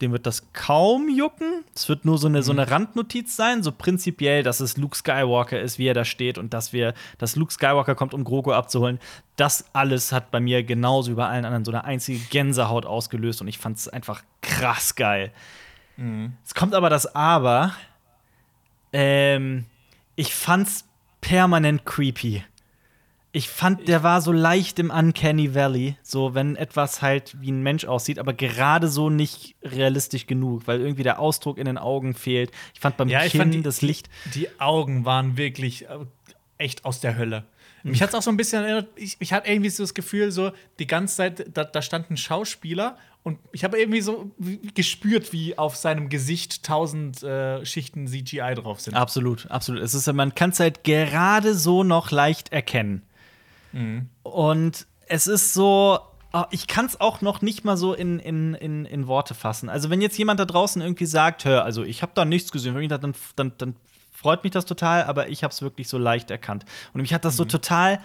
dem wird das kaum jucken. Es wird nur so eine, mhm. so eine Randnotiz sein, so prinzipiell, dass es Luke Skywalker ist, wie er da steht und dass wir, dass Luke Skywalker kommt, um Grogu abzuholen. Das alles hat bei mir genauso wie bei allen anderen so eine einzige Gänsehaut ausgelöst und ich fand es einfach krass geil. Mhm. Es kommt aber das Aber. Ähm, ich fand's permanent creepy ich fand, der war so leicht im Uncanny Valley, so wenn etwas halt wie ein Mensch aussieht, aber gerade so nicht realistisch genug, weil irgendwie der Ausdruck in den Augen fehlt. Ich fand beim ja, Kinn fand die, das Licht. Die Augen waren wirklich äh, echt aus der Hölle. Mich hat es auch so ein bisschen erinnert, ich, ich hatte irgendwie so das Gefühl, so die ganze Zeit, da, da stand ein Schauspieler und ich habe irgendwie so gespürt, wie auf seinem Gesicht tausend äh, Schichten CGI drauf sind. Absolut, absolut. Es ist, man kann es halt gerade so noch leicht erkennen. Mhm. Und es ist so, ah, ich kann es auch noch nicht mal so in, in, in, in Worte fassen. Also, wenn jetzt jemand da draußen irgendwie sagt, hör, also ich habe da nichts gesehen, dann, dann, dann freut mich das total, aber ich habe es wirklich so leicht erkannt. Und mich hat das mhm. so total,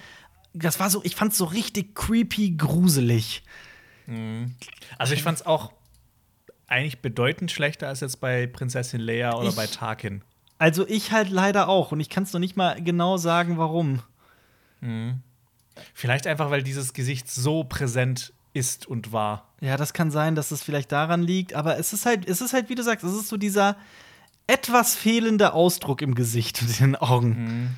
das war so, ich fand es so richtig creepy, gruselig. Mhm. Also, ich fand es auch eigentlich bedeutend schlechter als jetzt bei Prinzessin Leia oder ich, bei Tarkin. Also, ich halt leider auch. Und ich kann es noch nicht mal genau sagen, warum. Mhm. Vielleicht einfach, weil dieses Gesicht so präsent ist und war. Ja, das kann sein, dass es vielleicht daran liegt, aber es ist halt, es ist halt, wie du sagst, es ist so dieser etwas fehlende Ausdruck im Gesicht und in den Augen. Mhm.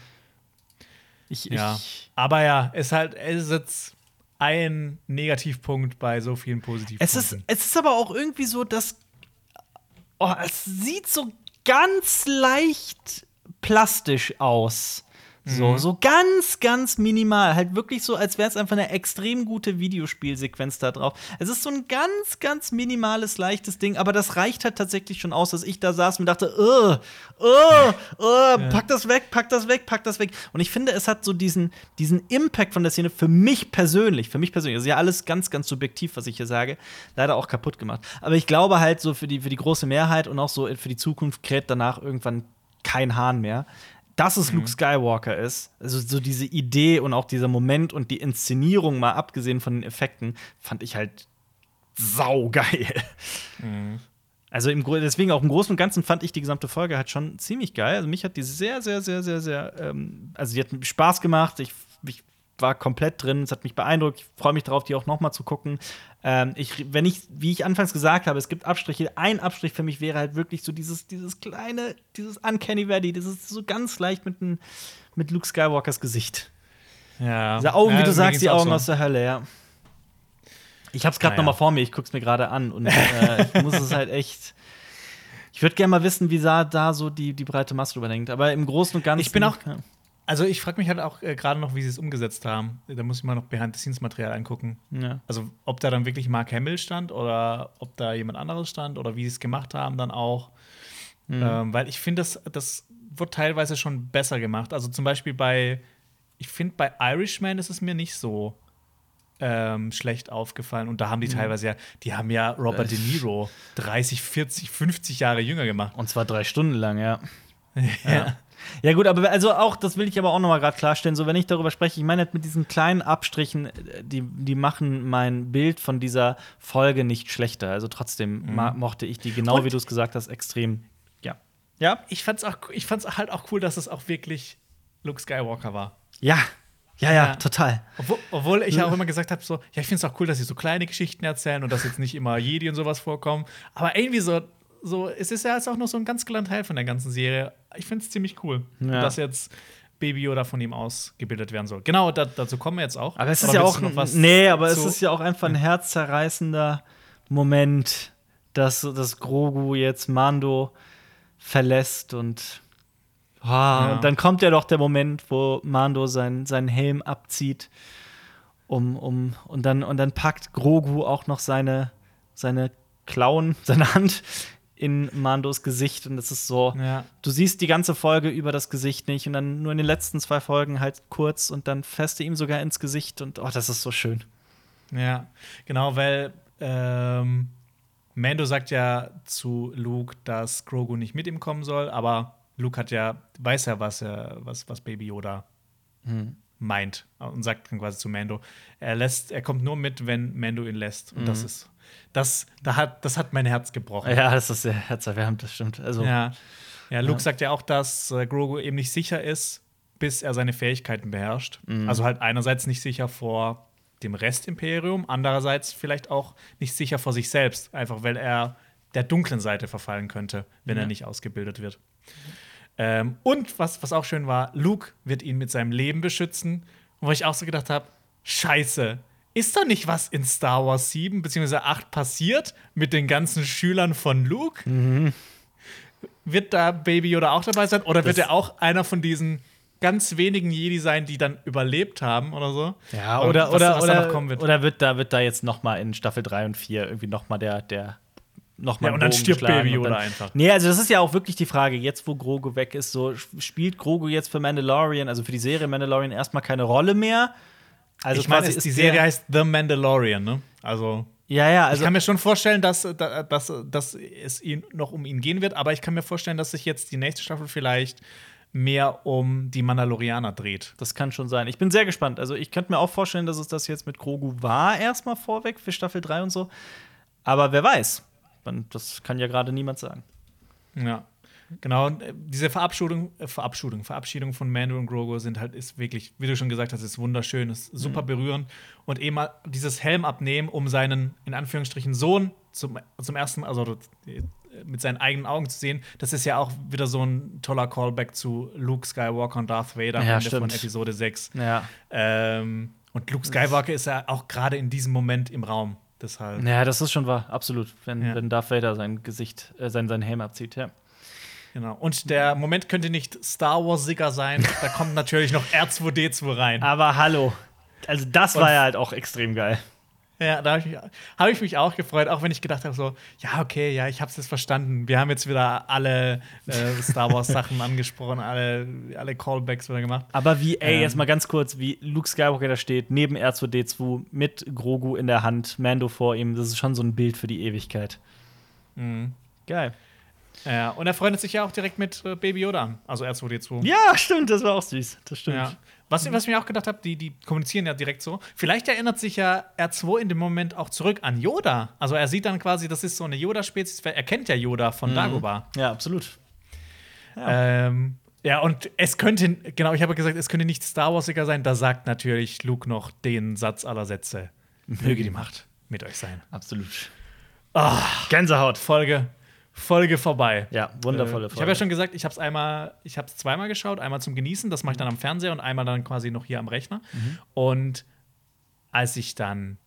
Ich, ja. Ich, aber ja, es ist halt, es ist jetzt ein Negativpunkt bei so vielen Positivpunkten. Es ist, es ist aber auch irgendwie so, dass oh, es sieht so ganz leicht plastisch aus. So, mhm. so ganz, ganz minimal. Halt wirklich so, als wäre es einfach eine extrem gute Videospielsequenz da drauf. Es ist so ein ganz, ganz minimales, leichtes Ding, aber das reicht halt tatsächlich schon aus, dass ich da saß und dachte, uh, uh, uh, ja. pack das weg, pack das weg, pack das weg. Und ich finde, es hat so diesen, diesen Impact von der Szene für mich persönlich, für mich persönlich, das ist ja alles ganz, ganz subjektiv, was ich hier sage, leider auch kaputt gemacht. Aber ich glaube halt so für die, für die große Mehrheit und auch so für die Zukunft kräht danach irgendwann kein Hahn mehr dass es mhm. Luke Skywalker ist, also so diese Idee und auch dieser Moment und die Inszenierung, mal abgesehen von den Effekten, fand ich halt saugeil. Mhm. Also im, deswegen auch im Großen und Ganzen fand ich die gesamte Folge halt schon ziemlich geil. Also mich hat die sehr, sehr, sehr, sehr, sehr, ähm, also die hat Spaß gemacht. Ich, ich war komplett drin. Es hat mich beeindruckt. Ich freue mich darauf, die auch noch mal zu gucken. Ähm, ich, wenn ich, wie ich anfangs gesagt habe, es gibt Abstriche. Ein Abstrich für mich wäre halt wirklich so dieses, dieses kleine, dieses Uncanny Valley, dieses so ganz leicht mit, ein, mit Luke Skywalkers Gesicht. Ja. Diese Augen, ja, wie du sagst, die Augen so. aus der Hölle, ja. Ich hab's gerade naja. noch mal vor mir, ich guck's mir gerade an und äh, ich muss es halt echt. Ich würde gerne mal wissen, wie da so die, die breite Masse drüber denkt. Aber im Großen und Ganzen. Ich bin auch. Ja. Also ich frage mich halt auch äh, gerade noch, wie sie es umgesetzt haben. Da muss ich mal noch Behind-the-Scenes-Material angucken. Ja. Also ob da dann wirklich Mark Hamill stand oder ob da jemand anderes stand oder wie sie es gemacht haben dann auch. Mhm. Ähm, weil ich finde, das, das wird teilweise schon besser gemacht. Also zum Beispiel bei, ich finde, bei Irishman ist es mir nicht so ähm, schlecht aufgefallen. Und da haben die mhm. teilweise ja, die haben ja Robert De Niro 30, 40, 50 Jahre jünger gemacht. Und zwar drei Stunden lang, ja. [LAUGHS] ja. ja. Ja, gut, aber also auch, das will ich aber auch noch mal gerade klarstellen, so wenn ich darüber spreche, ich meine mit diesen kleinen Abstrichen, die, die machen mein Bild von dieser Folge nicht schlechter. Also trotzdem mhm. mochte ich die, genau Und wie du es gesagt hast, extrem. Ja. Ja. Ich fand's, auch, ich fand's halt auch cool, dass es auch wirklich Luke Skywalker war. Ja, ja, ja, ja, total. Obwohl, obwohl ich ja auch [LAUGHS] immer gesagt habe, so, ja, ich finde es auch cool, dass sie so kleine Geschichten erzählen und dass jetzt nicht immer Jedi und sowas vorkommen. Aber irgendwie so, so, es ist ja jetzt auch noch so ein ganz kleiner Teil von der ganzen Serie. Ich finde es ziemlich cool, ja. dass jetzt Baby Yoda von ihm ausgebildet werden soll. Genau, da, dazu kommen wir jetzt auch. Aber es ist ja auch noch was Nee, aber es ist ja auch einfach ein herzzerreißender Moment, dass, dass Grogu jetzt Mando verlässt und, oh, ja. und dann kommt ja doch der Moment, wo Mando sein, seinen Helm abzieht. Um, um, und, dann, und dann packt Grogu auch noch seine, seine Klauen, [LAUGHS] seine Hand in Mandos Gesicht und es ist so, ja. du siehst die ganze Folge über das Gesicht nicht und dann nur in den letzten zwei Folgen halt kurz und dann du ihm sogar ins Gesicht und oh, das ist so schön. Ja, genau, weil ähm, Mando sagt ja zu Luke, dass Grogu nicht mit ihm kommen soll, aber Luke hat ja, weiß ja, was, er, was, was Baby Yoda hm. meint und sagt dann quasi zu Mando, er lässt, er kommt nur mit, wenn Mando ihn lässt. Und mhm. das ist das, da hat, das hat mein Herz gebrochen. Ja, das ist sehr herzerwärmend, das stimmt. Also, ja. ja, Luke ja. sagt ja auch, dass äh, Grogu eben nicht sicher ist, bis er seine Fähigkeiten beherrscht. Mhm. Also halt einerseits nicht sicher vor dem Restimperium, andererseits vielleicht auch nicht sicher vor sich selbst, einfach weil er der dunklen Seite verfallen könnte, wenn ja. er nicht ausgebildet wird. Ähm, und was, was auch schön war, Luke wird ihn mit seinem Leben beschützen, wo ich auch so gedacht habe, scheiße, ist da nicht was in Star Wars 7 bzw. 8 passiert mit den ganzen Schülern von Luke? Mhm. Wird da Baby Yoda auch dabei sein? Oder wird er auch einer von diesen ganz wenigen Jedi sein, die dann überlebt haben oder so? Ja, oder, oder, was, was oder, wird. oder wird da, wird da jetzt noch mal in Staffel 3 und 4 irgendwie noch mal der, der noch mal Ja, und dann stirbt Baby Yoda einfach. Nee, also das ist ja auch wirklich die Frage, jetzt wo Grogu weg ist, so spielt Grogu jetzt für Mandalorian, also für die Serie Mandalorian erstmal keine Rolle mehr? Also ich meine, die Serie heißt The Mandalorian, ne? Also ja, ja, also ich kann mir schon vorstellen, dass, dass, dass es ihn noch um ihn gehen wird, aber ich kann mir vorstellen, dass sich jetzt die nächste Staffel vielleicht mehr um die Mandalorianer dreht. Das kann schon sein. Ich bin sehr gespannt. Also, ich könnte mir auch vorstellen, dass es das jetzt mit Grogu war, erstmal vorweg für Staffel 3 und so. Aber wer weiß. Das kann ja gerade niemand sagen. Ja. Genau, äh, diese Verabschiedung, äh, Verabschiedung, Verabschiedung von Mando und Grogu sind halt, ist wirklich, wie du schon gesagt hast, ist wunderschön, ist super mhm. berührend. Und eben mal dieses Helm abnehmen, um seinen, in Anführungsstrichen, Sohn zum, zum ersten, also äh, mit seinen eigenen Augen zu sehen, das ist ja auch wieder so ein toller Callback zu Luke Skywalker und Darth Vader ja, Ende von Episode 6. Ja. Ähm, und Luke Skywalker ist ja auch gerade in diesem Moment im Raum. Deshalb. Ja, das ist schon wahr, absolut. Wenn, ja. wenn Darth Vader sein Gesicht, äh, sein, sein Helm abzieht, ja. Genau. Und der Moment könnte nicht Star Wars-Sicker sein. Da kommt natürlich noch R2D2 rein. Aber hallo. Also, das war ja halt auch extrem geil. Ja, da habe ich, hab ich, mich auch gefreut, auch wenn ich gedacht habe, so, ja, okay, ja, ich habe es jetzt verstanden. Wir haben jetzt wieder alle äh, Star Wars-Sachen [LAUGHS] angesprochen, alle, alle Callbacks wieder gemacht. Aber wie, ey, ähm, jetzt mal ganz kurz, wie Luke Skywalker da steht, neben R2D2, mit Grogu in der Hand, Mando vor ihm, das ist schon so ein Bild für die Ewigkeit. Mhm. Geil. Ja, und er freundet sich ja auch direkt mit äh, Baby Yoda an, also R2D2. Ja, stimmt, das war auch süß. Das stimmt. Ja. Was, was ich mir auch gedacht habe, die, die kommunizieren ja direkt so. Vielleicht erinnert sich ja R2 in dem Moment auch zurück an Yoda. Also er sieht dann quasi, das ist so eine Yoda-Spezies. Er kennt ja Yoda von mhm. Dagobah. Ja, absolut. Ja. Ähm, ja, und es könnte, genau, ich habe gesagt, es könnte nicht Star Warsiger sein. Da sagt natürlich Luke noch den Satz aller Sätze. Möge die Macht mit euch sein. Absolut. Oh, Gänsehaut. Folge Folge vorbei. Ja, wundervolle Folge. Ich habe ja schon gesagt, ich habe es einmal, ich habe es zweimal geschaut, einmal zum Genießen, das mache ich dann am Fernseher und einmal dann quasi noch hier am Rechner. Mhm. Und als ich dann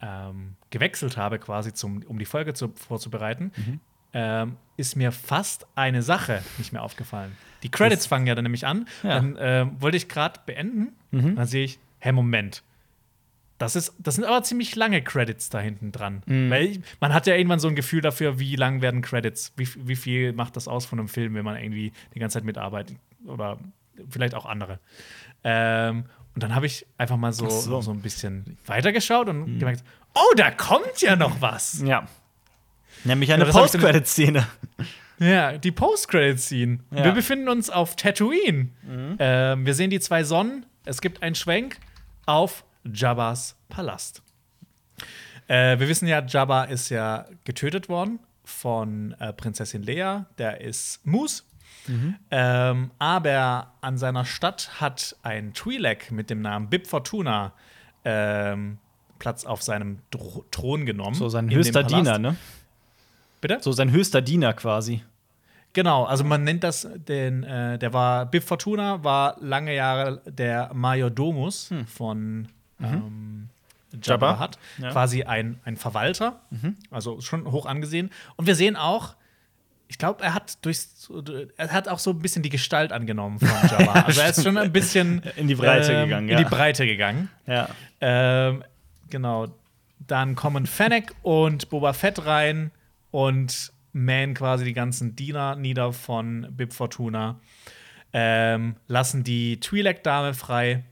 ähm, gewechselt habe, quasi zum, um die Folge zu, vorzubereiten, mhm. ähm, ist mir fast eine Sache nicht mehr aufgefallen. Die Credits das fangen ja dann nämlich an. Ja. Dann äh, wollte ich gerade beenden. Mhm. Dann sehe ich, hä, Moment, das, ist, das sind aber ziemlich lange Credits da hinten dran. Mhm. Weil man hat ja irgendwann so ein Gefühl dafür, wie lang werden Credits, wie, wie viel macht das aus von einem Film, wenn man irgendwie die ganze Zeit mitarbeitet. Oder vielleicht auch andere. Ähm, und dann habe ich einfach mal so, so. so. ein bisschen weitergeschaut und mhm. gemerkt, oh, da kommt ja noch was. Ja. Nämlich eine Post-Credit-Szene. [LAUGHS] Ja, die Post-Credit-Szene. Ja. Wir befinden uns auf Tatooine. Mhm. Ähm, wir sehen die zwei Sonnen. Es gibt einen Schwenk auf Jabbas Palast. Äh, wir wissen ja, Jabba ist ja getötet worden von äh, Prinzessin Leia. Der ist Moose. Mhm. Ähm, aber an seiner Stadt hat ein Twi'lek mit dem Namen Bib Fortuna ähm, Platz auf seinem Dro Thron genommen. So sein höchster Diener, ne? Bitte? So sein höchster Diener quasi. Genau, also man nennt das den, äh, der war, Bib Fortuna war lange Jahre der Majordomus hm. von. Ähm, Jabba, Jabba hat. Ja. Quasi ein, ein Verwalter, mhm. also schon hoch angesehen. Und wir sehen auch, ich glaube, er hat durchs, er hat auch so ein bisschen die Gestalt angenommen von [LAUGHS] Jabba. also er ist schon ein bisschen in die Breite ähm, gegangen, In ja. die Breite gegangen. Ja. Ähm, genau. Dann kommen Fennec und Boba Fett rein und man quasi die ganzen Diener nieder von Bib Fortuna. Ähm, lassen die Twi'lek-Dame frei,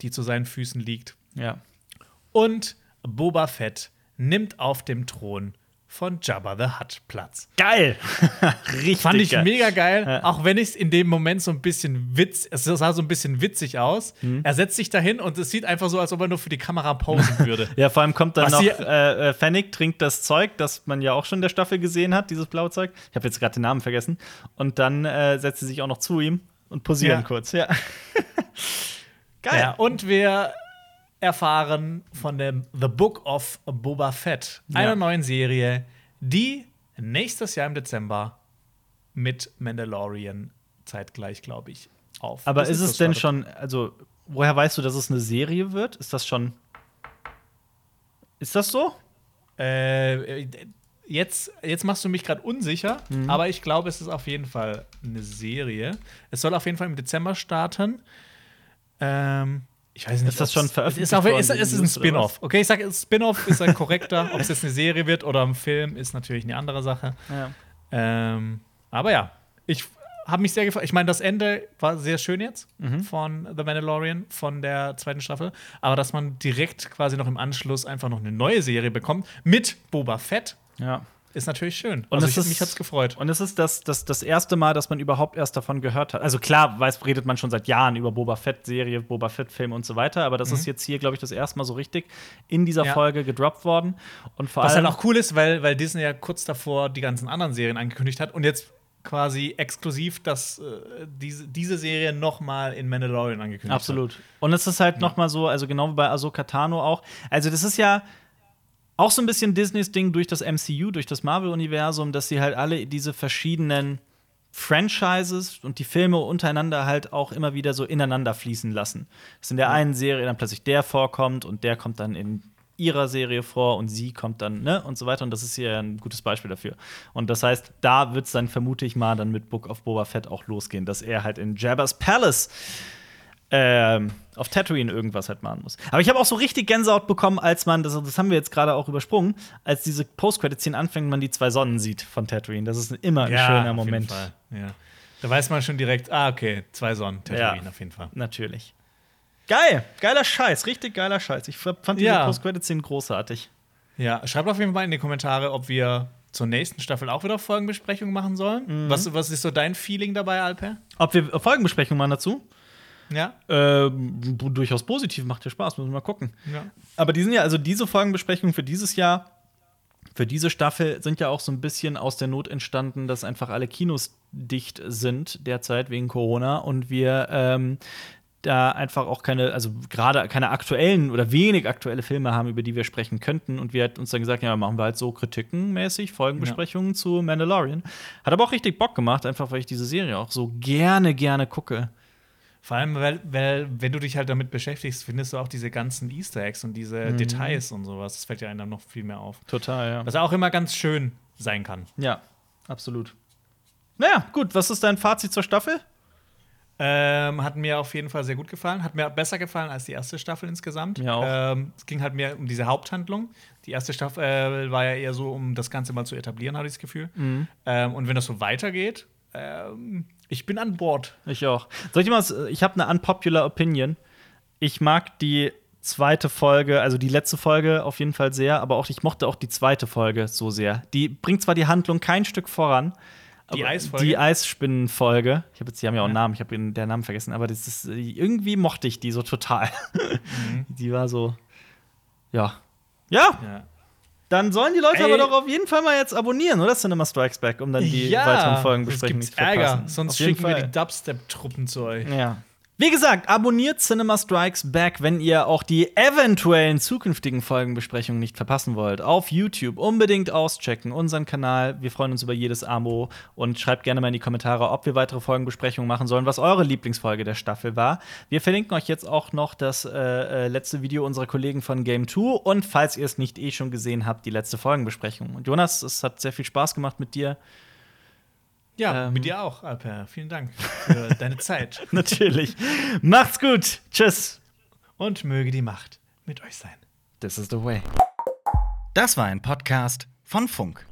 die zu seinen Füßen liegt. Ja. Und Boba Fett nimmt auf dem Thron von Jabba the Hutt Platz. Geil! [LAUGHS] Richtig. Fand ich geil. mega geil, Ja. auch wenn ich es in dem Moment so ein bisschen witz, es sah so ein bisschen witzig aus. Mhm. Er setzt sich dahin und es sieht einfach so, als ob er nur für die Kamera posen [LAUGHS] würde. Ja, vor allem kommt dann Was noch äh, äh, Fennec trinkt das Zeug, das man ja auch schon in der Staffel gesehen hat, dieses blaue Zeug. Ich habe jetzt gerade den Namen vergessen. Und dann äh, setzt sie sich auch noch zu ihm und posieren Ja. kurz. Ja. [LAUGHS] Geil. Ja, und wir erfahren von dem The Book of Boba Fett, einer Ja. neuen Serie, die nächstes Jahr im Dezember mit Mandalorian zeitgleich, glaube ich, auf. Aber Disney ist es denn schon, also, woher weißt du, dass es eine Serie wird? Ist das schon. Ist das so? Äh, jetzt, jetzt machst du mich gerade unsicher, Mhm. aber ich glaube, es ist auf jeden Fall eine Serie. Es soll auf jeden Fall im Dezember starten. Ähm, ich weiß nicht, Ist das schon veröffentlicht ist, worden, ist, es diese ist ein Spin-off. Okay, ich sage, Spin-off ist ein korrekter. Ob es jetzt eine Serie wird oder ein Film, ist natürlich eine andere Sache. Ja. Ähm, aber ja, ich habe mich sehr gefreut. Ich meine, das Ende war sehr schön jetzt Mhm. von The Mandalorian, von der zweiten Staffel. Aber dass man direkt quasi noch im Anschluss einfach noch eine neue Serie bekommt mit Boba Fett, ja. Ist natürlich schön. Und also es ich, ist- mich hat's gefreut. Und es ist das, das, das erste Mal, dass man überhaupt erst davon gehört hat. Also klar, weiß, redet man schon seit Jahren über Boba Fett-Serie, Boba Fett-Film und so weiter, aber das ist jetzt hier, glaube ich, das erste Mal so richtig in dieser Mhm. Ja. Folge gedroppt worden. Und vor Was allem. halt auch cool ist, weil, weil Disney ja kurz davor die ganzen anderen Serien angekündigt hat und jetzt quasi exklusiv dass äh, diese, diese Serie noch mal in Mandalorian angekündigt Absolut. Und es ist halt noch mal so, also genau wie bei Ahsoka Tano auch. Also das ist ja auch so ein bisschen Disneys Ding durch das MCU, durch das Marvel-Universum, dass sie halt alle diese verschiedenen Franchises und die Filme untereinander halt auch immer wieder so ineinander fließen lassen. Dass in der einen Serie dann plötzlich der vorkommt und der kommt dann in ihrer Serie vor und sie kommt dann, ne, und so weiter. Und das ist hier ein gutes Beispiel dafür. Und das heißt, da wird es dann, vermute ich mal, dann mit Book of Boba Fett auch losgehen, dass er halt in Jabba's Palace ähm, auf Tatooine irgendwas halt machen muss. Aber ich habe auch so richtig Gänsehaut bekommen, als man, das, das haben wir jetzt gerade auch übersprungen, als diese Post-Credit-Szene anfängt man die zwei Sonnen sieht von Tatooine. Das ist immer ein Ja, schöner auf jeden Moment. Fall. Ja. Da weiß man schon direkt, ah, okay, zwei Sonnen, Tatooine Ja. auf jeden Fall. Natürlich. Geil, geiler Scheiß, richtig geiler Scheiß. Ich fand diese Ja. Post-Credit-Szene großartig. Ja, schreibt auf jeden Fall in die Kommentare, ob wir zur nächsten Staffel auch wieder Folgenbesprechungen machen sollen. Mhm. Was, was ist so dein Feeling dabei, Alper? Ob wir Folgenbesprechungen machen dazu? Ja? Ähm, durchaus positiv, macht ja Spaß, müssen wir mal gucken. Ja. Aber die sind ja, also diese Folgenbesprechungen für dieses Jahr, für diese Staffel sind ja auch so ein bisschen aus der Not entstanden, dass einfach alle Kinos dicht sind derzeit wegen Corona und wir ähm, da einfach auch keine, also gerade keine aktuellen oder wenig aktuelle Filme haben, über die wir sprechen könnten. Und wir hat uns dann gesagt, ja, machen wir halt so kritikenmäßig Folgenbesprechungen zu Mandalorian. Hat aber auch richtig Bock gemacht, einfach weil ich diese Serie auch so gerne, gerne gucke. Vor allem, weil, weil, wenn du dich halt damit beschäftigst, findest du auch diese ganzen Easter Eggs und diese Mhm. Details und sowas. Das fällt ja einem dann noch viel mehr auf. Total, ja. Was auch immer ganz schön sein kann. Ja, absolut. Naja, gut, was ist dein Fazit zur Staffel? Ähm, hat mir auf jeden Fall sehr gut gefallen. Hat mir besser gefallen als die erste Staffel insgesamt. Mir auch. Ähm, es ging halt mehr um diese Haupthandlung. Die erste Staffel äh, war ja eher so, um das Ganze mal zu etablieren, habe ich das Gefühl. Mhm. Ähm, und wenn das so weitergeht, ähm, ich bin an Bord. Ich auch. Soll ich mal, was- ich habe eine unpopular Opinion. Ich mag die zweite Folge, also die letzte Folge auf jeden Fall sehr, aber auch ich mochte auch die zweite Folge so sehr. Die bringt zwar die Handlung kein Stück voran. Die aber Eisfolge? Die Eisspinnenfolge. Ich habe jetzt, die haben ja auch einen Ja. Namen, ich habe den Namen vergessen, aber das ist, irgendwie mochte ich die so total. Mhm. [LAUGHS] Die war so, ja. Ja, Ja. Dann sollen die Leute Ey. aber doch auf jeden Fall mal jetzt abonnieren, oder? Cinema Strikes Back, um dann die weiteren Folgen sonst besprechen gibt's zu verpassen. Ärger. Sonst schicken wir Fall. die Dubstep-Truppen zu euch. Ja. Wie gesagt, abonniert Cinema Strikes Back, wenn ihr auch die eventuellen zukünftigen Folgenbesprechungen nicht verpassen wollt. Auf YouTube unbedingt auschecken, unseren Kanal. Wir freuen uns über jedes Abo und schreibt gerne mal in die Kommentare, ob wir weitere Folgenbesprechungen machen sollen, was eure Lieblingsfolge der Staffel war. Wir verlinken euch jetzt auch noch das äh, äh, letzte Video unserer Kollegen von Game 2 und falls ihr es nicht eh schon gesehen habt, die letzte Folgenbesprechung. Und Jonas, es hat sehr viel Spaß gemacht mit dir. Ja, Ähm. mit dir auch, Alper. Vielen Dank für [LAUGHS] deine Zeit. Natürlich. Macht's gut. Tschüss. Und möge die Macht mit euch sein. This is the way. Das war ein Podcast von Funk.